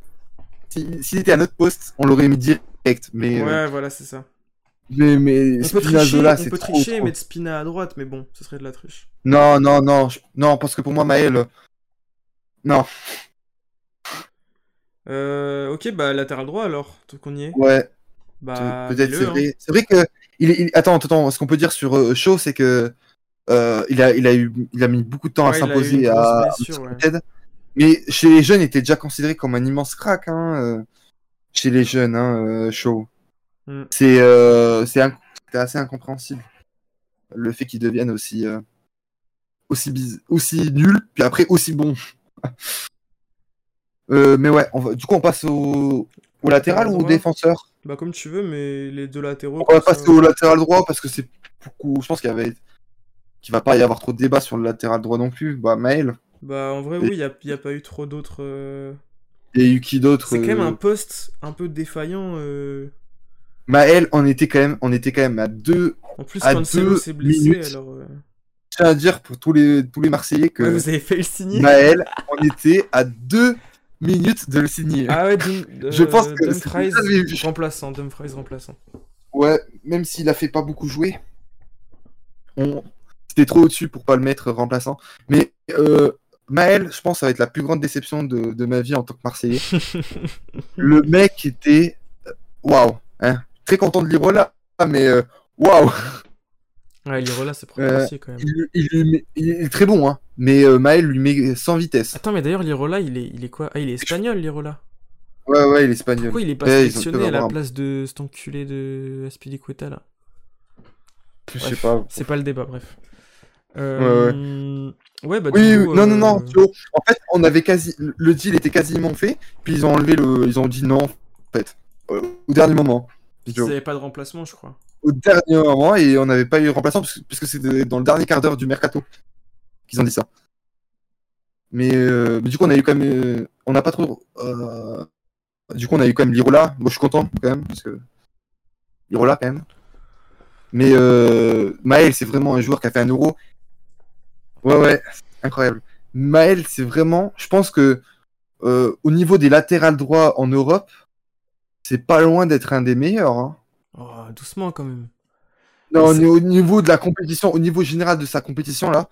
était à notre poste, on l'aurait mis direct, mais, euh, Ouais, voilà, c'est ça. mais, mais On peut tricher, Spinazzola, on c'est peut trop, tricher trop. mettre Spina à droite, mais bon, ce serait de la triche. Non, non, non, je- non, parce que pour moi, Maël, non, Euh, ok, bah latéral droit alors, tout qu'on y est. ouais, Bah, peut-être c'est hein. vrai. C'est vrai que, il, est- il- attends, attends, ce qu'on peut dire sur euh, Shaw, c'est que, euh, il a, il a eu, il a mis beaucoup de temps Ouais, à s'imposer à blessure, ouais. United. Mais chez les jeunes, il était déjà considéré comme un immense crack, hein, euh, chez les jeunes, hein, euh, Shaw. Mm. C'est, euh, c'est inc- assez incompréhensible. Le fait qu'il devienne aussi, euh, aussi biz- aussi nul, puis après aussi bon. Euh, mais ouais, on va- du coup, on passe au, au latéral ou au défenseur? Bah comme tu veux, mais les deux latéraux. On va ça, passer au latéral droit parce que c'est beaucoup. Je pense qu'il y avait, qu'il va pas y avoir trop de débat sur le latéral droit non plus. Bah, Maël. Bah en vrai, oui, il n'y a, y a pas eu trop d'autres. euh, Il y a eu qui d'autre C'est quand même euh, un poste un peu défaillant. euh, Maël, on était quand même, on était quand même à deux. En plus, À Cancelo deux s'est blessé, minutes. alors. euh, Je tiens à dire pour tous les tous les Marseillais que Ouais, vous avez fait le signer Maël, on était à deux minutes de le signer. Ah ouais, Dum- Je pense euh, que Dumfries remplaçant, Dumfries remplaçant. Ouais, même s'il a fait pas beaucoup jouer, on... c'était trop au-dessus pour pas le mettre remplaçant. Mais euh, Maël, je pense que ça va être la plus grande déception de, de ma vie en tant que Marseillais. le mec était euh, waouh, hein. Très content de lire là, mais euh, waouh, Ouais, Lirola, c'est Euh, propre aussi quand même. il, il lui met- il est très bon, hein. Mais euh, Maël lui met sans vitesse. Attends, mais d'ailleurs, Lirola, il est, il est quoi? Ah, il est espagnol, Lirola. Ouais, ouais, il est espagnol. Pourquoi il est pas Ouais, sélectionné à la place de cet enculé de Aspilicueta là? Je sais pas. C'est pas le débat, bref. Euh, ouais, bah Oui, non, non, euh, non. Thio. En fait, on avait quasi, le deal était quasiment fait, puis ils ont enlevé le, ils ont dit non, en fait, Euh, au dernier moment. Ils Thio. avaient pas de remplacement, je crois. Au dernier moment, et on n'avait pas eu de que- puisque c'était dans le dernier quart d'heure du mercato qu'ils ont dit ça. Mais, euh, mais du coup, on a eu quand même, euh, on n'a pas trop, euh, du coup, on a eu quand même Lirola. Moi, je suis content quand même, parce que Lirola quand même. Mais euh, Maël, c'est vraiment un joueur qui a fait un euro. Ouais, ouais, incroyable. Maël, c'est vraiment, je pense que euh, au niveau des latérales droits en Europe, c'est pas loin d'être un des meilleurs. Hein. Oh, doucement quand même. Non, Mais c'est- au niveau de la compétition, au niveau général de sa compétition là.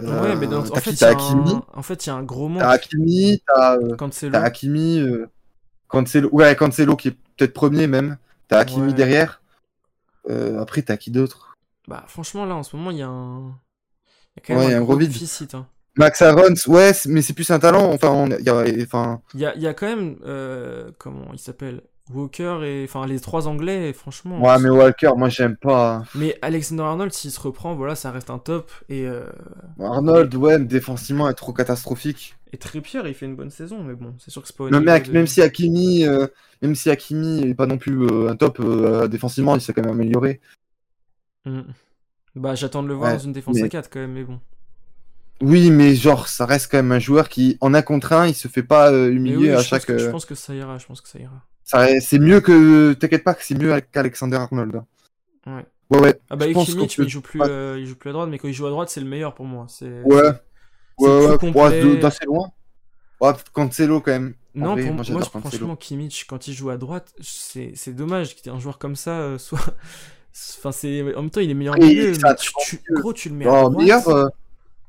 ouais, mais dans- euh, en t'as fait, il y T'as a Hakimi, un... en fait, il y a un gros manque. t'as Hakimi, t'as euh, Cancelo. t'as Hakimi, euh, Cancelo, ouais, Cancelo qui est peut-être premier même. T'as Hakimi Ouais. derrière. Après, t'as qui d'autre? Bah, franchement, là, en ce moment, il y a un. Il y a quand Ouais, même a un un gros vide. déficit. hein. Max Aaron, ouais, mais c'est plus un talent. Enfin, on, il y a, enfin, Il y a, y a quand même. euh, comment il s'appelle? Walker et. Enfin, les trois Anglais, franchement. ouais, mais Walker, moi j'aime pas. Mais Alexander Arnold, s'il se reprend, voilà, ça reste un top. Et, euh, Arnold, ouais, mais défensivement, est trop catastrophique. et Trippier, il fait une bonne saison, mais bon, c'est sûr que c'est pas niveau avec- de- même si Hakimi, euh, même si Hakimi est pas non plus euh, un top défensivement, il s'est quand même amélioré. Mm. Bah, j'attends de le voir Ouais, dans une défense mais- à 4 quand même, mais bon. Oui, mais genre, ça reste quand même un joueur qui, en un contre un, il se fait pas euh, humilier oui, à chaque. que, je euh, pense que ça ira, je pense que ça ira. ça- C'est mieux que. T'inquiète pas que c'est mieux qu'Alexander Arnold. Ouais. Ouais, ouais. Ah bah, mais peut il joue, plus, pas- euh, il joue plus à droite, mais quand il joue à droite, c'est le meilleur pour moi. C'est... Ouais. c'est Ouais, plus ouais, d'assez loin. Ouais, Cancelo quand même. Non, vrai, pour moi, franchement, Kimmich, quand il joue à droite, c'est c'est dommage qu'un joueur comme ça euh, soit. Enfin, c'est en même temps, il est meilleur Oui, milieu. mais tu-. Gros, tu le mets à droite. meilleur, euh,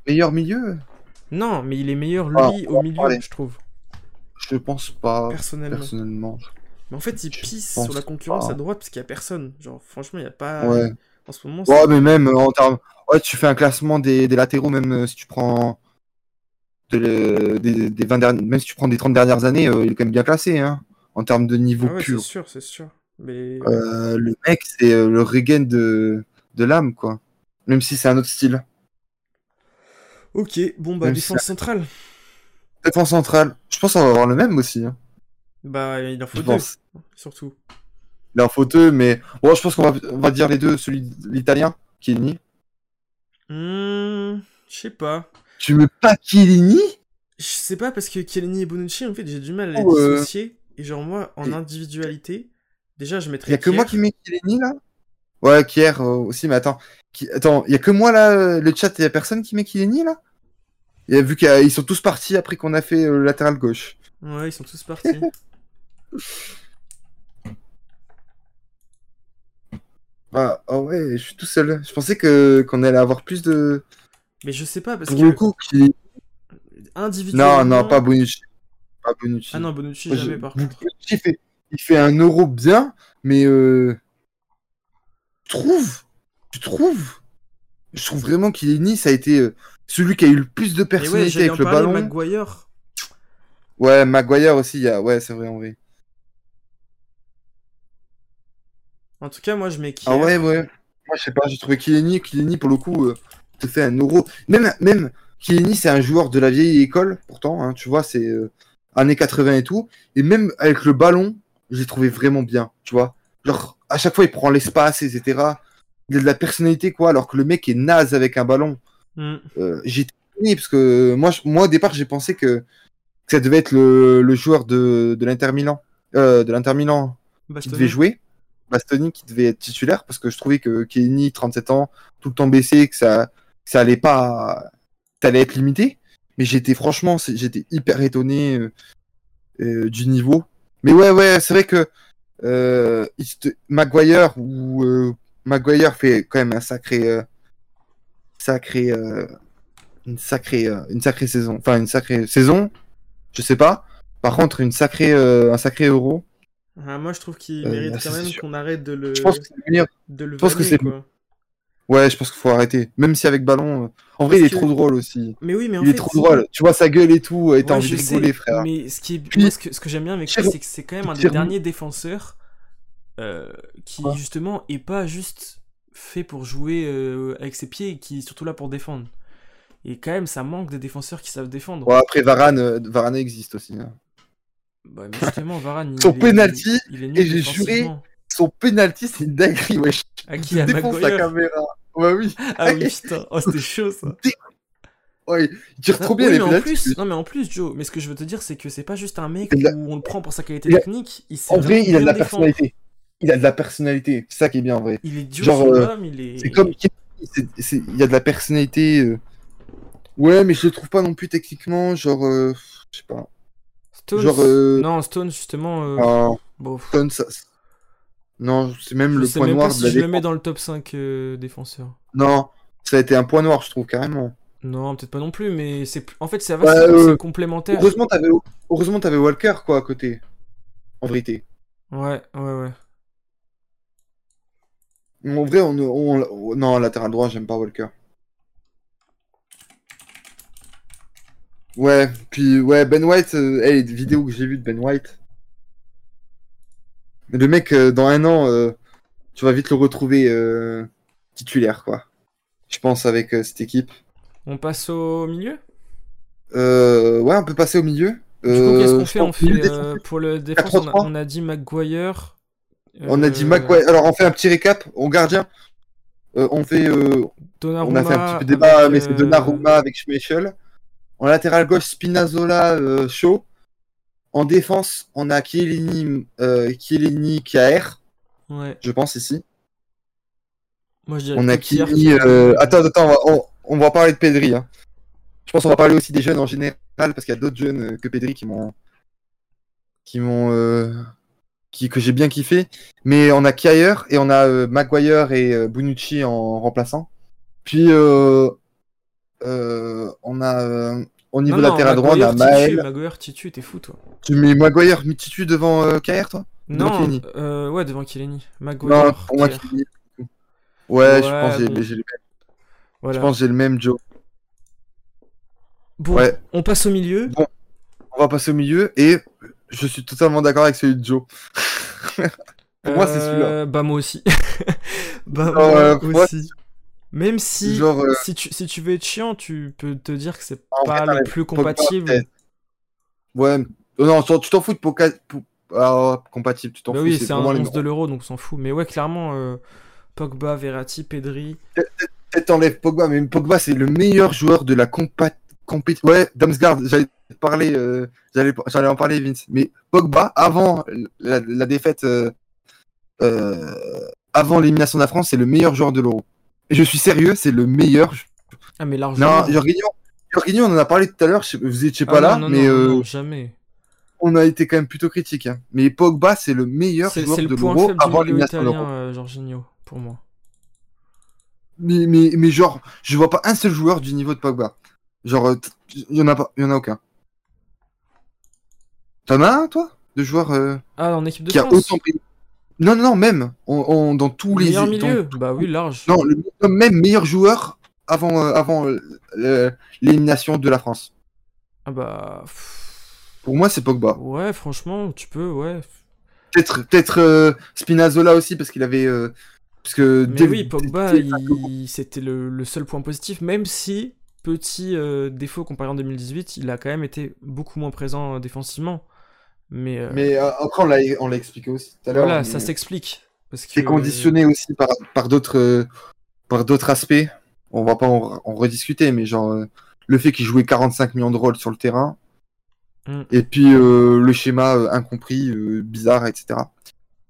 meilleur milieu Non, mais il est meilleur lui Ah, va au milieu, parler. je trouve. Je pense pas, Personnellement. personnellement. Mais en fait, il pisse sur la concurrence pas. à droite parce qu'il y a personne. Genre, franchement, il y a pas. Ouais. En ce moment, Ouais, mais même euh, en termes. Ouais, tu fais un classement des, des latéraux, même euh, si tu prends. de le- des, des 20 dernières- Même si tu prends des 30 dernières années, euh, il est quand même bien classé, hein. En termes de niveau Ah ouais, c'est pur. sûr, c'est sûr. Mais. Euh, le mec, c'est euh, le Regen de, de l'âme, quoi. Même si c'est un autre style. Ok, bon, bah, Même défense centrale. Défense centrale. Je pense qu'on va avoir le même aussi. hein. Bah, il en faut Je deux, pense. surtout. Il en fauteux, mais bon, je pense qu'on va, on va dire les deux, celui de l'italien, Chiellini. Hmm, je sais pas. Tu mets pas Chiellini? Je sais pas parce que Chiellini et Bonucci, en fait, j'ai du mal à les Oh, euh, dissocier. Et genre, moi, en individualité, déjà, je Il mettrais. y a que moi qui mets Chiellini là? Ouais, Kier euh, aussi, mais attends. Qui... Attends, il y a que moi là, euh, le chat, il y a personne qui met Chiellini là? Et vu qu'ils sont tous partis après qu'on a fait euh, le latéral gauche. Ouais, ils sont tous partis. Ah, ah ouais, je suis tout seul. Je pensais que qu'on allait avoir plus de. Mais je sais pas parce Pour que. le coup, Chiellini- Individuellement. Non, non, pas Bonucci. Pas Bonucci. Ah non, Bonucci, jamais je- par contre. Bonucci fait... il fait un euro bien, mais euh... je trouve, je trouve, je trouve vraiment qu'Ileni, ça a été euh, celui qui a eu le plus de ouais, personnalité avec le ballon. Maguire. Ouais, Maguire aussi, y a... ouais, c'est vrai en vrai. En tout cas, moi, je mets Kier. Ah ouais, ouais. Moi, je sais pas, j'ai trouvé Kileni, Kileni pour le coup, euh, te fait un euro. Même, même c'est un joueur de la vieille école, pourtant, hein, tu vois, c'est euh, années 80 et tout. Et même avec le ballon, je l'ai trouvé vraiment bien, tu vois. Genre, à chaque fois, il prend l'espace, etc. Il a de la personnalité, quoi, alors que le mec est naze avec un ballon. Hmm. Euh, parce que moi, je- moi au départ, j'ai pensé que, que ça devait être le, le joueur de, de l'Inter Milan. Euh, de l'Inter Milan qui devait jouer, Bastoni qui devait être titulaire, parce que je trouvais que Kenny, 37 ans, tout le temps baissé, que ça, ça allait pas, ça allait être limité. Mais j'étais franchement, j'étais hyper étonné euh, euh, du niveau. Mais ouais, ouais, c'est vrai que euh, Maguire ou euh, Maguire fait quand même un sacré, euh, sacré, une sacrée, une sacrée saison. Enfin, une sacrée saison, je sais pas. Par contre, une sacrée, un sacré euro. Ah, moi, je trouve qu'il mérite bah, quand même qu'on arrête de le. Je pense que c'est le meilleur. de le je pense que c'est-. Ouais, je pense qu'il faut arrêter. Même si avec ballon. euh, En vrai, Parce il est que- trop drôle aussi. Mais oui, mais en il est trop drôle. Tu vois sa gueule et tout, et t'as Ouais, envie de rigoler, frère. Mais ce, qui est... Puis- moi, ce que, ce que j'aime bien avec lui, c'est que c'est quand même un des derniers défenseurs euh, qui, justement, est pas juste fait pour jouer euh, avec ses pieds, qui est surtout là pour défendre. Et quand même, ça manque des défenseurs qui savent défendre. Après, Varane, euh, Varane existe aussi. hein. Bah, justement, Varane, Son penalty, il est nul et j'ai juré-. Son penalty, c'est une dinguerie, wesh. À Il qui À défonce la caméra. Ouais, oui. Ah oui, putain. Oh, c'était chaud, ça. Ouais, il tire trop bien Oui, les mais en plus, non mais en plus Joe, mais ce que je veux te dire c'est que c'est pas juste un mec Il où on le prend pour sa qualité il a- technique, il En vrai, il a de la défendre. personnalité. Il a de la personnalité. C'est ça qui est bien, en vrai. Il est dur Genre, euh, il est. C'est comme. c'est- c'est- Il y a de la personnalité. euh. Ouais, mais je le trouve pas non plus techniquement, genre. euh, Je sais pas. Genre, Non, Stones justement. Ah, Bon, Stone, ça- Non, c'est même je le sais point même noir pas de si la je le mets dans le top 5 euh, défenseurs. Non, ça a été un point noir, je trouve, carrément. Non, peut-être pas non plus, mais c'est en fait ça va, Bah, c'est euh, complémentaire. Heureusement, t'avais heureusement, t'avais Walker, quoi, à côté. En vérité. Ouais, ouais, ouais. En vrai, on, on- on- non, latéral droit, j'aime pas Walker. Ouais, puis ouais, Ben White, euh, hey, les vidéos que j'ai vues de Ben White. Le mec, euh, dans un an, euh, tu vas vite le retrouver euh, titulaire, quoi. Je pense, avec cette équipe. On passe au milieu? Euh, ouais, on peut passer au milieu. Qu'est-ce qu'on fait On fait euh, pour le défense, on a, 4-3-3. on a dit Maguire. On a dit Maguire. Alors, on fait un petit récap. Au gardien, on fait euh, Donnarumma. On a fait un petit peu débat, mais c'est Donnarumma avec Schmeichel. En latéral gauche, Spinazzola, Shaw. En défense, on a Chiellini, euh, Chiellini, KR, Ouais. je pense ici. Moi je dirais On a qui- euh, Attends, attends, on va, on, on va parler de Pedri. hein. Je pense qu'on va parler aussi des jeunes en général, parce qu'il y a d'autres jeunes euh, que Pedri qui m'ont. qui m'ont. euh, qui, que j'ai bien kiffé. Mais on a Kier et on a Maguire et Bonucci en remplaçant. Puis on a au niveau Non, non, latéral droit, on a Maguire, Titu, Maël. Maguire, Titu, t'es fou toi. Tu mets Maguire Mititu devant euh, Kier, toi? Non, euh, ouais, devant Chiellini. Maguire, Non, pour moi. Ouais, je pense que j'ai bon. j'ai le, Voilà. je pense j'ai le même Joe. Bon, Ouais. on passe au milieu. On va passer au milieu et je suis totalement d'accord avec celui de Joe. Pour moi, c'est celui-là. Euh, Bah moi aussi. bah moi euh, moi, aussi. Même si, Genre, euh, si, tu, si tu veux être chiant, tu peux te dire que c'est En pas le plus compatible. Ouais, non, tu t'en fous de Poca... Po- Ah, compatible, tu t'en Bah fous. oui, c'est un vraiment les 11 de l'euro, donc on s'en fout. Mais ouais, clairement, euh, Pogba, Verratti, Pedri. Peut-être t'enlèves Pogba, mais Pogba, c'est le meilleur joueur de la compétition. Ouais, Damsgaard, j'allais parler, euh, j'allais j'allais en parler, Vince. Mais Pogba, avant la, la défaite, euh, avant l'élimination de la France, c'est le meilleur joueur de l'Euro. Je suis sérieux, c'est le meilleur. Ah, mais largement. Non, Jorginho, Jorginho, on en a parlé tout à l'heure, je sais- vous étiez Ah pas non, là, non, mais non, euh, jamais. on a été quand même plutôt critique. hein. Mais Pogba, c'est le meilleur joueur de le point l'Euro avant milieu l'élimination de italien, l'Euro. euh, Jorginho, pour moi. Mais, mais, mais genre, je vois pas un seul joueur du niveau de Pogba. Genre, euh, il y en a pas, y en a aucun. T'en as un, toi? De joueurs euh, Ah, en équipe de qui a autant pris Non, non, non, même. On, on- dans tous les. Meilleur dans- milieu Bah oui, large. Non, le même meilleur joueur avant, euh, avant euh, l'élimination de la France. Ah bah... Pour moi, c'est Pogba. Ouais, franchement, tu peux, ouais. Peut-être peut-être euh, Spinazzola aussi, parce qu'il avait. euh, parce que Mais dès- oui, Pogba, il- c'était le, le seul point positif, même si, petit euh, défaut comparé en 2018, il a quand même été beaucoup moins présent défensivement. Mais, euh, Mais euh, après, on l'a expliqué aussi tout à l'heure. voilà, mais ça s'explique. C'est conditionné aussi par, par d'autres par d'autres aspects. On va pas en, en rediscuter, mais genre euh, le fait qu'il jouait 45 millions de rôles sur le terrain, Mm. et puis euh, le schéma incompris, bizarre, etc.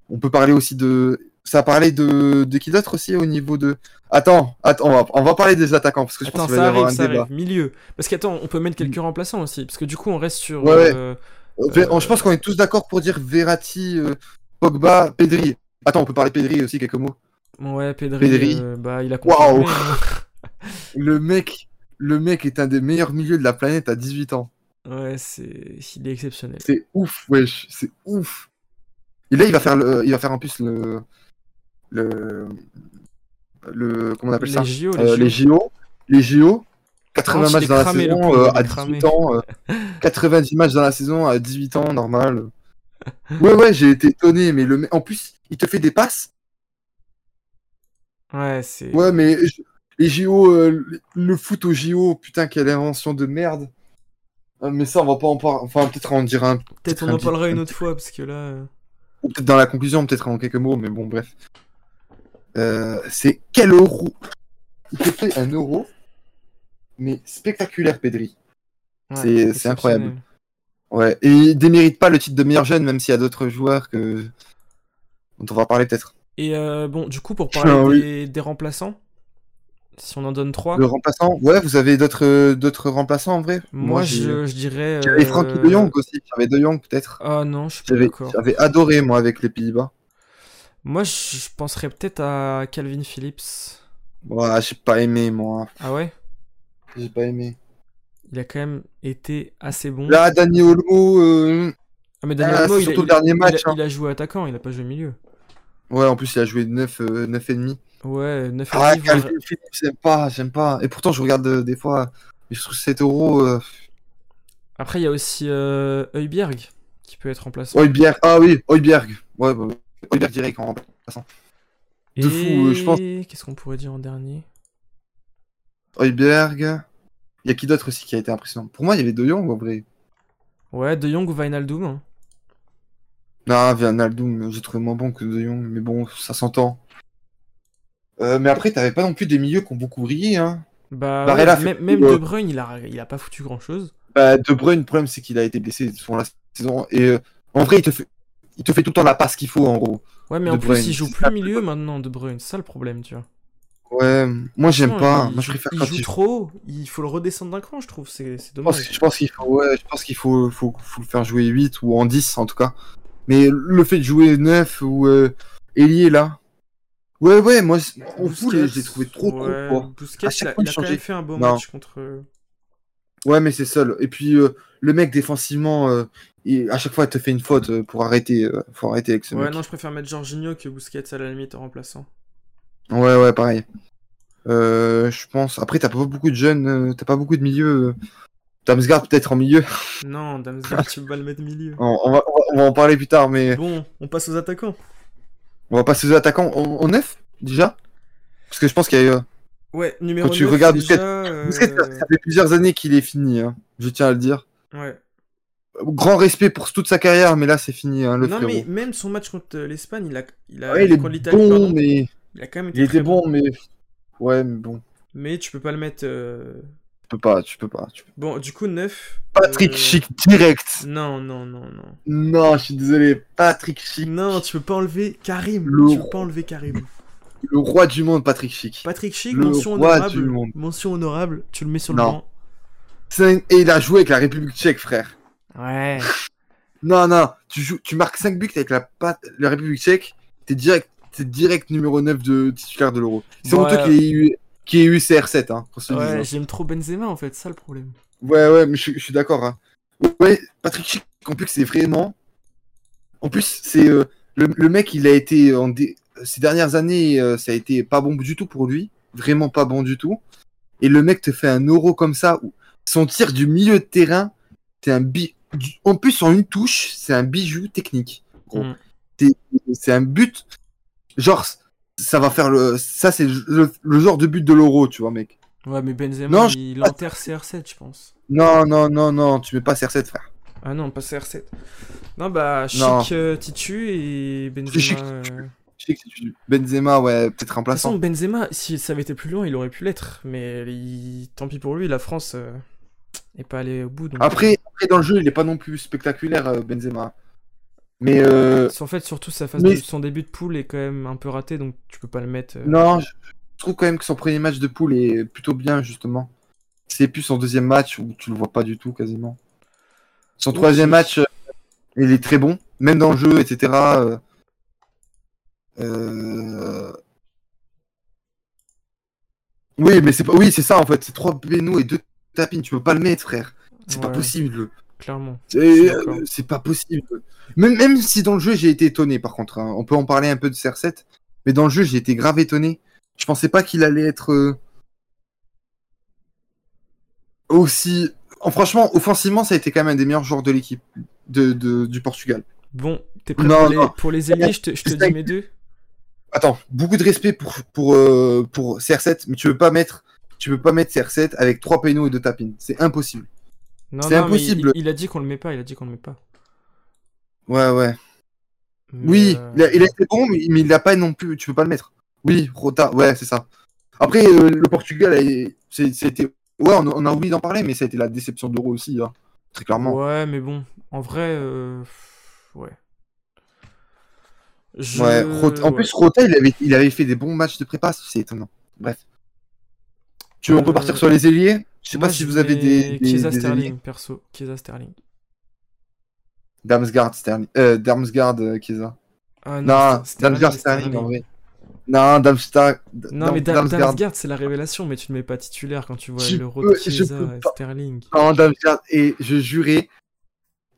On peut parler aussi de. Ça a parlé de, de qui d'autre aussi au niveau de. Attends, attends, on va, on va parler des attaquants parce que je Attends, pense qu'il va ça y avoir arrive, un ça débat. arrive. Milieu. Parce qu'attends, on peut mettre quelques remplaçants aussi. Parce que du coup, on reste sur... Ouais, euh, Je pense qu'on est tous d'accord pour dire Verratti, euh, Pogba, Pedri. Attends, on peut parler Pedri aussi quelques mots. Ouais, Pedri, Pedri. euh, bah, il a hein. Le mec, le mec est un des meilleurs milieux de la planète à 18 ans. Ouais, c'est... il est exceptionnel. C'est ouf, wesh, c'est ouf. Et là, il va faire le, il va faire en plus le, le, le, comment on appelle Les ça JO, Euh, les les JO. JO, les JO, 80 Ah, il matchs dans la cramé, saison euh, à cramé. 18 ans, euh, 90 matchs dans la saison à 18 ans, normal. Ouais, ouais, j'ai été étonné, mais le, mec- en plus, il te fait des passes. Ouais, c'est... Ouais, mais les JO, euh, le foot au JO, putain, quelle invention de merde. Euh, Mais ça, on va pas en parler. Enfin, peut-être on dira un Peut-être on en petit- parlera une autre fois, parce que là... euh, Ou peut-être dans la conclusion, peut-être en quelques mots, mais bon, bref. Euh, c'est quel euro? Il te fait un euro, mais spectaculaire, Pedri. ouais, C'est- incroyable. Ouais, et il démérite pas le titre de meilleur jeune, même s'il y a d'autres joueurs que dont on va parler peut-être. Et euh, bon, du coup, pour parler Ah oui. des, des remplaçants, Si on en donne trois. Le remplaçant Ouais, vous avez d'autres euh, d'autres remplaçants en vrai? Moi, je, je dirais. J'avais euh, Frankie de Jong aussi. J'avais de Jong peut-être. Ah non, je suis d'accord. j'avais adoré moi avec les Pays-Bas. Moi, je je penserais peut-être à Calvin Phillips. Ouais, j'ai pas aimé moi. Ah ouais? J'ai pas aimé. Il a quand même été assez bon. Là, Dani Olmo. euh, ah, mais Daniel ah, Olmo, il, surtout il le dernier il match, hein. il a joué attaquant, il a pas joué milieu. Ouais, en plus il a joué 9 euh, 9 et demi. Ouais, 9 Ah, voire- j'aime pas, j'aime pas. Et pourtant, je regarde euh, des fois. Je trouve 7 euros. Euh... Après, il y a aussi Højbjerg qui peut être remplaçant. Hojbjerg. Ah oui, Hojbjerg. Ouais, bah, direct en remplaçant. de fou, je pense. Qu'est-ce qu'on pourrait dire en dernier? Hojbjerg. Il y a qui d'autre aussi qui a été impressionnant? Pour moi, il y avait De Jong en vrai. Ouais, De Jong ou Wijnaldum. hein. Non, Wijnaldum, j'ai trouvé moins bon que De Jong, mais bon, ça s'entend. Euh, mais après, t'avais pas non plus des milieux qui ont beaucoup brillé. Hein. Bah, Barella ouais, fait même, De Bruyne, il a, il a pas foutu grand chose. Bah, de Bruyne, le problème, c'est qu'il a été blessé sur la saison. Et euh, en vrai, il te, fait... il te fait tout le temps la passe qu'il faut, en gros. Ouais, mais De en plus, Bruyne, il joue plus milieu maintenant, De Bruyne. C'est ça le problème, tu vois. Ouais, moi, j'aime pas. Il, Moi, je préfère il quand joue il trop. Il faut le redescendre d'un cran, je trouve. C'est dommage. je pense qu'il faut, ouais, je pense qu'il faut, faut, faut le faire jouer 8 ou en 10 en tout cas. Mais le fait de jouer 9 ou euh, ailier là. Ouais, ouais, moi, Busquets, je l'ai trouvé trop trop ouais, quoi. Busquets, À chaque il fois, il a quand même fait un beau Non. match contre. Ouais, mais c'est seul. Et puis, euh, le mec défensivement, euh, il- à chaque fois, il te fait une faute euh, pour arrêter. euh, faut arrêter avec ce Ouais, mec. non, je préfère mettre Jorginho que Busquets à la limite en remplaçant. Ouais, ouais, pareil. Euh, je pense. Après, t'as pas beaucoup de jeunes, euh, t'as pas beaucoup de milieux. euh. Damsgaard peut-être en milieu. Non, Damsgaard, tu peux pas le mettre milieu. On, on va, on va- en parler plus tard, mais Bon, on passe aux attaquants. on va passer aux attaquants en, en 9 déjà? Parce que je pense qu'il y a eu. Ouais, numéro Quand tu 9, regardes déjà, euh, ça fait plusieurs années qu'il est fini, hein. je tiens à le dire. Ouais. Grand respect pour toute sa carrière, mais là c'est fini, hein, le non, frérot. mais même son match contre l'Espagne, il a, il a Ouais, il est contre l'Italie, bon, mais il a quand même été il était bon, mais ouais, mais bon, Mais tu peux pas le mettre. euh, tu peux pas, tu peux pas. tu peux- Bon, du coup, 9. Patrick euh, Schick direct. Non, non, non, non. Non, je suis désolé, Patrick Schick, Non, tu peux pas enlever Karim. Le- Tu peux pas enlever Karim. le roi du monde, Patrick Schick. Patrick Schick, Le mention roi honorable. du monde. Mention honorable, tu le mets sur Non. le banc. Et il a joué avec la République Tchèque, frère. Ouais. Non, non, tu joues, tu marques 5 buts avec la, pat- la République Tchèque, t'es direct, t'es direct numéro 9 de titulaire de l'Euro. C'est Ouais. honteux qu'il ait eu, qu'il ait eu CR7, hein. Ouais, j'aime trop Benzema en fait, c'est ça le problème. Ouais, ouais, mais je, suis- je suis d'accord. Hein. Ouais, Patrick Schick, en plus, c'est vraiment. En plus, c'est euh, le, le mec, il a été en dé- ces dernières années, euh, ça a été pas bon du tout pour lui, vraiment pas bon du tout. Et le mec te fait un euro comme ça, où son tir du milieu de terrain, c'est un bi... En plus, en une touche, c'est un bijou technique. Mm. C'est- C'est un but. Genre, ça va faire le. Ça, c'est le, le genre de but de l'euro, tu vois, mec. Ouais, mais Benzema, Non, je- il enterre CR7, je pense. Non, non, non, non, tu mets pas CR7, frère. Ah non, pas CR7. Non, bah, Chic euh, Titu et Benzema. Chic, euh, Titu. Que tu- Benzema, ouais, peut-être De toute façon, remplaçant. Benzema, si ça avait été plus loin, il aurait pu l'être. Mais il- tant pis pour lui, la France euh, n'est pas allée au bout. donc- Après, après, dans le jeu, il est pas non plus spectaculaire, euh, Benzema. Mais euh, En fait, surtout sa phase Mais- de son début de poule est quand même un peu raté, donc tu peux pas le mettre. euh, non, je trouve quand même que son premier match de poule est plutôt bien, justement. C'est plus son deuxième match où tu le vois pas du tout, quasiment. Son troisième match, euh, il est très bon, même dans le jeu, etc. euh, euh, Oui, mais c'est pas... oui, c'est ça en fait. C'est trois pénaux et deux tapines. Tu peux pas le mettre, frère. C'est pas possible. Clairement. C'est euh, c'est pas possible. Même, même si dans le jeu j'ai été étonné par contre, hein. on peut en parler un peu de CR7, mais dans le jeu j'ai été grave étonné. Je pensais pas qu'il allait être euh, aussi. Oh, franchement, offensivement, ça a été quand même un des meilleurs joueurs de l'équipe de, de- du Portugal. Bon, t'es prêt Non, pour, les, non. pour les ailiers Je te, je te C'est dis mes deux. Attends, beaucoup de respect pour, pour, euh, pour CR7, mais tu peux pas mettre. Tu peux pas mettre CR7 avec trois pénaux et deux tapines. C'est impossible. Non, C'est impossible. Il, il a dit qu'on le met pas. Il a dit qu'on le met pas. Ouais, ouais. Mais, Oui, euh, il a, il a été bon, mais, mais il l'a pas non plus. Tu peux pas le mettre. Oui, Rota, ouais, c'est ça. Après, euh, le Portugal, c'était. Ouais, on, on a oublié d'en parler, mais ça a été la déception de l'Euro aussi, hein, très clairement. Ouais, mais bon, en vrai, euh, ouais. Je- Ouais, Rota- En ouais. plus, Rota, il avait, il avait fait des bons matchs de prépa, c'est étonnant. Bref. Tu, on peut Euh, partir sur les ailiers? Je sais Moi, pas si vous avez des, des Sterling, perso. Chiesa Sterling. Damsgaard, Sterling. Euh, Damsgaard, euh, Chiesa. Ah Non, Ster- Damsgaard, Sterling, en vrai. Non, Damsgaard. Non, mais Dam- Damsgaard. Damsgaard, c'est la révélation, mais tu ne mets pas titulaire quand tu vois l'euro de peux et pas. Sterling. Non, Damsgaard. Et je jurais.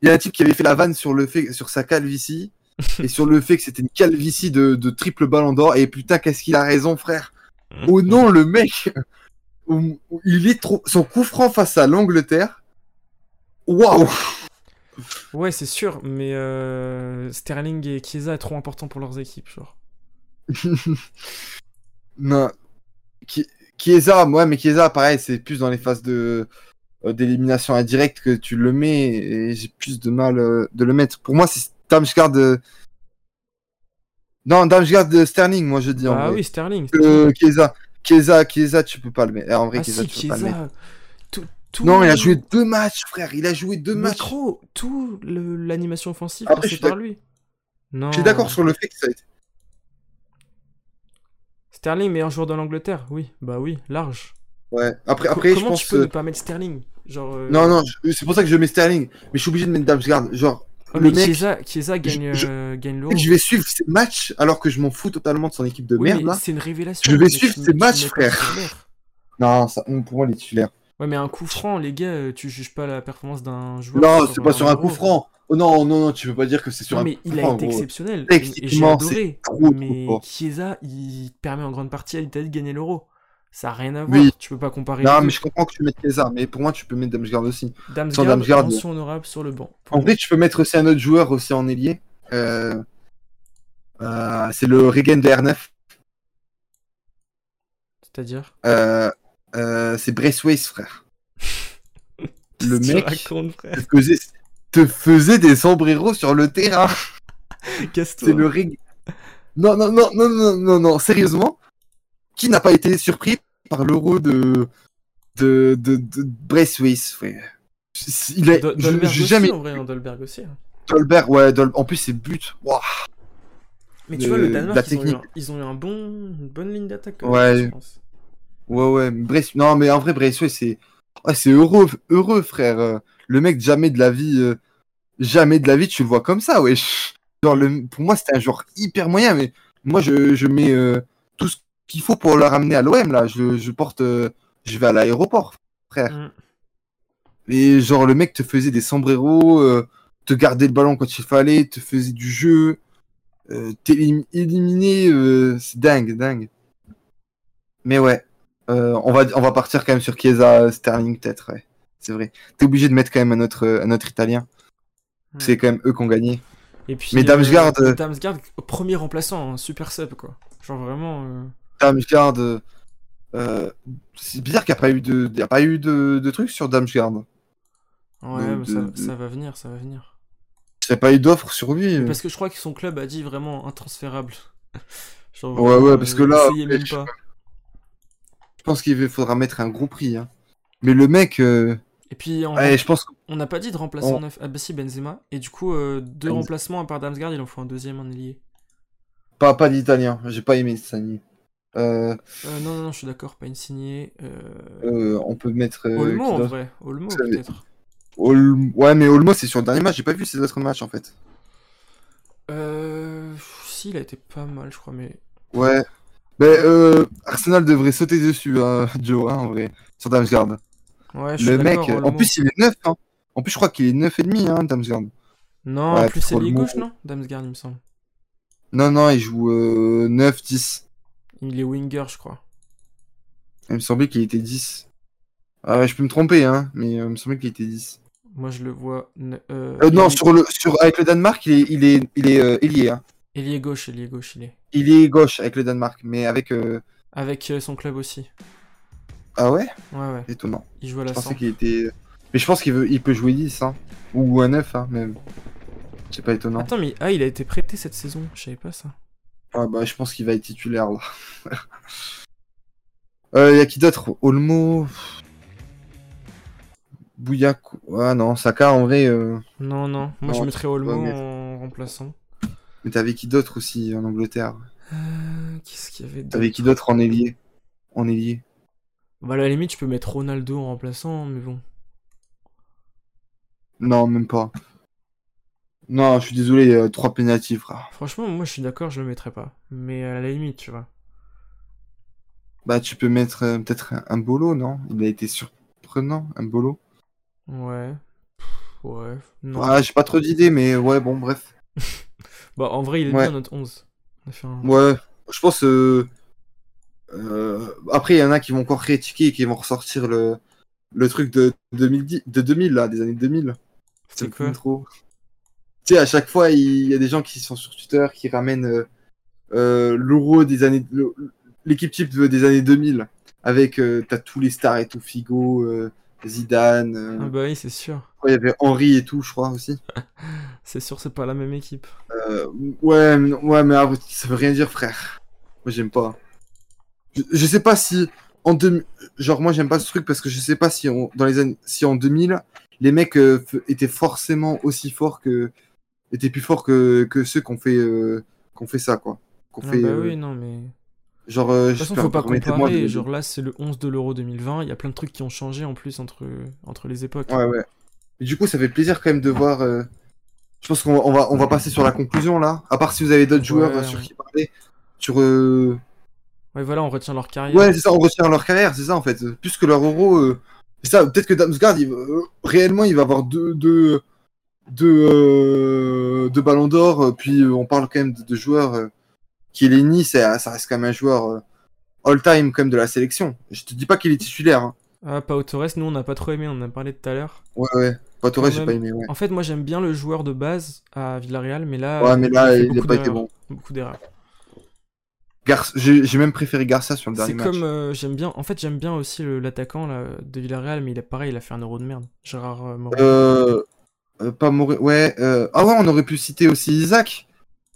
Il y a un type qui avait fait la vanne sur le fait, sur sa calvitie. et sur le fait que c'était une calvitie de, de triple ballon d'or. Et putain, qu'est-ce qu'il a raison, frère. Oh non, le mec. Où- où Il est trop. Son coup franc face à l'Angleterre. Waouh! Ouais, c'est sûr, mais euh, Sterling et Chiesa est trop important pour leurs équipes, genre. Non. Chiesa, ouais, mais Chiesa, pareil, c'est plus dans les phases de euh, d'élimination indirecte que tu le mets et j'ai plus de mal euh, de le mettre. Pour moi, c'est Damsgaard. euh, Non, Damsgaard de Sterling, moi je dis Ah oui, Sterling. Euh, Chiesa, Chiesa, Chiesa, tu peux pas le mettre. En vrai, Ah Chiesa, si, tu peux pas le mettre. Chiesa. Tout, tout- Non, il a joué deux matchs, frère. Il a joué deux Mais matchs. gros, tout l'animation offensive Après, passait je suis par lui. Non. Je suis d'accord sur le fait que ça a été. Sterling, meilleur joueur de l'Angleterre, oui. Bah oui, large. Ouais. Après, après je Comment pense. tu peux ne pas mettre Sterling? Genre. euh, Non, non, je- c'est pour ça que je mets Sterling. Mais je suis obligé de mettre Damsgaard. Genre, le mais mec. Chiesa, Chiesa gagne, je- euh, gagne l'euro. je vais suivre ces matchs alors que je m'en fous totalement de son équipe de Oui, merde c'est une révélation. Je vais suivre le matchs, frère. Non, ça, pour moi, les titulaires. Ouais, mais un coup franc, les gars, euh, tu juges pas la performance d'un joueur. Non, c'est pas sur un coup franc. Oh non, non, non, tu peux pas dire que c'est sur Non, un mais il a été exceptionnel. j'ai Techniquement, adoré. trop, mais. Chiesa, il permet en grande partie à l'Italie de gagner l'euro. Ça a rien à voir. Oui. Tu peux pas comparer. Non, mais je comprends que tu mettes Chiesa, mais pour moi, tu peux mettre Damsgaard aussi. Damsgaard, Damsgaard, mention honorable sur le banc. En vrai, tu peux mettre aussi un autre joueur aussi en ailier. Euh... euh, c'est le Regen de R9. C'est-à-dire Euh... c'est Braithwaite, frère. Le mec racontes, frère te faisait, te faisait des sombreros sur le terrain. Casse-toi. C'est le Regen. Non, non, non, non, non, non, non, sérieusement. Qui n'a pas été surpris par l'euro de de de, de Braithwaite, frère. Il a, Do- je- Dolberg j'ai aussi, jamais en vrai, hein, Dolberg aussi. hein. Dolberg, ouais, Dol- en plus ses buts. Waouh. Mais tu De- vois, le Danemark, la ils, ont eu un- ils ont eu un bon, une bonne ligne d'attaque. Ouais. je pense. Ouais, ouais, Braith... non, mais en vrai, Braithwaite, c'est ouais, c'est heureux, heureux, frère. Le mec, jamais de la vie, euh, jamais de la vie, tu le vois comme ça, wesh. Genre, le... Pour moi, c'était un joueur hyper moyen, mais moi, je, je mets euh, tout ce qu'il faut pour le ramener à l'OM, là. Je, je porte, euh, je vais à l'aéroport, frère. Mm. Et genre, le mec te faisait des sombreros, euh, te gardait le ballon quand il fallait, te faisait du jeu, euh, t'éliminer, euh, c'est dingue, dingue. Mais ouais, on, va, on va partir quand même sur Chiesa Sterling, peut-être, ouais. C'est vrai. T'es obligé de mettre quand même un autre, un autre Italien. Ouais. C'est quand même eux qui ont gagné. Et puis, Mais Damsgaard, Damsgaard, premier remplaçant, un super sub, quoi. Genre vraiment. Damsgaard, euh, c'est bizarre qu'il n'y a pas eu de, y a pas eu de, de trucs sur Damsgaard. Ouais, De- mais ça, de- ça va venir, ça va venir. Il n'y a pas eu d'offre sur lui. Mais Parce que je crois que son club a dit vraiment intransférable. Genre, Ouais, ouais, parce que là, je- pense qu'il faudra mettre un gros prix. Hein. Mais le mec, euh, Et puis, on pense n'a pas dit de remplaçant On- neuf. Ah bah si, Benzema. Et du coup, euh, deux Benzema. remplacements à part Damsgaard, il en faut un deuxième, un ailier. pas, pas d'italien. J'ai pas aimé Sani. Euh, Euh, non, non, non, je suis d'accord, pas une signée. Euh... on peut mettre. Olmo en vrai, Olmo peut-être. Ouais, mais Olmo, c'est sur le dernier match. J'ai pas vu ses autres matchs en fait. Euh... Si, il a été pas mal, je crois, mais. Ouais. Mais euh, Arsenal devrait sauter dessus, hein, Joe, hein, en vrai. Sur Damsgaard. Ouais, je suis Le mec, d'accord, en plus, il est neuf. Hein. En plus, je crois qu'il est neuf et demi, hein, Damsgaard. Non, Ouais, en plus, c'est Olmo. gauche, non? Damsgaard, il me semble. Non, non, il joue euh, 9, 10. Il est winger, je crois. Il me semblait qu'il était 10. Ah ouais, je peux me tromper, hein, mais euh, il me semblait qu'il était 10. Moi, je le vois. Euh, Euh, non, sur le, sur, avec le Danemark, il est, il est, il est euh, ailier. Hein. Ailier gauche, ailier gauche, il est. Il est gauche avec le Danemark, mais avec. euh, Avec son club aussi. Ah ouais? Ouais, ouais. Étonnant. Il joue à Je la pensais centre. qu'il était. Mais je pense qu'il veut, il peut jouer 10, hein. Ou un 9, hein, même. C'est pas étonnant. Attends, mais ah, il a été prêté cette saison. Je savais pas ça. Ouais, bah, je pense qu'il va être titulaire, là. euh, y a qui d'autre? Olmo. Bouillac. Ah non, Saka, en vrai. euh, Non, non. Moi, je mettrais Olmo mais- en remplaçant. Mais t'avais qui d'autre aussi en Angleterre? Euh, Qu'est-ce qu'il y avait d'autre T'avais qui d'autre? en ailier? En ailier Bah, à la limite, tu peux mettre Ronaldo en remplaçant, mais bon. Non, même pas. Non, je suis désolé, euh, trois frère. Franchement, moi je suis d'accord, je le mettrais pas. Mais à la limite, tu vois. Bah, tu peux mettre euh, peut-être un, un bolo, non? Il a été surprenant, un bolo. Ouais. Pff, Ouais. Non. Ah, j'ai pas trop d'idées, mais ouais, bon, bref. Bah, en vrai, il est Ouais. bien notre 11. On a fait un- Ouais, je pense. euh, euh, Après, il y en a qui vont encore critiquer et qui vont ressortir le, le truc de 2010, de 2000, là, des années 2000. C'est quoi? trop. Tu sais, à chaque fois, il y a des gens qui sont sur Twitter qui ramènent euh, euh, l'euro des années. L'équipe type de- des années 2000. Avec. euh, T'as tous les stars et tout, Figo, euh, Zidane. Ah bah oui, c'est sûr. il y avait Henry et tout, je crois aussi. C'est sûr, c'est pas la même équipe. Euh, ouais, mais, ouais, mais ça veut rien dire, frère. Moi, j'aime pas. Je, je sais pas si en deux, genre moi, j'aime pas ce truc parce que je sais pas si on, dans les années, si en 2000, les mecs euh, étaient forcément aussi forts que, étaient plus forts que, que ceux qu'on fait, euh, qu'on fait ça, quoi. Qu'on Ah fait, bah euh, oui, non, mais. genre. euh, De toute façon, faut pas comparer. de- Genre là, c'est le 11 de l'Euro 2020. Il y a plein de trucs qui ont changé en plus entre, entre les époques. Ouais, ouais. Mais du coup, ça fait plaisir quand même de voir. euh, Je pense qu'on va, on va, passer sur la conclusion là. À part si vous avez d'autres joueurs Ouais, sur qui parler. Sur. euh, Ouais, voilà, on retient leur carrière. Ouais, c'est ça, on retient leur carrière, c'est ça en fait. Plus que leur euro. euh, ça, peut-être que Damsgaard, il réellement, il va avoir deux, deux, deux, euh, deux ballons d'or. euh, Puis euh, on parle quand même de, de joueurs. Euh, Chiellini, ça, ça reste quand même un joueur all-time quand même de la sélection. Je te dis pas qu'il est titulaire. Hein. Ah, Pau Torres, nous on n'a pas trop aimé, on en a parlé tout à l'heure. Ouais, ouais. Pas Torres, j'ai pas aimé. Ouais, En fait, moi j'aime bien le joueur de base à Villarreal, mais là. ouais mais là, il a beaucoup pas été d'erreurs. bon. Beaucoup d'erreurs. Gar- J'ai même préféré Garcia sur le dernier C'est match. comme. euh, j'aime bien. En fait, j'aime bien aussi l'attaquant de Villarreal, mais il a pareil, il a fait un euro de merde. Gérard euh, Morin. Euh, euh, pas Moré. Ouais. euh, Ah ouais, on aurait pu citer aussi Isaac.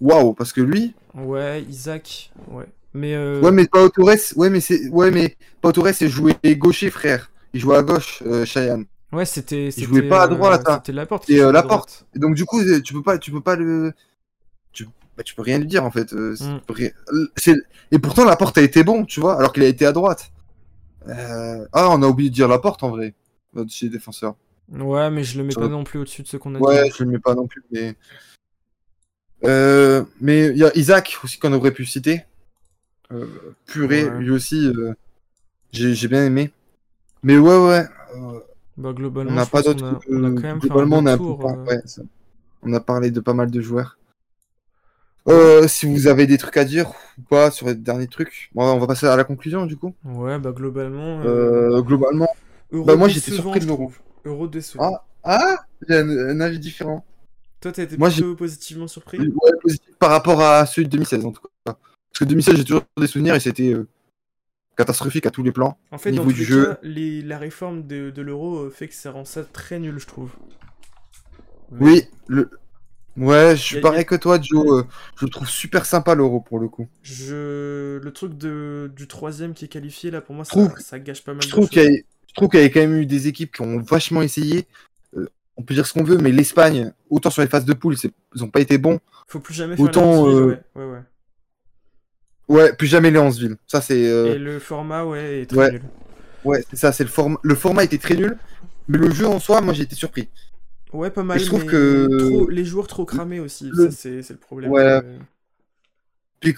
Waouh, parce que lui. Ouais, Isaac. Ouais. Mais. euh, Ouais, mais Pau Torres, ouais, mais c'est, ouais, mais Pau Torres, c'est joué gaucher, frère. Il jouait à gauche, euh, Cheyenne. Ouais, c'était. Il jouait pas à droite, hein. C'était Laporte. Et, qui euh, jouait à Laporte. droite. Et donc du coup, tu peux pas, tu peux pas le, tu, bah, tu peux rien lui dire en fait. Mm. rien- Et pourtant, la porte a été bon, tu vois, alors qu'il a été à droite. Ah, on a oublié de dire la porte en vrai, chez les défenseurs. Ouais, mais je le mets pas non plus au-dessus de ce qu'on a Ouais, dit. je le mets pas non plus, mais. Euh, mais il y a Isaac aussi qu'on aurait pu citer. Euh, purée, Ouais. lui aussi, euh, j'ai bien aimé. Mais ouais, ouais. euh, Bah, On globalement, n'a je pas d'autres. on a quand même globalement, on a tour. ouais, ça. On a parlé de pas mal de joueurs. Euh, si vous avez des trucs à dire ou pas sur les derniers trucs, Bon, on va passer à la conclusion du coup. Ouais, bah globalement. euh, Euh, globalement. Euro bah, moi, j'étais surpris de l'Euro. Euro décevant. Ah, ah j'ai un, un avis différent. Toi, t'as été moi, plutôt positivement surpris Ouais, positif par rapport à celui de 2016 en tout cas. Parce que 2016, j'ai toujours des souvenirs et c'était euh, catastrophique à tous les plans. En fait, Niveau dans du les jeu. cas, les- la réforme de, de l'euro euh, fait que ça rend ça très nul, je trouve. Oui, le. Ouais, je suis pareil a- que toi, Joe. euh, je le trouve super sympa l'euro pour le coup. Je... Le truc de... du troisième qui est qualifié, là, pour moi, ça, trouve- ça gâche pas mal Je de trouve choses. qu'il y, a- je trouve qu'il y avait quand même eu des équipes qui ont vachement essayé. Euh, on peut dire ce qu'on veut, mais l'Espagne, autant sur les phases de poule, ils ont pas été bons. Faut plus jamais faire Autant, les euh, ouais, ouais, ouais. Ouais, plus jamais Léansville. Ça, c'est. euh, Et le format, ouais, est très ouais. nul. Ouais, c'est ça, c'est le format. Le format était très nul, mais le jeu en soi, moi j'ai été surpris. Ouais, pas mal, je trouve mais que- trop- les joueurs trop cramés aussi, Le- c'est le problème. Ouais. Puis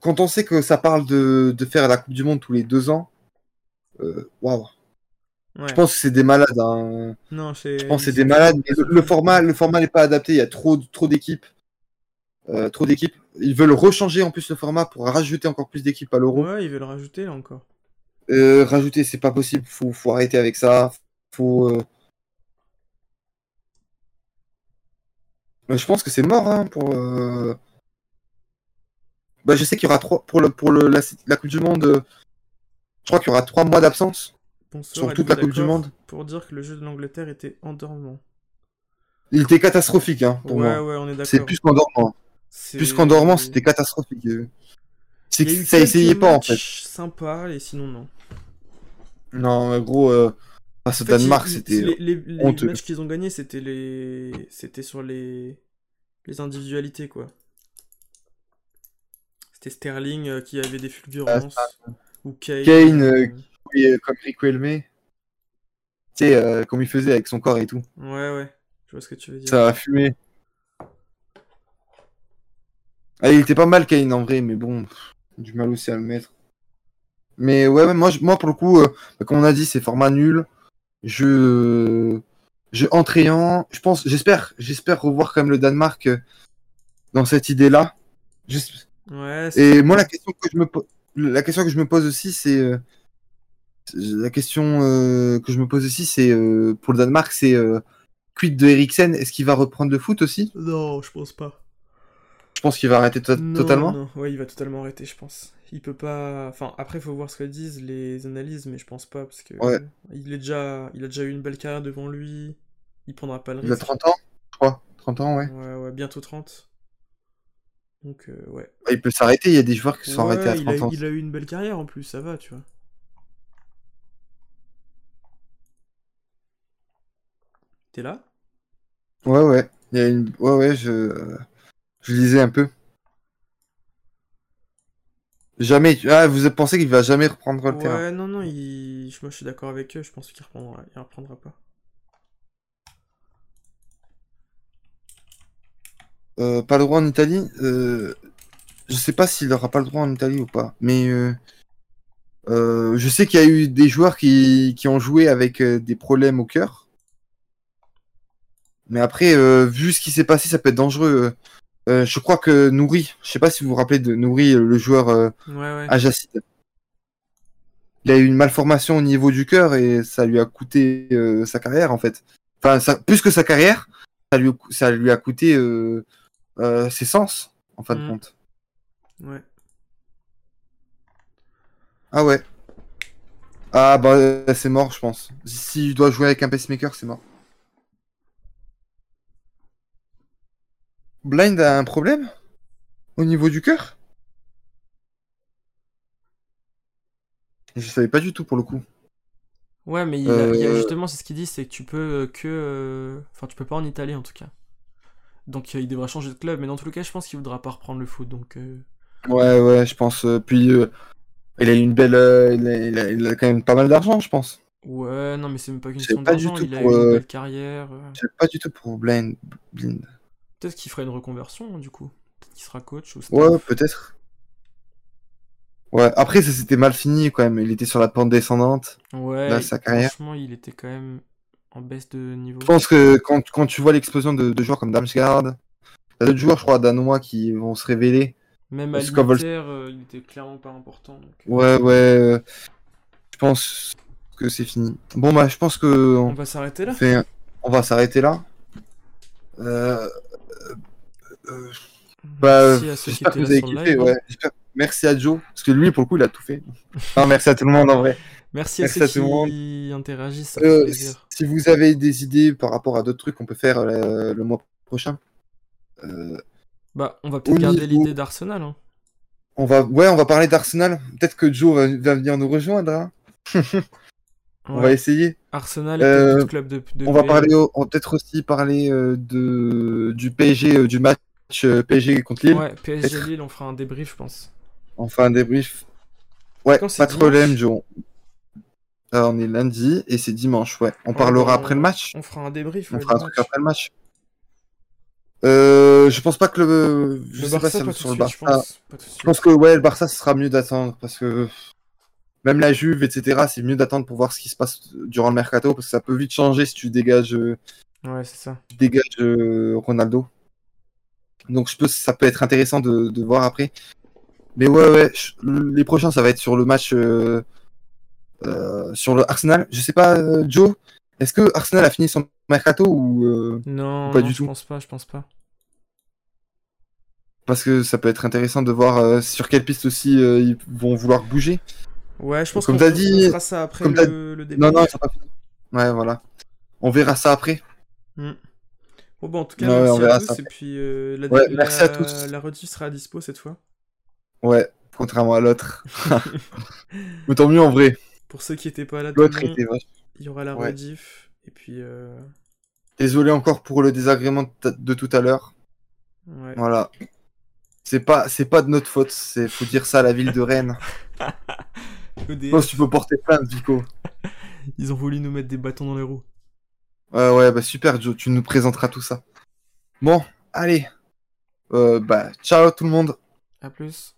quand on sait que ça parle de, de faire la Coupe du Monde tous les deux ans, waouh. Ouais. Je pense que c'est des malades. hein. Non. Je pense que c'est des malades. le, le format, le format n'est pas adapté. Il y a trop, trop d'équipes. Euh, trop d'équipes. Ils veulent rechanger en plus le format pour rajouter encore plus d'équipes à l'Euro. Ouais, ils veulent rajouter là encore. Euh, rajouter, c'est pas possible. Faut, faut arrêter avec ça. Faut. euh, euh, Je pense que c'est mort hein, pour. euh, Bah, je sais qu'il y aura trois pour le pour le la, la Coupe du Monde. Je crois qu'il y aura trois mois d'absence Bonsoir, sur toute la Coupe du Monde. Pour dire que le jeu de l'Angleterre était endormant. Il était catastrophique hein, pour ouais, moi. ouais, on est d'accord. C'est plus qu'endormant. Plus qu'endormant, c'était catastrophique. euh. C'est que ça essayait pas en fait. sympas, et sinon non. Non, gros, euh, face au Danemark, c'était. les, les- les honteux. matchs qu'ils ont gagnés, c'était les, c'était sur les, les individualités quoi. C'était Sterling euh, qui avait des fulgurances ou Kane. Kane, euh, euh, comme Rico Elme. Tu sais, euh, comme il faisait avec son corps et tout. Ouais, ouais. Je vois ce que tu veux dire. Ça a fumé. Ah, il était pas mal, Kane, en vrai, mais bon, pff, du mal aussi à le mettre. Mais ouais, moi, je- moi pour le coup, euh, comme on a dit, c'est format nul. Je, je entrayant. Je pense, j'espère, j'espère revoir quand même le Danemark euh, dans cette idée-là. Ouais, Et moi, la question que je me, la question que je me pose aussi, c'est la question euh, que je me pose aussi, c'est euh, pour le Danemark, c'est euh, quid de Eriksen? Est-ce qu'il va reprendre le foot aussi? Non, je pense pas. Je pense qu'il va arrêter to- Non, totalement? non. Ouais, il va totalement arrêter, je pense. Il peut pas. Enfin, après, faut voir ce que disent les analyses, mais je pense pas parce que Ouais. il est déjà, il a déjà eu une belle carrière devant lui. Il prendra pas le Il a risque. 30 ans, je crois. 30 ans, ouais. Ouais, ouais, bientôt 30. Donc, euh, ouais. Il peut s'arrêter. Il y a des joueurs qui sont arrêtés à il a, 30 ans. il a eu une belle carrière en plus, ça va, tu vois. T'es là? Ouais, ouais. Il y a une... Ouais, ouais, je... je lisais un peu. Jamais. Ah, vous pensez qu'il va jamais reprendre le terrain? Ouais, non, non, il... moi je suis d'accord avec eux, je pense qu'il reprendra, il reprendra pas. Euh, pas le droit en Italie? Euh, je sais pas s'il aura pas le droit en Italie ou pas. Mais euh, je sais qu'il y a eu des joueurs qui, qui ont joué avec des problèmes au cœur. Mais après, euh, vu ce qui s'est passé, ça peut être dangereux. Euh, je crois que Nouri, je sais pas si vous vous rappelez de Nouri, le joueur euh, Ouais, ouais. Ajacid. Il a eu une malformation au niveau du cœur et ça lui a coûté euh, sa carrière en fait. Enfin, ça, plus que sa carrière, ça lui, ça lui a coûté euh, euh, ses sens en fin de Mm. compte. Ouais. Ah ouais. Ah bah euh, c'est mort je pense. S'il doit jouer avec un pacemaker, c'est mort. Blind a un problème au niveau du cœur? Je savais pas du tout pour le coup. Ouais, mais il y a Euh, justement, c'est ce qu'il dit, c'est que tu peux euh, que. euh, Enfin, tu peux pas en Italie en tout cas. Donc il devrait changer de club, mais dans tous les cas, je pense qu'il voudra pas reprendre le foot. Donc euh, Ouais, ouais, je pense. puis, euh, il a une belle. euh, il, a, il a- il a quand même pas mal d'argent, je pense. ouais, non, mais c'est même pas qu'une question d'argent. Il a eu une belle carrière. sais pas du tout pour Blind. Blind. Peut-être qu'il ferait une reconversion hein, du coup. Peut-être qu'il sera coach ou staff. Ouais, peut-être. Ouais, après, ça s'était mal fini quand même. Il était sur la pente descendante. Ouais, Là, sa carrière. franchement, il était quand même en baisse de niveau. Je pense que quand, quand tu vois l'explosion de, de joueurs comme Damsgaard, il y a d'autres joueurs, je crois, danois qui vont se révéler. Même à vol- euh, il était clairement pas important. donc, euh, Ouais, ouais. euh, Je pense que c'est fini. Bon, bah, je pense que. On va s'arrêter là? On, fait- on va s'arrêter là. Euh, euh, bah, Merci à ceux qui j'espère que vous avez kiffé. hein. Ouais. J'espère- Merci à Joe, parce que lui, pour le coup, il a tout fait. Non, merci à tout le monde en vrai. Merci à Merci ceux à tout le monde. qui interagissent, ça Euh, si vous avez des idées par rapport à d'autres trucs qu'on peut faire euh, le mois prochain, euh, Bah, on va peut-être garder niveau- l'idée d'Arsenal. Hein. on va, ouais, on va parler d'Arsenal. Peut-être que Joe va, va venir nous rejoindre. hein. On Ouais. va essayer. Arsenal est Euh, le club de, de On va parler, au- on va peut-être aussi parler euh, de du PSG, euh, du match PSG contre Lille. Ouais, PSG. Lille, on fera un débrief, je pense. Enfin, un débrief. Ouais, pas de problème, Joe. On est lundi et c'est dimanche, ouais. On parlera bah, après le match. On fera un débrief. On ouais, fera un truc après le match. Euh, je pense pas que le. Je Le sais pas Barça, si pas sur tout le je Barça. pense. Je pense que ouais, le Barça, ce sera mieux d'attendre parce que même la Juve, etc., c'est mieux d'attendre pour voir ce qui se passe durant le mercato parce que ça peut vite changer si tu dégages, euh, Ouais, c'est ça. tu dégages euh, Ronaldo. Donc je peux, ça peut être intéressant de, de voir après. Mais ouais, ouais, je- les prochains, ça va être sur le match euh, euh, sur le Arsenal. Je sais pas, euh, Joe, est-ce que Arsenal a fini son mercato ou euh, Non, Pas non, du je tout? pense pas, je pense pas. parce que ça peut être intéressant de voir sur quelle piste aussi ils vont vouloir bouger. Ouais, je pense qu'on dit- fera ça après comme le, le Non, non, c'est pas fini. Ouais, voilà. On verra ça après. Hmm. Bon, bon, en tout cas, Ouais, merci à tous. Et puis, euh, la, Ouais, la- merci à tous. La rediff sera à dispo cette fois. Ouais, contrairement à l'autre. Mais tant mieux en vrai. Pour ceux qui étaient pas là, L'autre était vache. il y aura la Ouais. rediff. Et puis, euh, Désolé encore pour le désagrément de, tout à l'heure. ouais. Voilà. C'est pas, c'est pas de notre faute. C'est, faut dire ça à la ville de Rennes. EDF, pense que tu peux porter plainte, Vico. ils ont voulu nous mettre des bâtons dans les roues. Ouais, ouais, bah super, Joe, tu nous présenteras tout ça. Bon, allez. Euh, bah, ciao tout le monde. À plus.